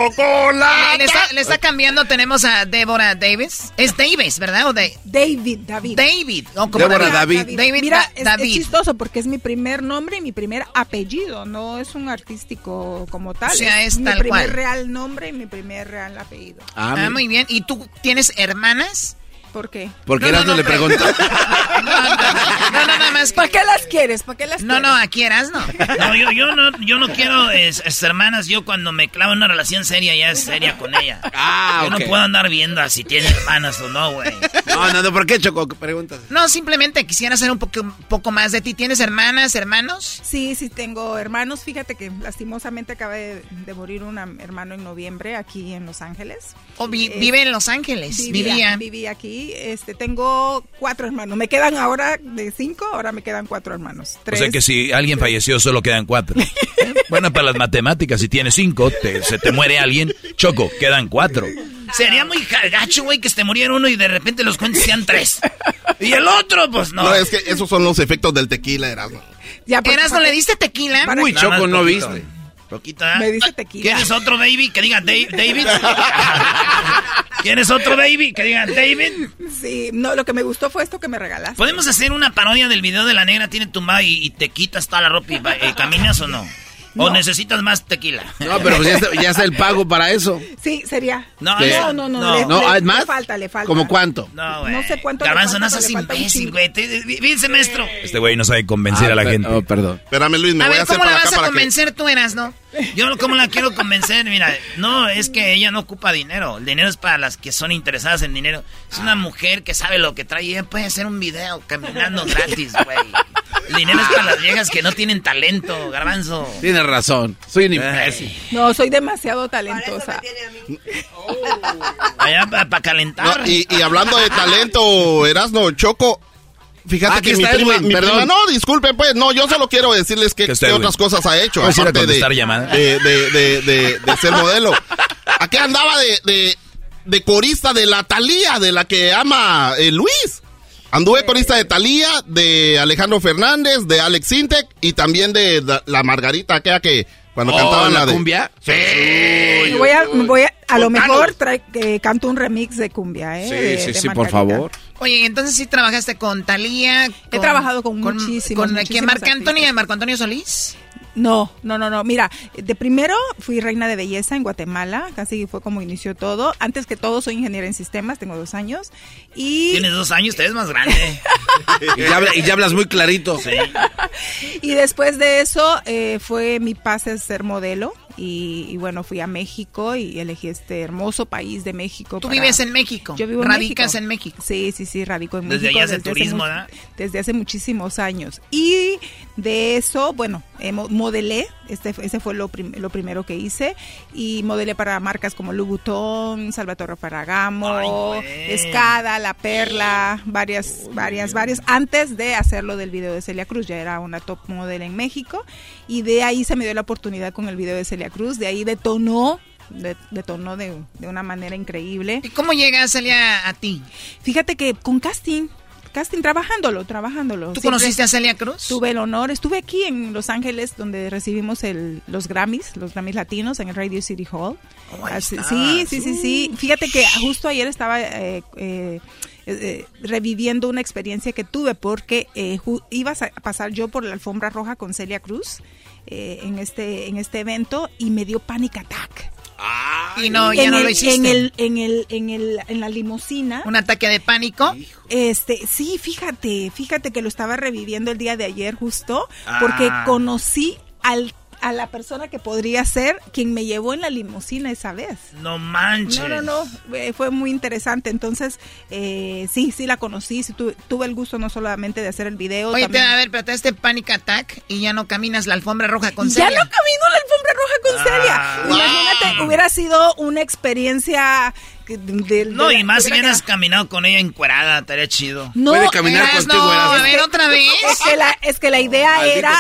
Le está, le está, cambiando, tenemos a Débora Davis. Es Davis, ¿verdad? O de... David, David. David. Débora David. David. Mira, es, David. es, chistoso porque es mi primer nombre y mi primer apellido. No es un artístico como tal. O sea, es, mi primer real nombre y mi primer real apellido. Ah, ah muy bien. ¿Y tú tienes hermanas? ¿Por qué? Porque no, no, le preguntó. no, no, nada más. ¿Para qué las quieres? ¿Para qué las no, quieres? No, aquí eras, no. No, yo, yo no, yo no quiero es, hermanas. Yo cuando me clavo en una relación seria, ya es seria con ella. Ah, Yo no puedo andar viendo si tiene hermanas o no, güey. No, no, no, ¿por qué, Choco? Preguntas. No, simplemente quisiera saber un poco, un poco más de ti. ¿Tienes hermanas, hermanos? Sí, sí, tengo hermanos. Fíjate que lastimosamente acaba de, morir un hermano en noviembre aquí en Los Ángeles. ¿O vive en Los Ángeles? Vivía. Vivía aquí. Este, tengo cuatro hermanos. Me quedan ahora de cinco, ahora me quedan cuatro hermanos. O sea que si alguien falleció, solo quedan cuatro. bueno, para las matemáticas, si tienes cinco, se te muere alguien, choco, quedan cuatro. Sería muy gacho, güey, que se te muriera uno y de repente los cuentes sean tres. Y el otro, pues no. No, es que esos son los efectos del tequila, Erasmo. Ya, pues, Erasmo, ¿le diste tequila? Muy choco, no viste. Poquito, ¿eh? Me dice tequila. ¿Quieres otro baby? Que diga David. ¿Quieres otro baby? Que diga David. Sí, no, lo que me gustó fue esto que me regalaste. ¿Podemos hacer una parodia del video de la negra tiene tu y, y te quitas toda la ropa y eh, caminas o no? ¿O necesitas más tequila? No, pero pues ya, está, el pago para eso. Sí, sería. No, no, no. No, no, ¿hay más? Le falta, le falta. ¿Cómo cuánto? No, güey. No sé cuánto Garbanzo, no seas imbécil, güey. Fíjense, maestro. Este güey no sabe convencer ah, a la gente. Oh, perdón. Espérame, Luis, me a voy ver, a hacer ¿cómo la vas a convencer tú, eras, no? Yo, ¿cómo la quiero convencer? Mira, no, es que ella no ocupa dinero. El dinero es para las que son interesadas en dinero. Es una mujer que sabe lo que trae ella puede hacer un video caminando gratis, güey. El dinero es para las viejas que no tienen talento, garbanzo. Tienes razón, soy un imbécil. No, soy demasiado talentosa. Allá para calentar. y, hablando de talento, Erasno, Choco, Fíjate que mi prima, mi prima, no, disculpen, pues, no, yo solo quiero decirles que, qué otras cosas ha hecho, aparte de, de, de, de, ser modelo. Aquí andaba de, de, corista de la Talía, de la que ama eh, Luis. Anduve corista de Talía, de Alejandro Fernández, de Alex Sintec y también de la, Margarita, aquella que cuando oh, cantaban la, de cumbia. Sí. voy a, voy a, lo mejor trae, que canto un remix de cumbia, ¿eh? Sí, sí, sí, por favor. Oye, entonces sí trabajaste con Talía. He trabajado con, muchísimos. ¿Con quién? Marc Antonio y Marco Antonio Solís? No, no, no, no. Mira, de primero fui reina de belleza en Guatemala, casi fue como inició todo. Antes que todo soy ingeniera en sistemas, tengo dos años. Y... Tienes dos años, te ves más grande. y, ya hablas muy clarito. Sí. y después de eso eh, fue mi pase a ser modelo. Y, bueno, fui a México y elegí este hermoso país de México. ¿Tú vives en México? Yo vivo en ¿Radicas en México? Sí, sí, sí, radico en desde México. Allá desde turismo, ¿verdad? Desde hace muchísimos años. Y de eso, bueno, eh, modelé, este, ese fue lo, lo primero que hice, y modelé para marcas como Louboutin, Salvatore Ferragamo, Escada, La Perla, varias, varias, varias, antes de hacerlo del video de Celia Cruz, ya era una top model en México, y de ahí se me dio la oportunidad con el video de Celia Cruz, de ahí detonó detonó de, de, una manera increíble. ¿Y cómo llega Celia a ti? Fíjate que con casting, casting, trabajándolo, trabajándolo. ¿Tú conociste a Celia Cruz? Tuve el honor, estuve aquí en Los Ángeles donde recibimos el, los Grammys, los Grammys latinos en el Radio City Hall. Oh, sí, sí, sí, sí. Fíjate que justo ayer estaba eh, eh, eh, reviviendo una experiencia que tuve porque ibas a pasar yo por la alfombra roja con Celia Cruz en, este, en este evento y me dio panic attack y no, ya no lo hiciste. En, el, en, el, en, el, en la limusina. ¿Un ataque de pánico? Este, sí, fíjate, fíjate que lo estaba reviviendo el día de ayer justo, porque ah. conocí al a la persona que podría ser quien me llevó en la limusina esa vez. No manches. No, no, no, fue muy interesante. Entonces, eh, sí, sí la conocí, sí, tuve el gusto no solamente de hacer el video. Oye, a ver, pero te este panic attack y ya no caminas la alfombra roja con Celia. Ya no camino la alfombra roja con Celia. Ah. Imagínate, hubiera sido una experiencia no, y más si hubieras caminado con ella encuerada, estaría chido. No, Puede caminar contigo. No, a ver, otra vez. Es que la, es que la idea era...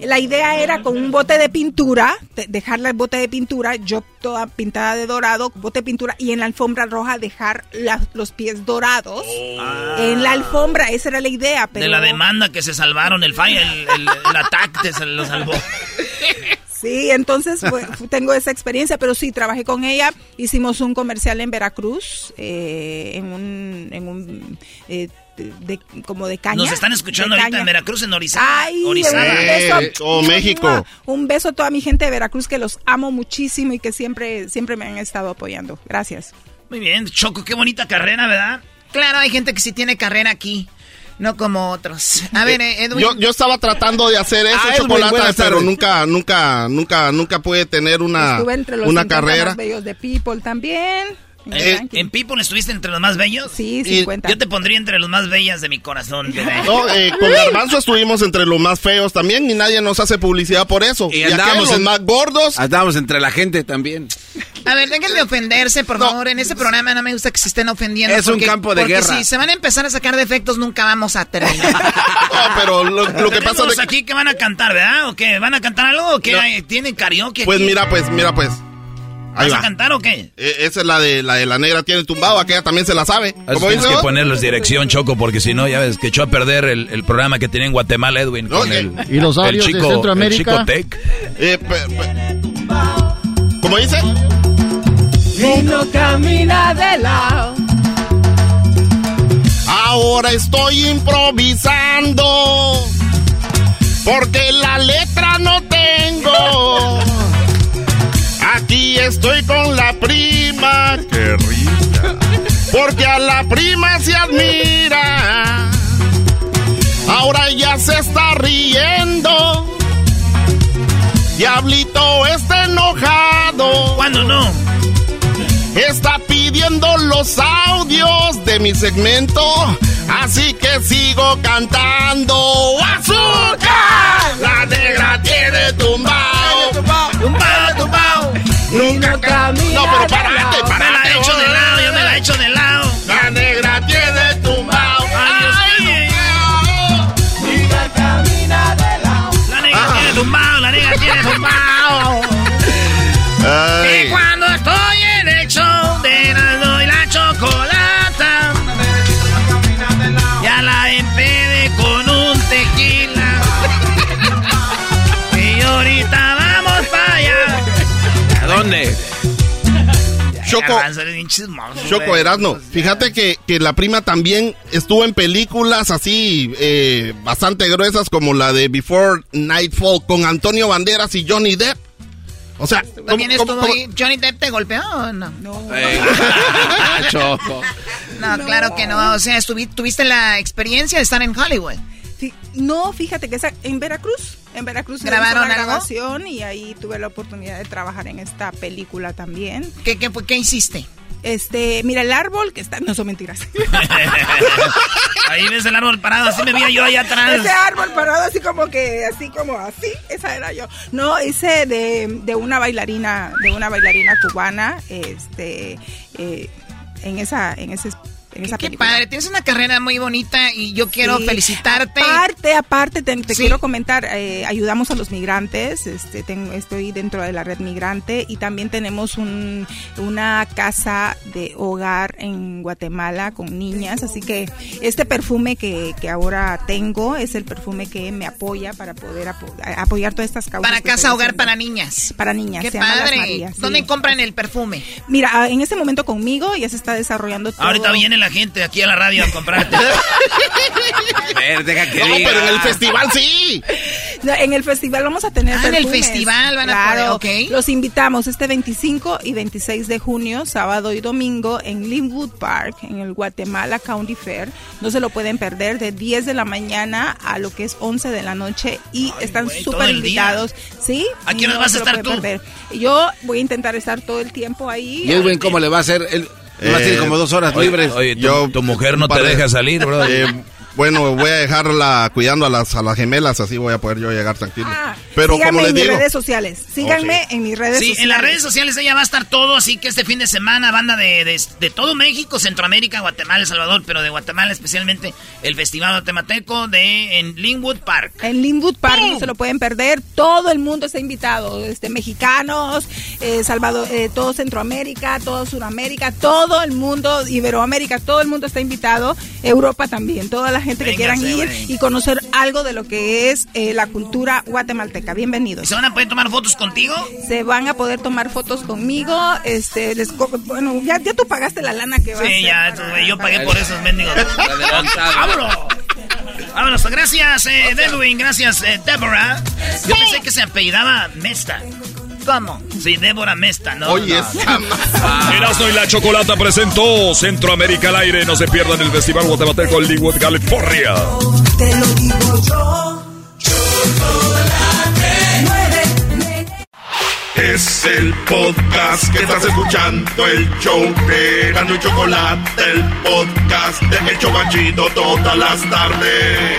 La idea era con un bote de pintura, dejarle el bote de pintura, yo toda pintada de dorado, bote de pintura, y en la alfombra roja dejar los pies dorados. Oh. En la alfombra, esa era la idea. De la demanda que se salvaron, el falla, el, el, el ataque se lo salvó. Sí, entonces tengo esa experiencia, pero sí, trabajé con ella, hicimos un comercial en Veracruz, eh, en un... En un eh, de, como de caña. Nos están escuchando ahorita en Veracruz, en Orizaba. Ay, Orizaba. México. Un beso a toda mi gente de Veracruz que los amo muchísimo y que siempre, siempre me han estado apoyando. Gracias. Muy bien, Choco, qué bonita carrera, ¿verdad? Claro, hay gente que sí tiene carrera aquí. No como otros. A ver, eh, Edwin. Yo, yo estaba tratando de hacer eso, ah, chocolate, pero nunca, nunca, nunca, nunca pude tener una, Estuve entre los una carrera. Bellos de People también. Eh, ¿En People estuviste entre los más bellos? Sí, 50. Yo te pondría entre los más bellas de mi corazón, No, eh, con Garbanzo estuvimos entre los más feos también y nadie nos hace publicidad por eso. Y, andábamos los más gordos. Andábamos entre la gente también. A ver, déjenme ofenderse, por favor. En este programa no me gusta que se estén ofendiendo. Es un campo de porque guerra. si se van a empezar a sacar defectos, nunca vamos a terminar. no, pero lo, que pasa es aquí que van a cantar, ¿verdad? ¿O qué? ¿Van a cantar algo o qué? ¿Tienen karaoke? Pues mira, pues, mira, pues. ¿Vas a cantar o qué? E, esa es la de la de la negra tiene tumbado, aquella también se la sabe. Tienes que ponerles dirección, Choco, porque si no, ya ves que echó a perder el, programa que tenía en Guatemala, Edwin, con el, y los el chico, de Centroamérica. El chico Tech. Eh, ¿Cómo dice? Y no camina de lado. Ahora estoy improvisando porque la letra no tengo. Aquí estoy con la prima. Qué rica. Porque a la prima se admira. Ahora ya se está riendo. Diablito está enojado. ¿Cuándo no? Está pidiendo los audios de mi segmento. Así que sigo cantando. ¡Azúcar! No, parate, parate. Me la he hecho de lado, yo me la he hecho de lado. La negra tiene tumbao. Ay, Nunca camina de lado. La negra tiene tumbao, la negra tiene tumbao. Choco, Choco Erasmo, fíjate que, que, la prima también estuvo en películas así eh, bastante gruesas como la de Before Nightfall con Antonio Banderas y Johnny Depp. O sea, ¿También estuvo ahí? ¿Johnny Depp te golpeó o no? No. no, claro que no. O sea, tuviste la experiencia de estar en Hollywood. No, fíjate que en Veracruz. En Veracruz grabaron la grabación y ahí tuve la oportunidad de trabajar en esta película también. ¿Qué, qué, qué hiciste? Este, mira el árbol que está, no son mentiras. Ahí ves el árbol parado, así me veía yo allá atrás. Ese árbol parado así como que, así como así, esa era yo. No, hice de, de una bailarina, de una bailarina cubana, este, eh, en esa, en ese Qué padre, tienes una carrera muy bonita y yo quiero felicitarte. Aparte, aparte, te, quiero comentar, eh, ayudamos a los migrantes, este, tengo, estoy dentro de la red migrante y también tenemos un, una casa de hogar en Guatemala con niñas, así que este perfume que, que ahora tengo es el perfume que me apoya para poder apoyar todas estas causas. Para casa hogar para niñas. Para niñas. Qué padre. ¿Dónde compran el perfume? Mira, ah, en este momento conmigo ya se está desarrollando todo. Ahorita viene la gente aquí a la radio a comprarte. ver, deja que no, pero en el festival sí. En el festival vamos a tener Ah, en el festival van a poder, ok. Los invitamos este 25 y 26 de junio, sábado y domingo, en Linwood Park, en el Guatemala County Fair. No se lo pueden perder de 10 de la mañana a lo que es 11 de la noche y están súper el día. invitados. ¿Sí? ¿A hora No vas a estar tú? perder. Yo voy a intentar estar todo el tiempo ahí. ¿Y Edwin cómo le va a hacer? A Eh, tener como dos horas oye, libres. Oye, tu, tu mujer no te deja salir, bro. Eh, bueno, voy a dejarla cuidando a las, a las gemelas, así voy a poder yo llegar tranquilo. Ah, Pero síganme como les en mis redes sociales. Síganme Oh, sí. en mis redes Sí, sociales. en las redes sociales ella va a estar todo, así que este fin de semana, banda de, de, de todo México, Centroamérica, Guatemala, El Salvador, pero de Guatemala especialmente, el Festival Guatemalteco de en Linwood Park. En Linwood Park no se lo pueden perder. Todo el mundo está invitado. Este, mexicanos, eh, Salvador, eh, todo Centroamérica, todo Sudamérica, todo el mundo, Iberoamérica, todo el mundo está invitado. Europa también. Toda la gente que quieran ir y conocer algo de lo que es eh, la cultura guatemalteca. Bienvenidos. ¿Se van a poder tomar fotos contigo? Se van a poder tomar fotos conmigo. Este, les bueno, ya, ya tú pagaste la lana que va a Sí, ya, para- yo pagué por esos mendigos. ¡Vámonos! Vámonos, gracias, eh, Edwin, gracias, eh, Deborah. Yo pensé que se apellidaba Mesta. ¿Cómo? Sí, Débora Mesta, ¿no? Oye, no. ma- Erasmo y la Chocolata presentó Centroamérica al aire. No se pierdan el Festival Guatemalteco en Linwood, California. Te lo digo yo. Es el podcast que estás escuchando, el show de Gano y Chocolate, el podcast de El Chocachito todas las tardes.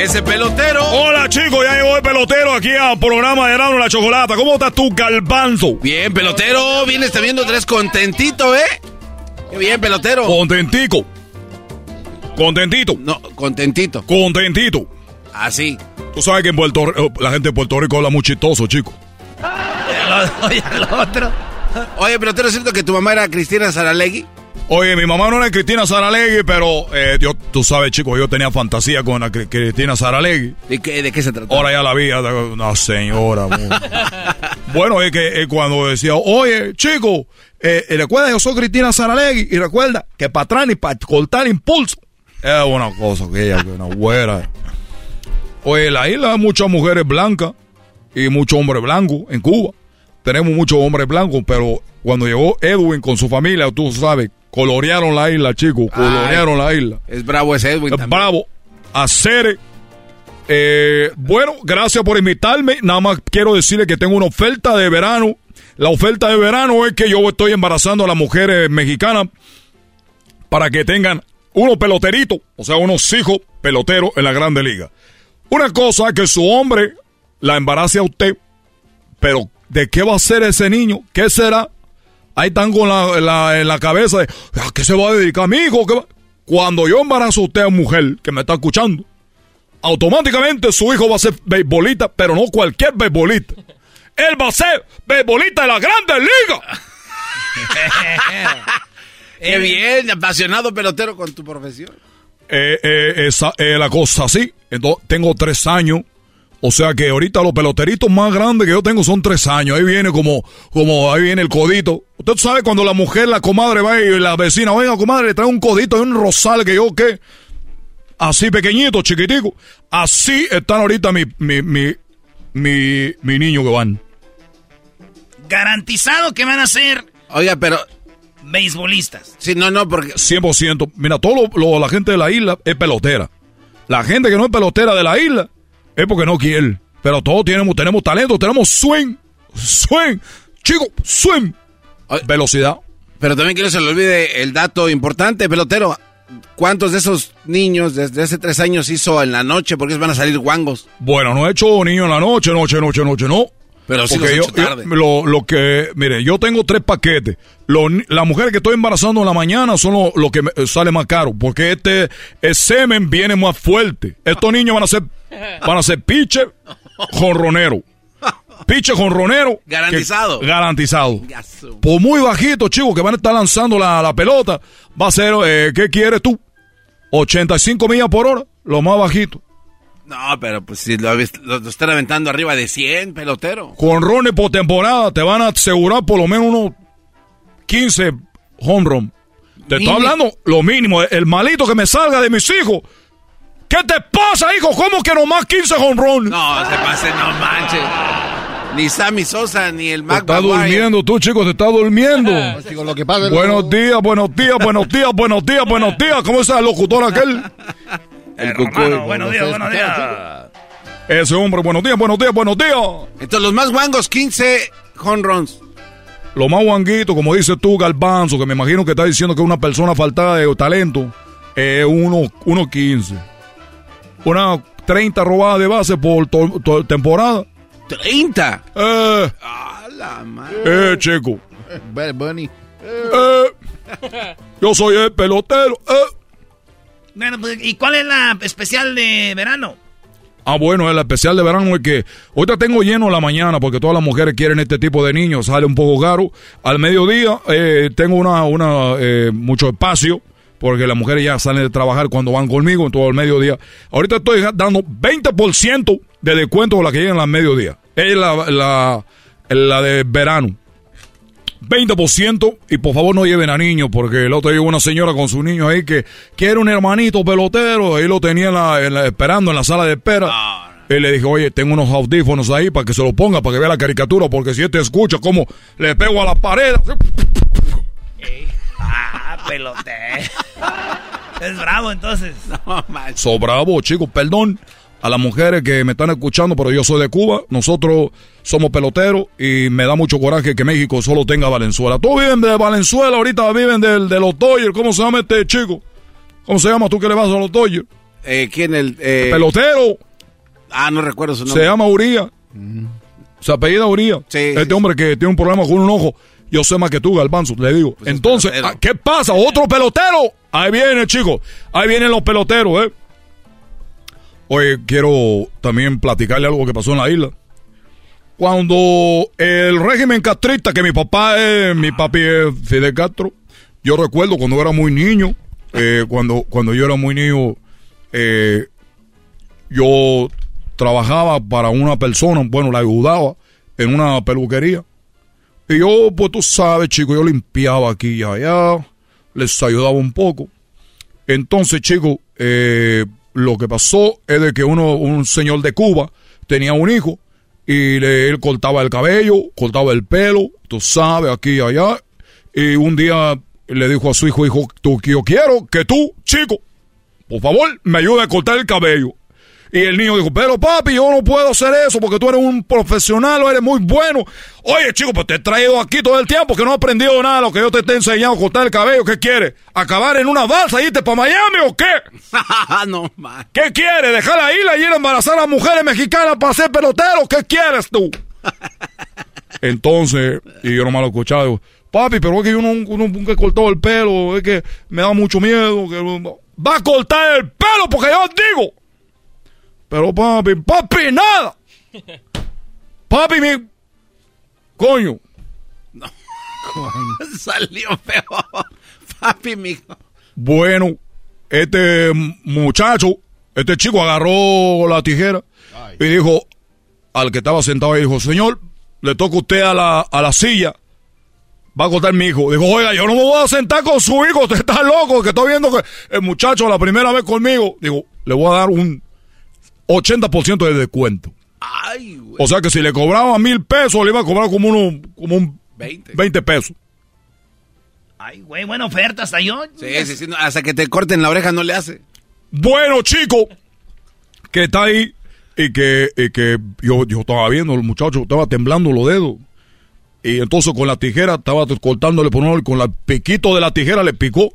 Ese pelotero. Hola chicos, ya llegó el pelotero aquí al programa de Erasmo y la Chocolata. ¿Cómo estás tú, Galbanzo? Bien, pelotero. Vienes también tres contentito, ¿eh? Qué bien, pelotero. Contentico. Contentito. No, contentito. Contentito. Así. Tú sabes que en Puerto Rico, la gente de Puerto Rico habla muy chistoso, chico. Oye, al otro. Oye, pelotero, ¿es cierto que tu mamá era Cristina Saralegui? Oye, mi mamá no era Cristina Saralegui, pero eh, yo, tú sabes, chico, yo tenía fantasía con la Cri- Cristina Saralegui. ¿De qué, de qué se trata? Ahora ya la vi, una señora. bueno, es que eh, cuando decía, oye, chico, eh, eh, recuerda, yo soy Cristina Saralegui, y recuerda que para atrás ni para cortar impulso. Es una cosa que ella, que una güera. Oye, en la isla hay muchas mujeres blancas y muchos hombres blancos en Cuba. Tenemos muchos hombres blancos, pero cuando llegó Edwin con su familia, tú sabes, colorearon la isla, chicos, colorearon la isla. Es bravo ese Edwin también. Bravo. Hacer. Eh, bueno, gracias por invitarme. Nada más quiero decirle que tengo una oferta de verano. La oferta de verano es que yo estoy embarazando a las mujeres mexicanas para que tengan unos peloteritos, o sea, unos hijos peloteros en la Grande Liga. Una cosa es que su hombre la embarace a usted, pero ¿de qué va a ser ese niño? ¿Qué será? Ahí están con la, la- en la cabeza de, ¿a qué se va a dedicar mi hijo? ¿Qué va-?" Cuando yo embarazo a usted, mujer, que me está escuchando, automáticamente su hijo va a ser beisbolista, pero no cualquier beisbolista. Él va a ser beisbolista de la Grande Liga. Qué bien, apasionado pelotero con tu profesión. Eh, eh, esa, eh, la cosa así. Entonces, tengo tres años. O sea que ahorita los peloteritos más grandes que yo tengo son tres años. Ahí viene como, como ahí viene el codito. Usted sabe cuando la mujer, la comadre va y la vecina, oiga comadre, le trae un codito y un rosal que yo qué. Así pequeñito, chiquitico. Así están ahorita mi, mi, mi, mi, mi niño que van. Garantizado que van a ser Oiga, pero. beisbolistas. Sí, no, no, porque. 100%. Mira, lo- la gente de la isla es pelotera. La gente que no es pelotera de la isla es porque no quiere. Pero todos tenemos, tenemos talento, tenemos swing. Swing. Chico, swing. Velocidad. Pero también quiero que se le olvide el dato importante, pelotero. ¿Cuántos de esos niños desde hace tres años hizo en la noche? Porque van a salir guangos. Bueno, no he hecho niño en la noche, noche, noche, noche, no. Pero sí los he yo, hecho tarde. yo- lo, lo que, mire, yo tengo tres paquetes. Ni- la mujer que estoy embarazando en la mañana son lo, lo que me- eh, sale más caro. Porque este el semen viene más fuerte. Estos niños van a ser, van a ser pitcher, jonronero. Piche jonronero. Garantizado. garantizado. Por muy bajito, chico, que van a estar lanzando la, la pelota. Va a ser, eh, ¿qué quieres tú? 85 millas por hora, lo más bajito. No, pero pues si lo, lo, lo están aventando arriba de 100, pelotero. Con rones por temporada te van a asegurar por lo menos unos 15 home run. Te estoy hablando lo mínimo, el malito que me salga de mis hijos. ¿Qué te pasa, hijo? ¿Cómo que nomás 15 home run? No, se pase, no manches. Ni Sammy Sosa, ni el Te Mac está Maguire. durmiendo tú, chicos, te está durmiendo. Chicos, lo que pasa es Buenos días, buenos días, buenos días, buenos días, buenos días. ¿Cómo está el locutor aquel? El buenos días, buenos días. Ese hombre, buenos días, buenos días, buenos días. Entonces, los más guangos, 15 home runs. Lo más guanguito, como dices tú, Galbanzo, que me imagino que está diciendo que es una persona faltada de talento, es uno, uno 15. Una 30 robadas de base por to- to- temporada. ¿30? Eh, A la madre. eh, chico. Bad Bunny. Eh, yo soy el pelotero. Eh. Bueno, pues, ¿y cuál es la especial de verano? Ah, bueno, el especial de verano es que ahorita tengo lleno la mañana porque todas las mujeres quieren este tipo de niños, sale un poco caro. Al mediodía eh, tengo una, una eh, mucho espacio porque las mujeres ya salen de trabajar cuando van conmigo en todo el mediodía. Ahorita estoy dando 20% de descuento con la que llegan al mediodía. Es la, la, la de verano. 20% y por favor no lleven a niños porque el otro día hubo una señora con su niño ahí que quiere un hermanito pelotero, ahí lo tenía en la- en la- esperando en la sala de espera. Y le dije, oye, tengo unos audífonos ahí para que se lo ponga, para que vea la caricatura, porque si este escucha cómo le pego a la pared. Ah, pelote. es bravo entonces. No. So bravo, chicos, perdón a las mujeres que me están escuchando, pero yo soy de Cuba, nosotros somos peloteros y me da mucho coraje que México solo tenga Valenzuela. Todos viven de Valenzuela, ahorita viven del, de los Dodgers, ¿cómo se llama este chico? ¿Cómo se llama tú que le vas a los Dodgers? Eh, ¿Quién el...? eh, Pelotero, Ah, no recuerdo su se nombre. llama Uría. Se apellida Uría. Sí, este sí, hombre que tiene un problema con un ojo. Yo sé más que tú, Galbanzo, le digo. Pues es Entonces, ah, ¿qué pasa? ¿Otro pelotero? Ahí viene, chicos. Ahí vienen los peloteros, ¿eh? Oye, quiero también platicarle algo que pasó en la isla. Cuando el régimen castrista, que mi papá es, mi papi es Fidel Castro, yo recuerdo cuando era muy niño, eh, cuando, cuando yo era muy niño, eh, yo trabajaba para una persona, bueno, la ayudaba en una peluquería. Y yo, pues tú sabes, chico, yo limpiaba aquí y allá, les ayudaba un poco. Entonces, chico, eh, lo que pasó es de que uno, un señor de Cuba tenía un hijo y le, él cortaba el cabello, cortaba el pelo, tú sabes, aquí y allá. Y un día le dijo a su hijo, hijo, tú, yo quiero que tú, chico, por favor, me ayude a cortar el cabello. Y el niño dijo, pero papi, yo no puedo hacer eso porque tú eres un profesional, eres muy bueno. Oye, chico, pues te he traído aquí todo el tiempo que no he aprendido nada de lo que yo te he enseñado a cortar el cabello. ¿Qué quieres? ¿Acabar en una balsa y irte para Miami o qué? no, man. ¿Qué quieres? ¿Dejar la isla y ir a embarazar a mujeres mexicanas para ser pelotero? ¿Qué quieres tú? Entonces, y yo nomás lo escuchaba, digo, papi, pero es que yo no- no- nunca he cortado el pelo, es que me da mucho miedo. Que, va a cortar el pelo porque yo digo. Pero papi, papi, nada. Papi, mi... Coño. Salió feo. Papi, mijo. Bueno, este muchacho, este chico agarró la tijera y dijo al que estaba sentado ahí, dijo, señor, le toca usted a la, a la silla. Va a cortar mi hijo. Dijo, oiga, yo no me voy a sentar con su hijo, usted está loco, que estoy viendo que el muchacho la primera vez conmigo. Digo, le voy a dar un 80% de descuento. Ay, güey. O sea que si le cobraba mil pesos, le iba a cobrar como, uno, como un 20. 20 pesos. Ay, güey, buena oferta hasta yo. Sí, sí, sí. hasta que te corten la oreja no le hace. Bueno, chico, que está ahí y que, y que yo, yo estaba viendo, el muchacho estaba temblando los dedos. Y entonces con la tijera estaba cortándole por uno, y con el piquito de la tijera le picó.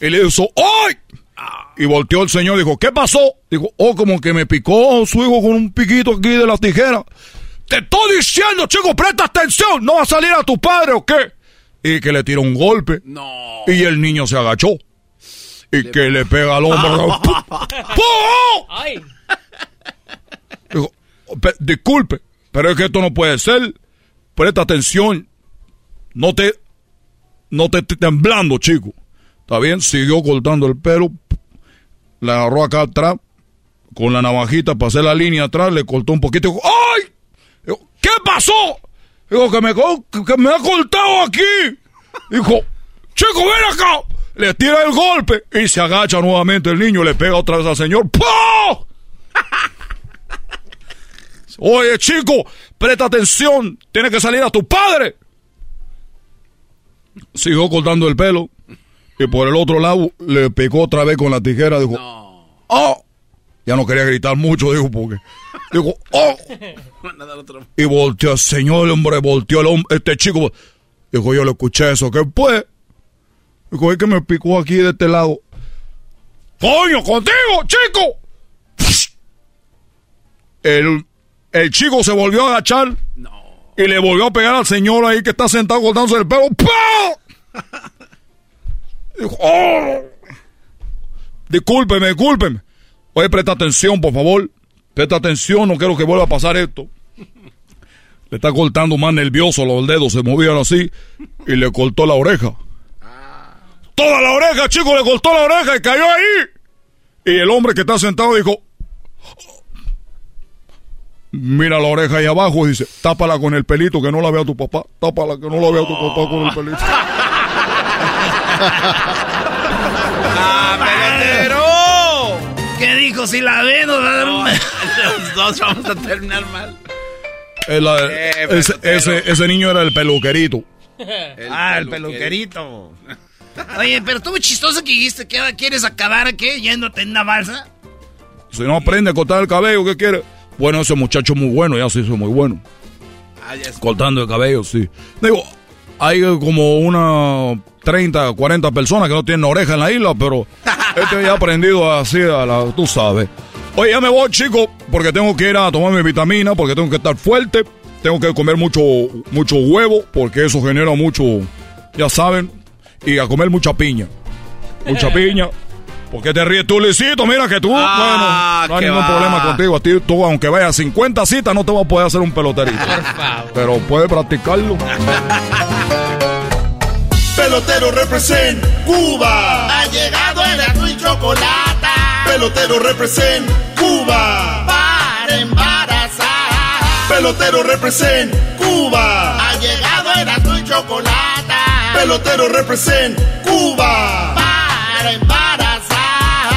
Y le hizo, ¡ay! Y volteó el señor y dijo, ¿qué pasó? Dijo, oh, como que me picó su hijo con un piquito aquí de la tijera. Te estoy diciendo, chico, presta atención, ¿no va a salir a tu padre o qué? Y que le tiró un golpe. No. Y el niño se agachó. Y que le pega al hombro. ¡Pum! Ay. Dijo, "Pe- disculpe, pero es que esto no puede ser. Presta atención. No te, no te estés temblando, chico. Está bien, siguió cortando el pelo. Le agarró acá atrás con la navajita, pasé la línea atrás, le cortó un poquito. Dijo, ¡Ay! ¿Qué pasó? Dijo, que me, que me ha cortado aquí. Dijo, chico, ven acá. Le tira el golpe y se agacha nuevamente el niño, le pega otra vez al señor. ¡Pah! Oye, chico, presta atención. Tiene que salir a tu padre. Siguió cortando el pelo. Y por el otro lado le picó otra vez con la tijera. Dijo, ¡Oh! Ya no quería gritar mucho, dijo, porque. Dijo, ¡Oh! y volteó, señor, hombre, volteó el hombre, este chico. Dijo, yo le escuché eso. ¿Qué fue? Dijo, es que me picó aquí de este lado. ¡Coño, contigo, chico! El el chico se volvió a agachar. Y le volvió a pegar al señor ahí que está sentado cortándose el pelo. ¡Pah! Dijo, ¡Oh! Discúlpeme, discúlpeme. Oye, presta atención, por favor. Presta atención, no quiero que vuelva a pasar esto. Le está cortando más nervioso, los dedos se movían así y le cortó la oreja. Toda la oreja, chico, le cortó la oreja y cayó ahí. Y el hombre que está sentado dijo, mira la oreja ahí abajo y dice, tápala con el pelito que no la vea tu papá, tápala que no la vea tu papá con el pelito. ¡Ah, pelotero! ¿Qué dijo? Si la ve, nos va a dar un... Los dos vamos a terminar mal. Eh, ese, ese, niño era el peluquerito. ah, el peluquerito. Oye, pero tú chistoso que dijiste que quieres acabar, ¿qué? Yéndote en una balsa. Si no aprende a cortar el cabello, ¿qué quiere? Bueno, ese muchacho muy bueno, ya se hizo muy bueno. Ah, Cortando el cabello, sí. Digo, hay como una 30, 40 personas que no tienen oreja en la isla, pero este ya ha aprendido así a la, tú sabes. Oye, ya me voy, chico, porque tengo que ir a tomar mi vitamina, porque tengo que estar fuerte, tengo que comer mucho, mucho huevo, porque eso genera mucho, ya saben, y a comer mucha piña. Mucha piña. ¿Por qué te ríes tú, Luisito? Mira que tú, ah, bueno, no hay ningún problema contigo. A ti, tú, aunque vayas 50 citas, no te vas a poder hacer un peloterito. Por favor. Pero puedes practicarlo. Pelotero represent Cuba. Ha llegado el y chocolate. Pelotero represent Cuba. Para embarazar. Pelotero represent Cuba. Ha llegado el y chocolate. Pelotero represent Cuba. Para embarazar.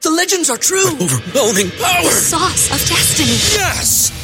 The legends are true. Overwhelming power! The sauce of destiny. Yes!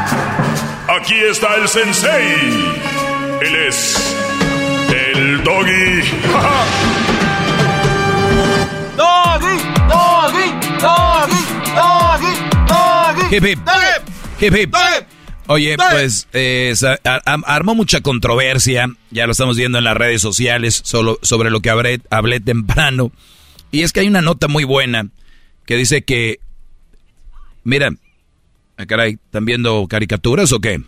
Aquí está el sensei. Él es el doggy. doggy, doggy, doggy, doggy, doggy. Hip hip. Hip hip. Oye, pues eh, armó mucha controversia, ya lo estamos viendo en las redes sociales solo, sobre lo que hablé, hablé temprano. Y es que hay una nota muy buena que dice que, mira, Ah, caray, ¿están viendo caricaturas o qué?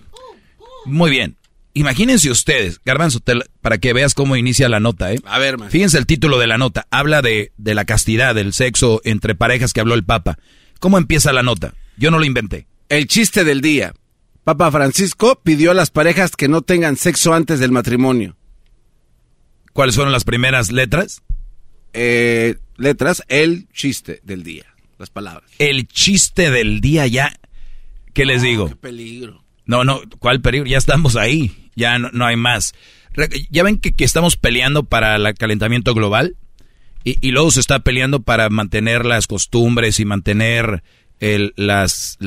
Muy bien. Imagínense ustedes, Garbanzo, para que veas cómo inicia la nota, ¿eh? A ver, man. Fíjense el título de la nota. Habla de, de la castidad, del sexo entre parejas que habló el Papa. ¿Cómo empieza la nota? Yo no lo inventé. El chiste del día. Papa Francisco pidió a las parejas que no tengan sexo antes del matrimonio. ¿Cuáles fueron las primeras letras? Eh, letras, el chiste del día. Las palabras. El chiste del día ya ¿Qué les digo? Qué peligro. No, no, ¿cuál peligro? Ya estamos ahí. Ya no, hay más. Ya ven que, estamos peleando para el calentamiento global y, luego se está peleando para mantener las costumbres y mantener el, las,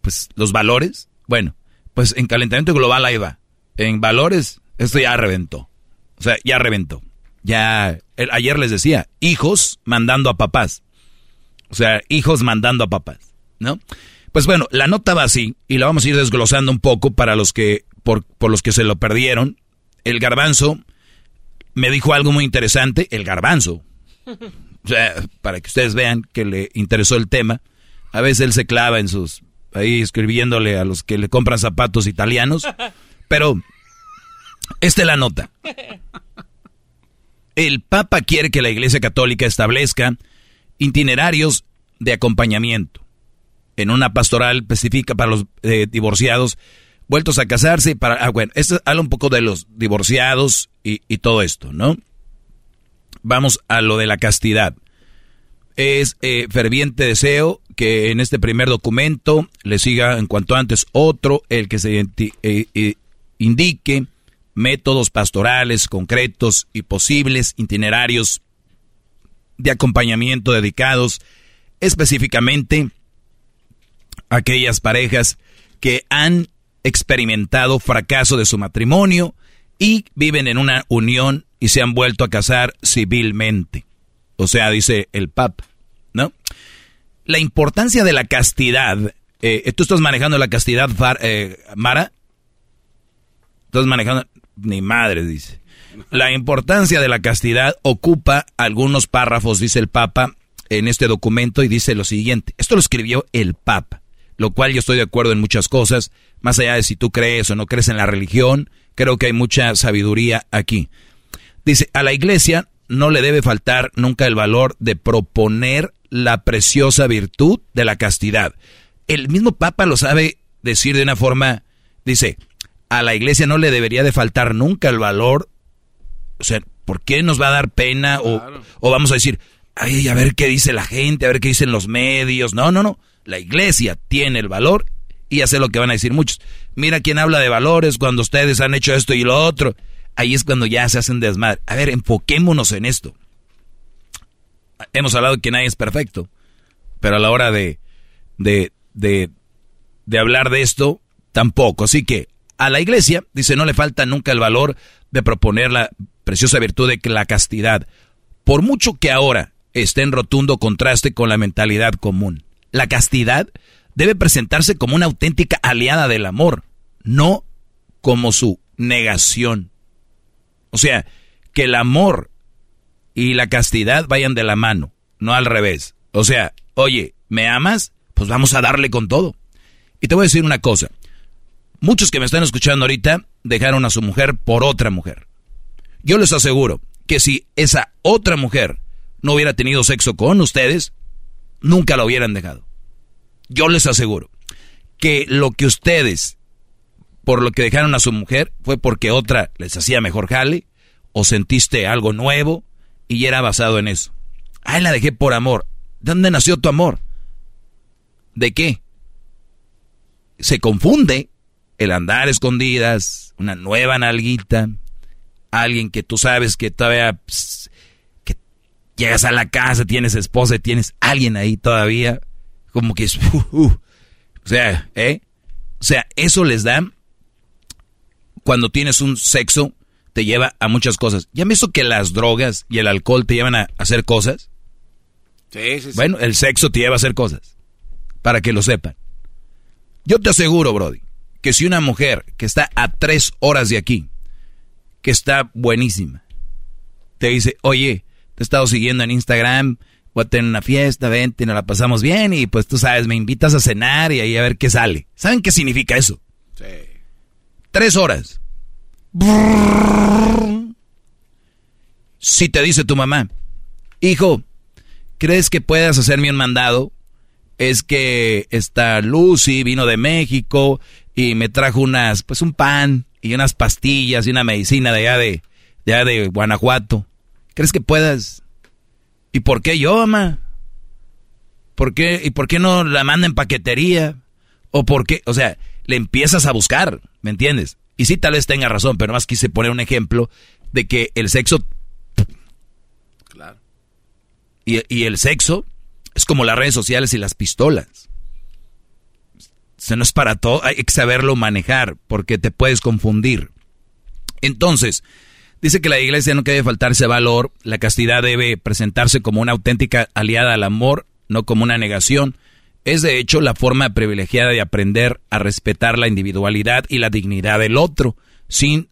pues, los valores. Bueno, pues en calentamiento global ahí va. En valores, esto ya reventó. O sea, ya reventó. Ya, ayer les decía, hijos mandando a papás. O sea, hijos mandando a papás, ¿no? Pues bueno, la nota va así y la vamos a ir desglosando un poco para los que, por, por los que se lo perdieron. El garbanzo me dijo algo muy interesante, el garbanzo. O sea, para que ustedes vean que le interesó el tema. A veces él se clava en sus, ahí escribiéndole a los que le compran zapatos italianos. Pero, esta es la nota. El Papa quiere que la Iglesia Católica establezca itinerarios de acompañamiento en una pastoral específica para los eh, divorciados vueltos a casarse. Para, ah, bueno, esto habla un poco de los divorciados y, todo esto, ¿no? Vamos a lo de la castidad. Es eh, ferviente deseo que en este primer documento le siga en cuanto antes otro, el que se eh, indique métodos pastorales concretos y posibles itinerarios de acompañamiento dedicados específicamente aquellas parejas que han experimentado fracaso de su matrimonio y viven en una unión y se han vuelto a casar civilmente. O sea, dice el Papa, ¿no? La importancia de la castidad. Eh, ¿Tú estás manejando la castidad, eh, Mara? ¿Estás manejando? Ni madre, dice. La importancia de la castidad ocupa algunos párrafos, dice el Papa, en este documento y dice lo siguiente. Esto lo escribió el Papa lo cual yo estoy de acuerdo en muchas cosas, más allá de si tú crees o no crees en la religión, creo que hay mucha sabiduría aquí. Dice, a la iglesia no le debe faltar nunca el valor de proponer la preciosa virtud de la castidad. El mismo Papa lo sabe decir de una forma, dice, a la iglesia no le debería de faltar nunca el valor, o sea, ¿por qué nos va a dar pena? O, o vamos a decir, ay, a ver qué dice la gente, a ver qué dicen los medios. No, no, no la iglesia tiene el valor y hace lo que van a decir muchos. Mira quién habla de valores cuando ustedes han hecho esto y lo otro. Ahí es cuando ya se hacen desmadre. A ver, enfoquémonos en esto. Hemos hablado que nadie es perfecto, pero a la hora de, de, de, de hablar de esto, tampoco. Así que a la iglesia, dice, no le falta nunca el valor de proponer la preciosa virtud de la castidad, por mucho que ahora esté en rotundo contraste con la mentalidad común. La castidad debe presentarse como una auténtica aliada del amor, no como su negación. O sea, que el amor y la castidad vayan de la mano, no al revés. O sea, oye, ¿me amas? Pues vamos a darle con todo. Y te voy a decir una cosa. Muchos que me están escuchando ahorita dejaron a su mujer por otra mujer. Yo les aseguro que si esa otra mujer no hubiera tenido sexo con ustedes, nunca lo hubieran dejado. Yo les aseguro que lo que ustedes, por lo que dejaron a su mujer, fue porque otra les hacía mejor jale, o sentiste algo nuevo, y era basado en eso. Ay, la dejé por amor. ¿De dónde nació tu amor? ¿De qué? Se confunde el andar escondidas, una nueva nalguita, alguien que tú sabes que todavía llegas a la casa, tienes esposa y tienes alguien ahí todavía, como que es, uh, uh. o sea, ¿eh? O sea, eso les da, cuando tienes un sexo, te lleva a muchas cosas. ¿Ya me hizo que las drogas y el alcohol te llevan a hacer cosas? Sí, sí, sí. Bueno, el sexo te lleva a hacer cosas, para que lo sepan. Yo te aseguro, Brody, que si una mujer que está a tres horas de aquí, que está buenísima, te dice, oye, te he estado siguiendo en Instagram, voy a tener una fiesta, vente, nos la pasamos bien y pues tú sabes, me invitas a cenar y ahí a ver qué sale. ¿Saben qué significa eso? Sí. Tres horas. Si te dice tu mamá, hijo, ¿crees que puedas hacerme un mandado? Es que esta Lucy vino de México y me trajo unas, pues un pan y unas pastillas y una medicina de allá de, de, allá de Guanajuato. ¿Crees que puedas? ¿Y por qué yo, mamá? ¿Por qué? ¿Y por qué no la manda en paquetería? ¿O por qué? O sea, le empiezas a buscar, ¿me entiendes? Y sí, tal vez tenga razón, pero más quise poner un ejemplo de que el sexo... Claro. Y, y el sexo es como las redes sociales y las pistolas. O sea, no es para todo, hay que saberlo manejar porque te puedes confundir. Entonces, dice que la iglesia no debe faltarse valor, la castidad debe presentarse como una auténtica aliada al amor, no como una negación. Es de hecho la forma privilegiada de aprender a respetar la individualidad y la dignidad del otro, sin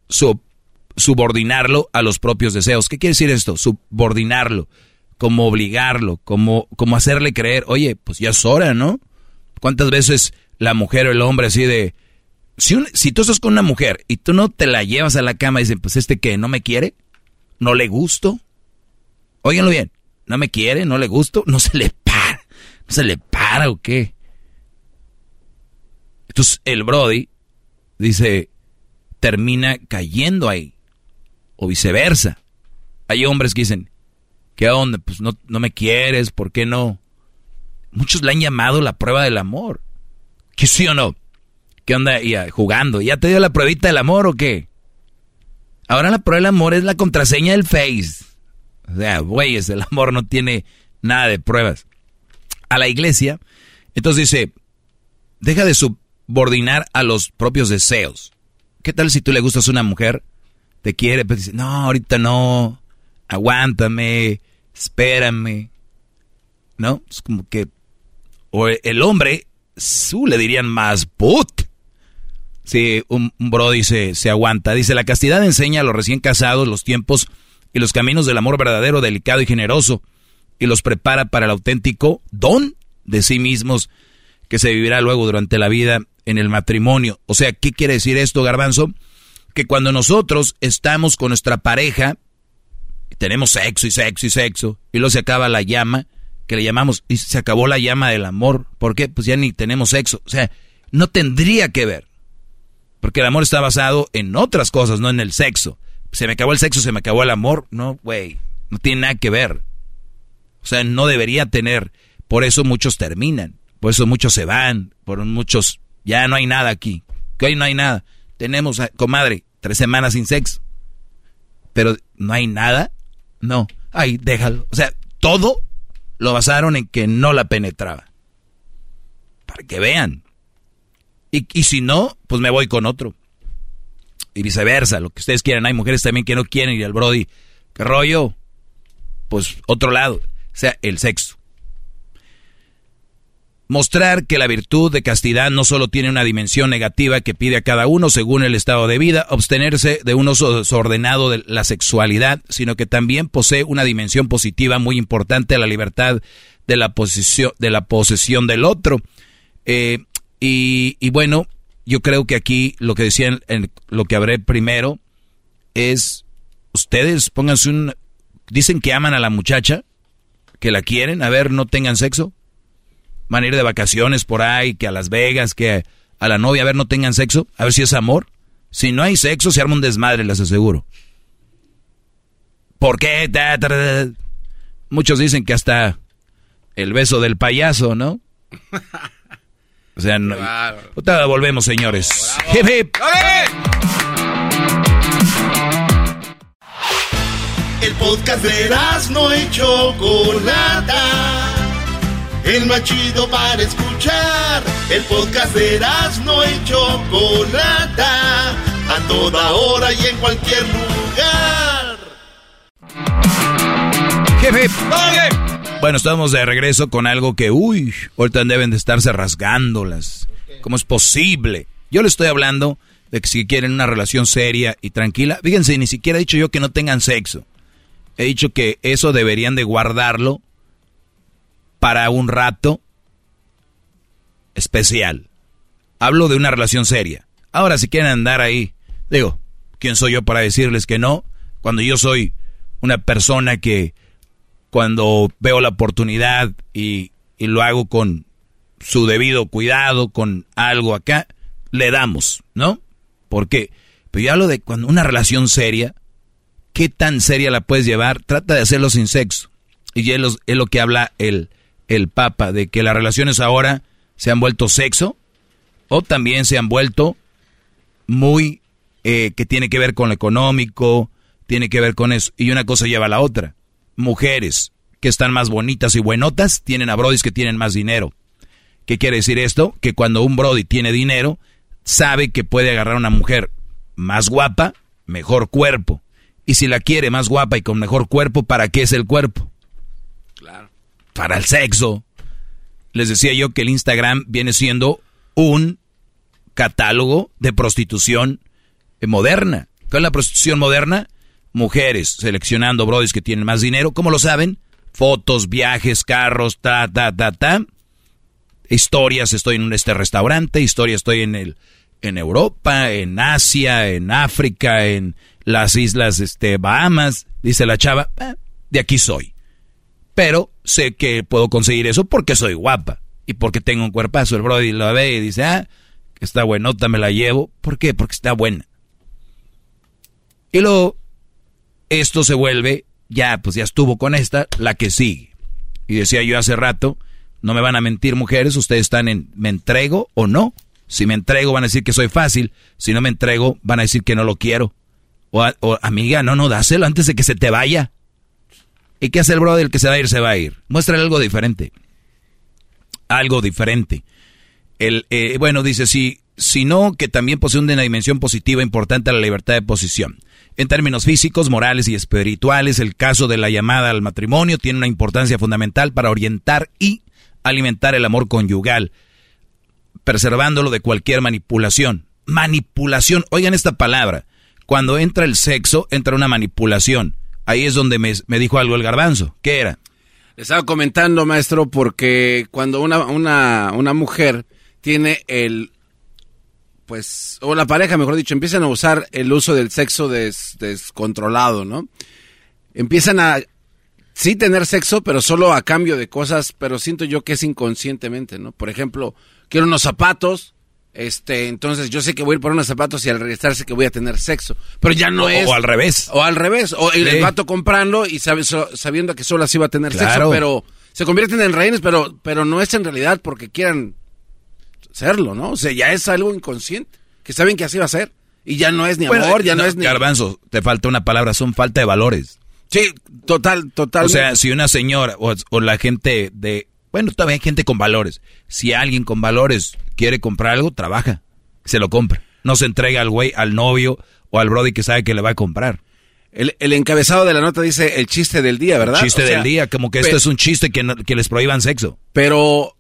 subordinarlo a los propios deseos. ¿Qué quiere decir esto? Subordinarlo, como obligarlo, como, como hacerle creer, oye, pues ya es hora, ¿no? ¿Cuántas veces la mujer o el hombre así de... Si, si tú estás con una mujer y tú no te la llevas a la cama y dicen, pues este que no me quiere, no le gusto. Óiganlo bien, no me quiere, no le gusto, no se le para, no se le para o qué. Entonces el Brody dice, termina cayendo ahí. O viceversa. Hay hombres que dicen, ¿qué onda? Pues no, no me quieres, ¿por qué no? Muchos le han llamado la prueba del amor. ¿Qué sí o no? ¿Qué onda? Ya, jugando. ¿Ya te dio la pruebita del amor o qué? Ahora la prueba del amor es la contraseña del Face. O sea, güeyes, el amor no tiene nada de pruebas. A la iglesia, entonces dice, deja de subordinar a los propios deseos. ¿Qué tal si tú le gustas a una mujer? Te quiere, pero dice, no, ahorita no, aguántame, espérame. ¿No? Es como que, o el hombre su le dirían más put. Si un, bro dice, se aguanta. Dice, la castidad enseña a los recién casados los tiempos y los caminos del amor verdadero, delicado y generoso, y los prepara para el auténtico don de sí mismos que se vivirá luego durante la vida en el matrimonio. O sea, ¿qué quiere decir esto, garbanzo? Que cuando nosotros estamos con nuestra pareja, tenemos sexo y sexo y sexo, y luego se acaba la llama, que le llamamos, y se acabó la llama del amor. ¿Por qué? Pues ya ni tenemos sexo. O sea, no tendría que ver. Porque el amor está basado en otras cosas, no en el sexo. Se me acabó el sexo, se me acabó el amor. No, güey, no tiene nada que ver. O sea, no debería tener. Por eso muchos terminan. Por eso muchos se van. Por muchos, ya no hay nada aquí. Que hoy no hay nada. Tenemos, comadre, tres semanas sin sexo. Pero no hay nada. No. Ay, déjalo. O sea, todo lo basaron en que no la penetraba. Para que vean. Y, si no, pues me voy con otro. Y viceversa, lo que ustedes quieran. Hay mujeres también que no quieren ir al Brody. ¿Qué rollo? Pues otro lado. O sea, el sexo. Mostrar que la virtud de castidad no solo tiene una dimensión negativa que pide a cada uno según el estado de vida, abstenerse de un uso desordenado de la sexualidad, sino que también posee una dimensión positiva muy importante a la libertad de la, posesión, de la posesión del otro. Eh, y, bueno, yo creo que aquí lo que decían, en lo que habré primero, es ustedes pónganse un... Dicen que aman a la muchacha, que la quieren, a ver, no tengan sexo van a ir de vacaciones por ahí, que a Las Vegas, que a la novia, a ver, no tengan sexo, a ver si es amor. Si no hay sexo, se arma un desmadre, les aseguro. ¿Por qué? Muchos dicen que hasta el beso del payaso, ¿no? O sea, no. volvemos, señores. El podcast de no hecho Chocolata el más chido para escuchar. El podcast de no y Chocolata, a toda hora y en cualquier lugar. Jefe, bueno, estamos de regreso con algo que, uy, ahorita deben de estarse rasgándolas. ¿Cómo es posible? Yo le estoy hablando de que si quieren una relación seria y tranquila, fíjense, ni siquiera he dicho yo que no tengan sexo. He dicho que eso deberían de guardarlo para un rato especial. Hablo de una relación seria. Ahora, si quieren andar ahí, digo, ¿quién soy yo para decirles que no? Cuando yo soy una persona que cuando veo la oportunidad y, y lo hago con su debido cuidado, con algo acá, le damos, ¿no? Porque, pero yo hablo de cuando una relación seria, ¿qué tan seria la puedes llevar? Trata de hacerlo sin sexo. Y es lo, es lo que habla el, el Papa de que las relaciones ahora se han vuelto sexo o también se han vuelto muy eh, que tiene que ver con lo económico, tiene que ver con eso. Y una cosa lleva a la otra. Mujeres que están más bonitas y buenotas tienen a brodis que tienen más dinero. ¿Qué quiere decir esto? Que cuando un brody tiene dinero, sabe que puede agarrar a una mujer más guapa, mejor cuerpo. Y si la quiere más guapa y con mejor cuerpo, ¿para qué es el cuerpo? Claro. Para el sexo. Les decía yo que el Instagram viene siendo un catálogo de prostitución moderna. ¿Cuál es la prostitución moderna? Mujeres seleccionando brodis que tienen más dinero. ¿Cómo lo saben? Fotos, viajes, carros, ta, ta, ta, ta. Historias, estoy en este restaurante, historias, estoy en el en Europa, en Asia, en África, en las islas este, Bahamas. Dice la chava, ah, de aquí soy. Pero sé que puedo conseguir eso porque soy guapa y porque tengo un cuerpazo. El brody lo ve y dice, ah, está buenota, me la llevo. ¿Por qué? Porque está buena. Y luego, esto se vuelve, ya, pues ya estuvo con esta, la que sigue. Y decía yo hace rato, no me van a mentir mujeres, ustedes están en, ¿me entrego o no? Si me entrego van a decir que soy fácil, si no me entrego van a decir que no lo quiero. O, amiga, no, no, dáselo antes de que se te vaya. ¿Y qué hace el brother? El que se va a ir, se va a ir. Muéstrale algo diferente. Algo diferente. El, eh, bueno, dice, si, si no, que también posee una dimensión positiva importante a la libertad de posición. En términos físicos, morales y espirituales, el caso de la llamada al matrimonio tiene una importancia fundamental para orientar y alimentar el amor conyugal, preservándolo de cualquier manipulación. Manipulación, oigan esta palabra. Cuando entra el sexo, entra una manipulación ahí es donde me, dijo algo el garbanzo. ¿Qué era? Le estaba comentando, maestro, porque cuando una, una, una mujer tiene el, pues, o la pareja, mejor dicho, empiezan a usar el uso del sexo descontrolado, ¿no? Empiezan a, sí tener sexo, pero solo a cambio de cosas, pero siento yo que es inconscientemente, ¿no? Por ejemplo, quiero unos zapatos, este, entonces yo sé que voy a ir por unos zapatos y al regresarse que voy a tener sexo. Pero ya no es. O al revés. O al revés. O el, vato comprando y sabiendo que solo así va a tener sexo. Pero se convierten en rehenes, pero, pero no es en realidad porque quieran serlo, ¿no? O sea, ya es algo inconsciente. Que saben que así va a ser. Y ya no es ni amor, ya no, es ni. Garbanzo, te falta una palabra, son falta de valores. Sí, total, total. O sea, si una señora o, o la gente de. Bueno, todavía hay gente con valores. Si alguien con valores quiere comprar algo, trabaja, se lo compra. No se entrega al güey, al novio o al brody que sabe que le va a comprar. El, encabezado de la nota dice el chiste del día, ¿verdad? chiste del día, como que esto es un chiste que, que les prohíban sexo. Pero,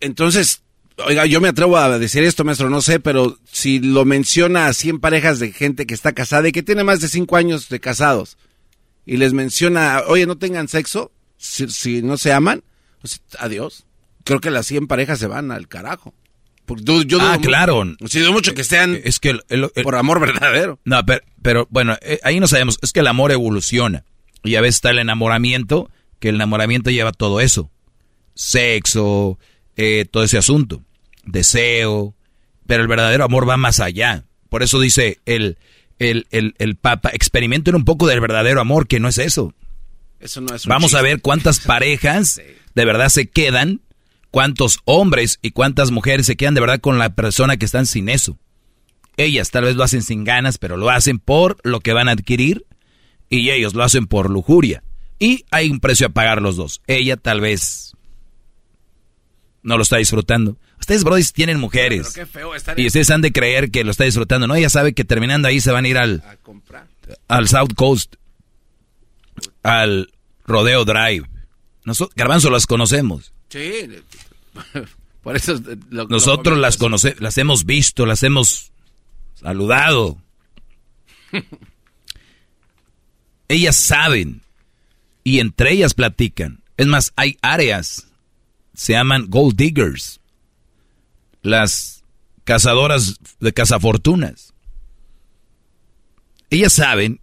entonces, oiga, yo me atrevo a decir esto, maestro, no sé, pero si lo menciona a 100 parejas de gente que está casada y que tiene más de 5 años de casados, y les menciona, oye, no tengan sexo, si, no se aman, pues adiós. Creo que las 100 parejas se van al carajo ah, claro. Sí, dudo mucho que sean es que por amor verdadero. No, pero, bueno, eh, ahí no sabemos. Es que el amor evoluciona. Y a veces está el enamoramiento, que el enamoramiento lleva todo eso. Sexo, eh, todo ese asunto. Deseo. Pero el verdadero amor va más allá. Por eso dice el, el, el, Papa, experimenten un poco del verdadero amor, que no es eso. Eso no es Vamos a ver cuántas parejas de verdad se quedan cuántos hombres y cuántas mujeres se quedan de verdad con la persona que están sin eso. Ellas tal vez lo hacen sin ganas, pero lo hacen por lo que van a adquirir y ellos lo hacen por lujuria. Y hay un precio a pagar los dos. Ella tal vez no lo está disfrutando. Ustedes, brodis, tienen mujeres. y ustedes han de creer que lo está disfrutando. No, ella sabe que terminando ahí se van a ir al, al South Coast, al Rodeo Drive. Nosotros, Garbanzo, las conocemos. Sí, por eso nosotros las conocemos, las hemos visto, las hemos saludado. ellas saben y entre ellas platican. Es más, hay áreas, se llaman gold diggers, las cazadoras de cazafortunas. Ellas saben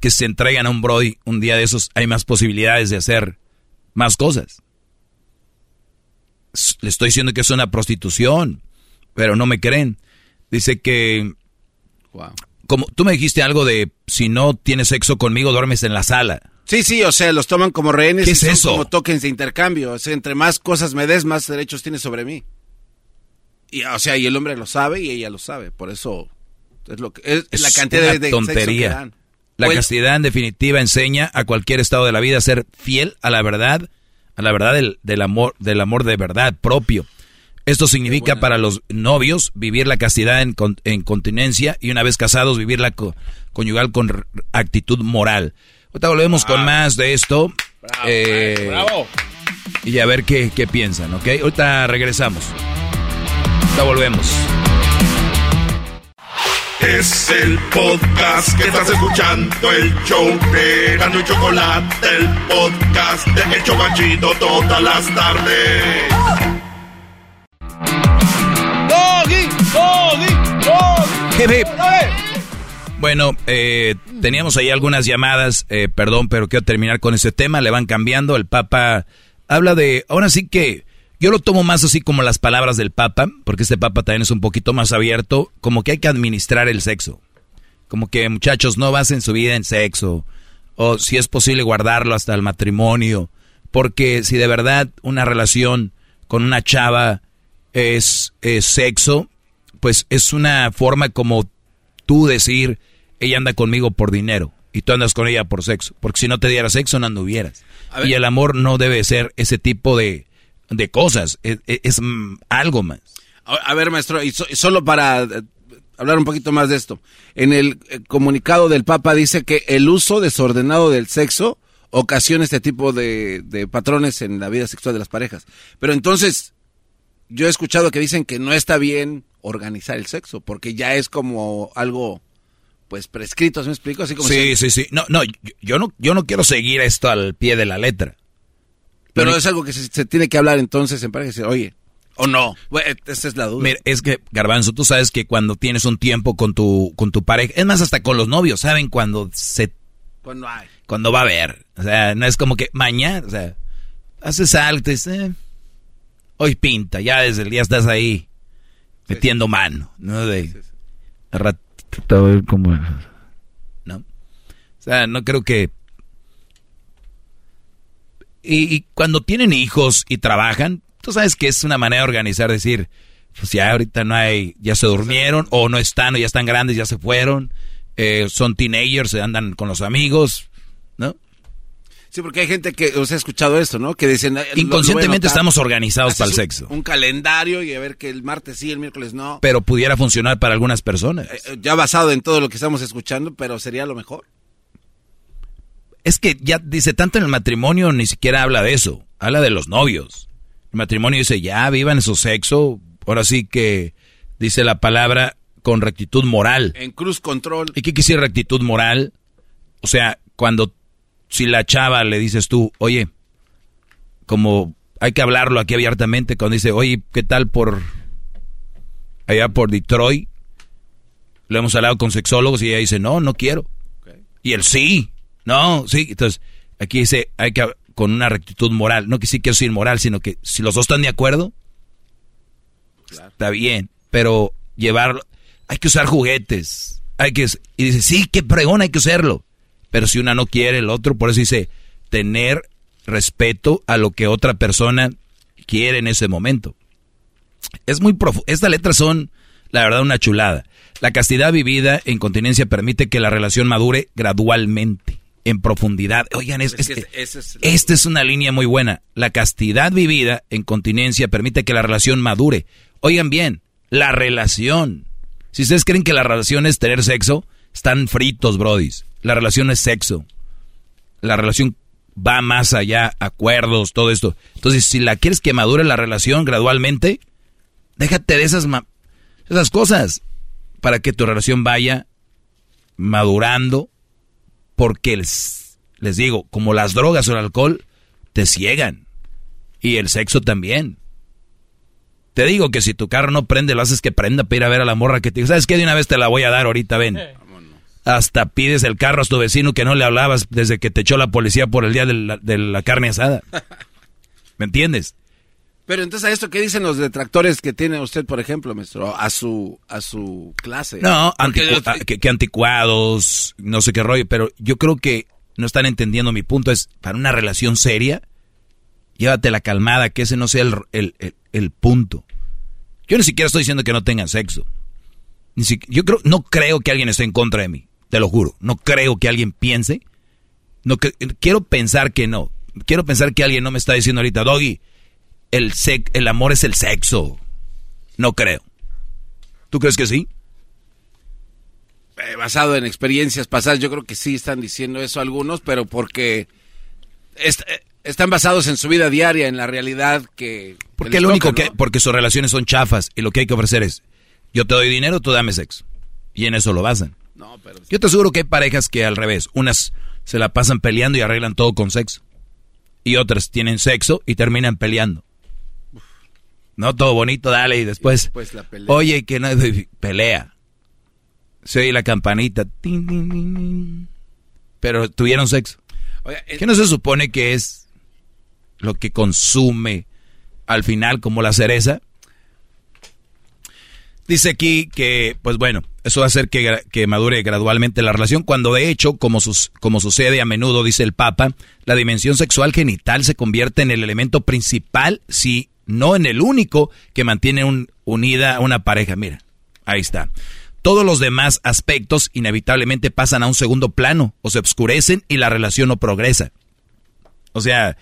que si se entregan a un Brody un día de esos, hay más posibilidades de hacer más cosas le estoy diciendo que es una prostitución, pero no me creen. Dice que... Como tú me dijiste algo de si no tienes sexo conmigo duermes en la sala. Sí, sí, o sea, los toman como rehenes ¿Qué es eso? como tokens de intercambio. O sea, entre más cosas me des, más derechos tienes sobre mí. Y, o sea, y el hombre lo sabe y ella lo sabe. Por eso Es, lo que, es, la cantidad de tontería. Sexo que dan. La Pues- castidad en definitiva enseña a cualquier estado de la vida a ser fiel a la verdad, a la verdad del, del amor, del amor de verdad propio. Esto significa para los novios vivir la castidad en, con- en continencia y una vez casados vivir la co- conyugal con actitud moral. Ahorita volvemos con más de esto. Eh, Y a ver qué, qué piensan, ¿ok? Ahorita regresamos. Ahorita volvemos. Es el podcast que estás escuchando, el show de Gano y Chocolate, el podcast de El Chocachito todas las tardes. Doggy, Hip, hip. Bueno, eh, teníamos ahí algunas llamadas, eh, perdón, pero quiero terminar con ese tema, le van cambiando, el Papa habla de, ahora sí que yo lo tomo más así como las palabras del Papa, porque este Papa también es un poquito más abierto, como que hay que administrar el sexo, como que muchachos no basen su vida en sexo, o si es posible guardarlo hasta el matrimonio, porque si de verdad una relación con una chava es, es sexo, pues es una forma como tú decir, ella anda conmigo por dinero y tú andas con ella por sexo, porque si no te diera sexo no anduvieras. Y el amor no debe ser ese tipo de, de cosas, es, mm, algo más. A, ver, maestro, y, so- y solo para eh, hablar un poquito más de esto. En el eh, comunicado del Papa dice que el uso desordenado del sexo ocasiona este tipo de, de patrones en la vida sexual de las parejas. Pero entonces, yo he escuchado que dicen que no está bien organizar el sexo, porque ya es como algo, pues, prescrito, ¿se me explico? Así como Sí, si- sí, sí. No, no, yo no, yo no quiero seguir esto al pie de la letra. Pero es algo que se, se tiene que hablar entonces en pareja y decir, oye, o no. Bueno, esa es la duda. Mira, es que, Garbanzo, tú sabes que cuando tienes un tiempo con tu, con tu pareja, es más, hasta con los novios, ¿saben? Cuando se, Cuando hay. cuando va a haber. O sea, no es como que mañana, o sea, haces algo, te dices, eh, hoy pinta, ya desde el día estás ahí, metiendo mano, ¿no? De, al ratito es, ¿no? O sea, no creo que... Y, y cuando tienen hijos y trabajan, tú sabes que es una manera de organizar, decir, pues ya ahorita no hay, ya se durmieron, o no están, o ya están grandes, ya se fueron, eh, son teenagers, se andan con los amigos, ¿no? Sí, porque hay gente que, os ha escuchado esto, ¿no? Que dicen... "Ay, lo- lo voy a Inconscientemente anotar". estamos organizados Haces para el un- sexo, Un calendario y a ver que el martes sí, el miércoles no. pero pudiera funcionar para algunas personas. Eh, Ya basado en todo lo que estamos escuchando, pero sería lo mejor. Es que ya dice, tanto en el matrimonio ni siquiera habla de eso, habla de los novios. El matrimonio dice, ya vivan su sexo, ahora sí que dice la palabra con rectitud moral. En cruz control. ¿Y qué quisiera rectitud moral? O sea, cuando si la chava le dices tú, oye, como hay que hablarlo aquí abiertamente, cuando dice, oye, ¿qué tal por allá por Detroit? Lo hemos hablado con sexólogos y ella dice, no, no quiero. Y él sí, no, sí. Entonces, aquí dice, hay que con una rectitud moral, no que sí quiero ser moral, sino que si los dos están de acuerdo, está bien, pero llevarlo, hay que usar juguetes, hay que, y dice, sí, qué pregón, hay que usarlo. Pero si una no quiere, el otro, por eso dice, tener respeto a lo que otra persona quiere en ese momento. Es muy profundo. Estas letras son, la verdad, una chulada. La castidad vivida en continencia permite que la relación madure gradualmente, en profundidad. Oigan, es, Es es- la- esta es una línea muy buena. La castidad vivida en continencia permite que la relación madure. Oigan bien, la relación. Si ustedes creen que la relación es tener sexo, están fritos, brodis. La relación es sexo. La relación va más allá, acuerdos, todo esto. Entonces, si la quieres que madure la relación gradualmente, déjate de esas, esas cosas para que tu relación vaya madurando, porque les, les digo, como las drogas o el alcohol, te ciegan. Y el sexo también. Te digo que si tu carro no prende, lo haces que prenda para ir a ver a la morra que te dice, ¿sabes qué? De una vez te la voy a dar ahorita, ven. Hasta pides el carro a tu vecino que no le hablabas desde que te echó la policía por el día de la, de la carne asada. ¿Me entiendes? Pero entonces a esto, ¿qué dicen los detractores que tiene usted, por ejemplo, maestro, a su, a su clase? No, anticu- que, que anticuados, no sé qué rollo, pero yo creo que no están entendiendo mi punto. Es para una relación seria, llévate la calmada, que ese no sea el, el- el- el punto. Yo ni siquiera estoy diciendo que no tengan sexo. Ni yo creo, no creo que alguien esté en contra de mí, te lo juro. No creo que alguien piense. No quiero pensar que no. Quiero pensar que alguien no me está diciendo ahorita, Doggy, el, el amor es el sexo. No creo. ¿Tú crees que sí? Eh, basado en experiencias pasadas, yo creo que sí están diciendo eso algunos, pero porque eh, están basados en su vida diaria, en la realidad que... Porque lo único que... Porque sus relaciones son chafas y lo que hay que ofrecer es, yo te doy dinero, tú dame sexo. Y en eso lo basan. Yo te aseguro que hay parejas que al revés, unas se la pasan peleando y arreglan todo con sexo. Y otras tienen sexo y terminan peleando. No, todo bonito, dale, y después... Oye, que no... Pelea se oye la campanita. pero tuvieron sexo. ¿Qué no se supone que es lo que consume al final como la cereza? Dice aquí que, pues bueno, eso va a hacer que, que, madure gradualmente la relación, cuando de hecho, como, sus, como sucede a menudo, dice el Papa, la dimensión sexual genital se convierte en el elemento principal, si no en el único, que mantiene un, unida una pareja. Mira, ahí está todos los demás aspectos inevitablemente pasan a un segundo plano o se obscurecen y la relación no progresa. O sea,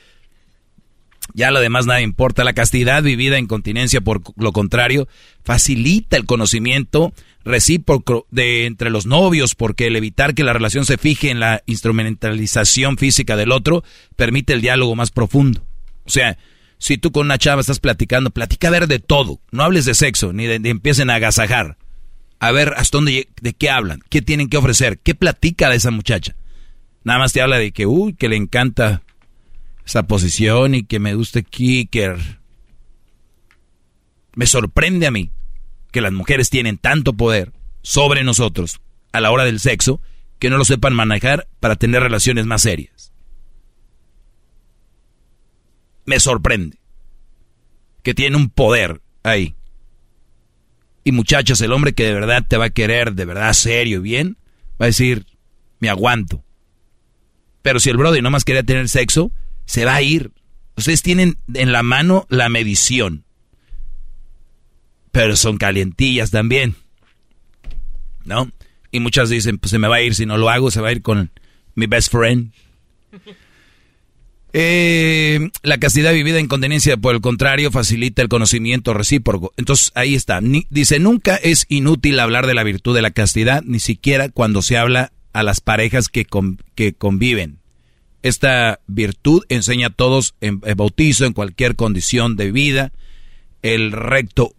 ya lo demás nada importa. La castidad vivida en continencia, por lo contrario, facilita el conocimiento recíproco de entre los novios, porque el evitar que la relación se fije en la instrumentalización física del otro permite el diálogo más profundo. O sea, si tú con una chava estás platicando, platica a ver de todo. No hables de sexo, ni de, empiecen a agasajar a ver hasta dónde, de qué hablan, qué tienen que ofrecer, qué platica de esa muchacha. Nada más te habla de que, uy, que le encanta esa posición y que me gusta Kicker. Me sorprende a mí que las mujeres tienen tanto poder sobre nosotros a la hora del sexo que no lo sepan manejar para tener relaciones más serias. Me sorprende que tienen un poder ahí. Y muchachos, el hombre que de verdad te va a querer, de verdad serio y bien, va a decir, me aguanto. Pero si el brother no más quería tener sexo, se va a ir. Ustedes tienen en la mano la medición. Pero son calientillas también. ¿No? Y muchas dicen, pues se me va a ir, si no lo hago, se va a ir con mi best friend. Eh, la castidad vivida en continencia, por el contrario, facilita el conocimiento recíproco. Entonces, ahí está. dice, nunca es inútil hablar de la virtud de la castidad, ni siquiera cuando se habla a las parejas que, que conviven. Esta virtud enseña a todos en, bautizo, en cualquier condición de vida, el recto,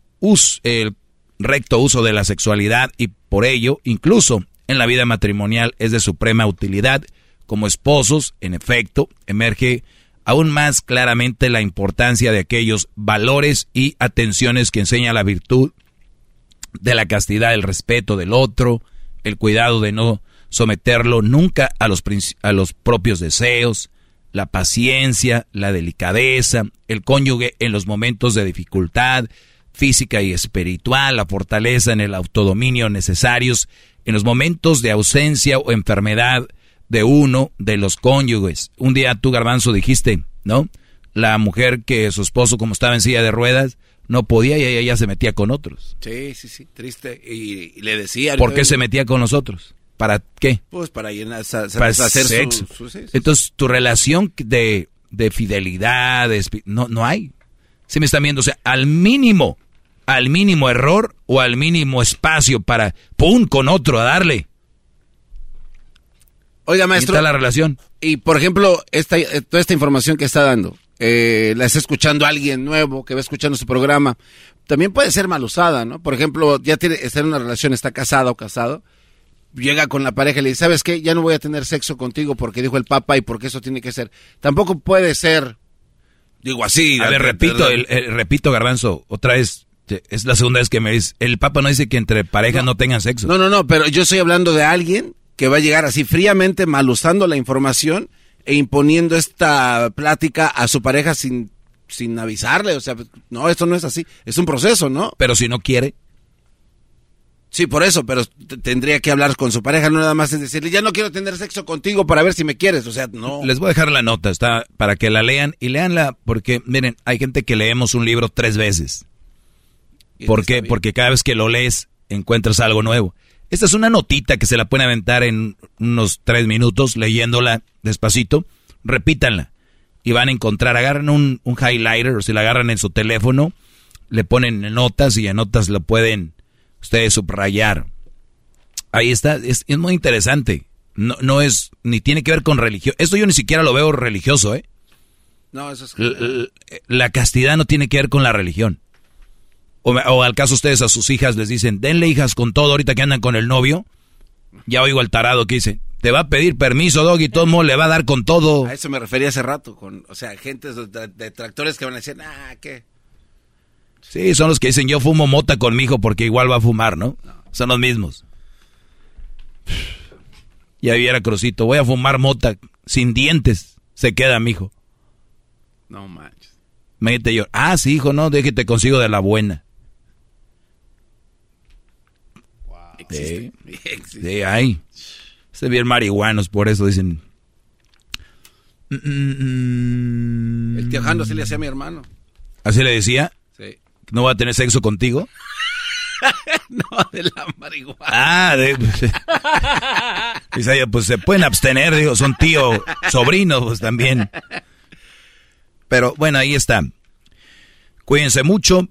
el recto uso de la sexualidad y por ello, incluso en la vida matrimonial, es de suprema utilidad como esposos, en efecto, emerge aún más claramente la importancia de aquellos valores y atenciones que enseña la virtud de la castidad, el respeto del otro, el cuidado de no someterlo nunca a los, a los propios deseos, la paciencia, la delicadeza, el cónyuge en los momentos de dificultad física y espiritual, la fortaleza en el autodominio necesarios en los momentos de ausencia o enfermedad, de uno de los cónyuges. Un día tú, Garbanzo, dijiste, ¿no? La mujer que su esposo, como estaba en silla de ruedas, no podía y ella ya se metía con otros. Sí, sí, sí, triste. Y, le decía... ¿Por qué se metía con nosotros? ¿Para qué? Pues para llenar, para hacer sexo. Entonces, tu relación de, de fidelidad, no, no hay. Si me están viendo, o sea, al mínimo, al mínimo error o al mínimo espacio para, ¡pum!, con otro a darle. Oiga, maestro. está la relación. Y, por ejemplo, esta, eh, toda esta información que está dando, eh, la está escuchando alguien nuevo que va escuchando su programa, también puede ser mal usada, ¿no? Por ejemplo, ya tiene, está en una relación, está casada o casado, llega con la pareja y le dice, ¿sabes qué? Ya no voy a tener sexo contigo porque dijo el Papa y porque eso tiene que ser. Tampoco puede ser, digo así. A ver, repito, el, repito, Garbanzo, otra vez, es la segunda vez que me dice, el Papa no dice que entre parejas no tengan sexo. No, no, no, pero yo estoy hablando de alguien que va a llegar así fríamente mal usando la información e imponiendo esta plática a su pareja sin, sin avisarle. O sea, no, esto no es así. Es un proceso, ¿no? Pero si no quiere. Sí, por eso, pero tendría que hablar con su pareja, no nada más es decirle, ya no quiero tener sexo contigo para ver si me quieres, o sea, no. Les voy a dejar la nota, está para que la lean y leanla, porque miren, hay gente que leemos un libro tres veces. ¿Por qué? Porque cada vez que lo lees encuentras algo nuevo. Esta es una notita que se la pueden aventar en unos tres minutos leyéndola despacito. Repítanla y van a encontrar, agarran un, un highlighter o si la agarran en su teléfono, le ponen notas y en notas lo pueden ustedes subrayar. Ahí está, es, es muy interesante. No, no es, ni tiene que ver con religión. Esto yo ni siquiera lo veo religioso, ¿eh? No, eso es... La, castidad no tiene que ver con la religión. O, al caso ustedes a sus hijas les dicen, denle hijas con todo ahorita que andan con el novio. Ya oigo al tarado que dice, te va a pedir permiso, Doggy, todo modo le va a dar con todo. A eso me refería hace rato, con, o sea, gente de, tractores que van a decir, ah, ¿qué? Sí, son los que dicen, yo fumo mota con mi hijo porque igual va a fumar, ¿no? Son los mismos. Ya viera Crucito, voy a fumar mota sin dientes. Se queda mi hijo. No manches. Me yo, ah, sí, hijo, no, déjate consigo de la buena. Wow. Sí, sí, hay. Se bien marihuanos, por eso dicen. El tío Jando así le hacía a mi hermano. ¿Así le decía? Sí. ¿No va a tener sexo contigo? no, de la marihuana. Ah, de, pues, pues se pueden abstener, digo, son tío, sobrinos, pues también. Pero bueno, ahí está. Cuídense mucho.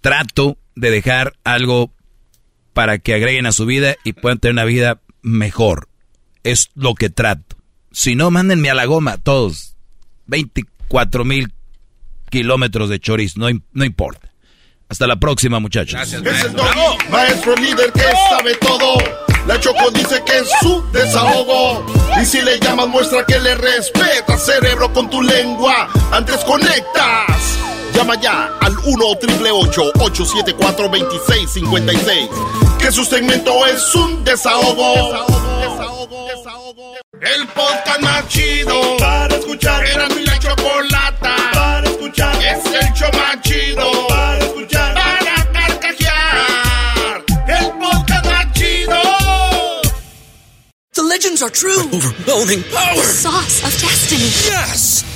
Trato de dejar algo para que agreguen a su vida y puedan tener una vida mejor. Es lo que trato. Si no, mándenme a la goma, todos. 24 mil kilómetros de chorizo, no, no importa. Hasta la próxima, muchachos. Gracias, maestro. Es maestro líder que sabe todo. La Choco dice que es su desahogo. Y si le llamas, muestra que le respeta, cerebro, con tu lengua. Antes conectas. Llama ya al 1-888-874-2656. Que su segmento es un desahogo. Desahogo, desahogo, desahogo. El podcast más chido para escuchar. Era mi la chocolata para escuchar. Es el show más chido para escuchar. Para carcajear. El podcast más chido. The legends are true. overwhelming power. The sauce of destiny. Yes.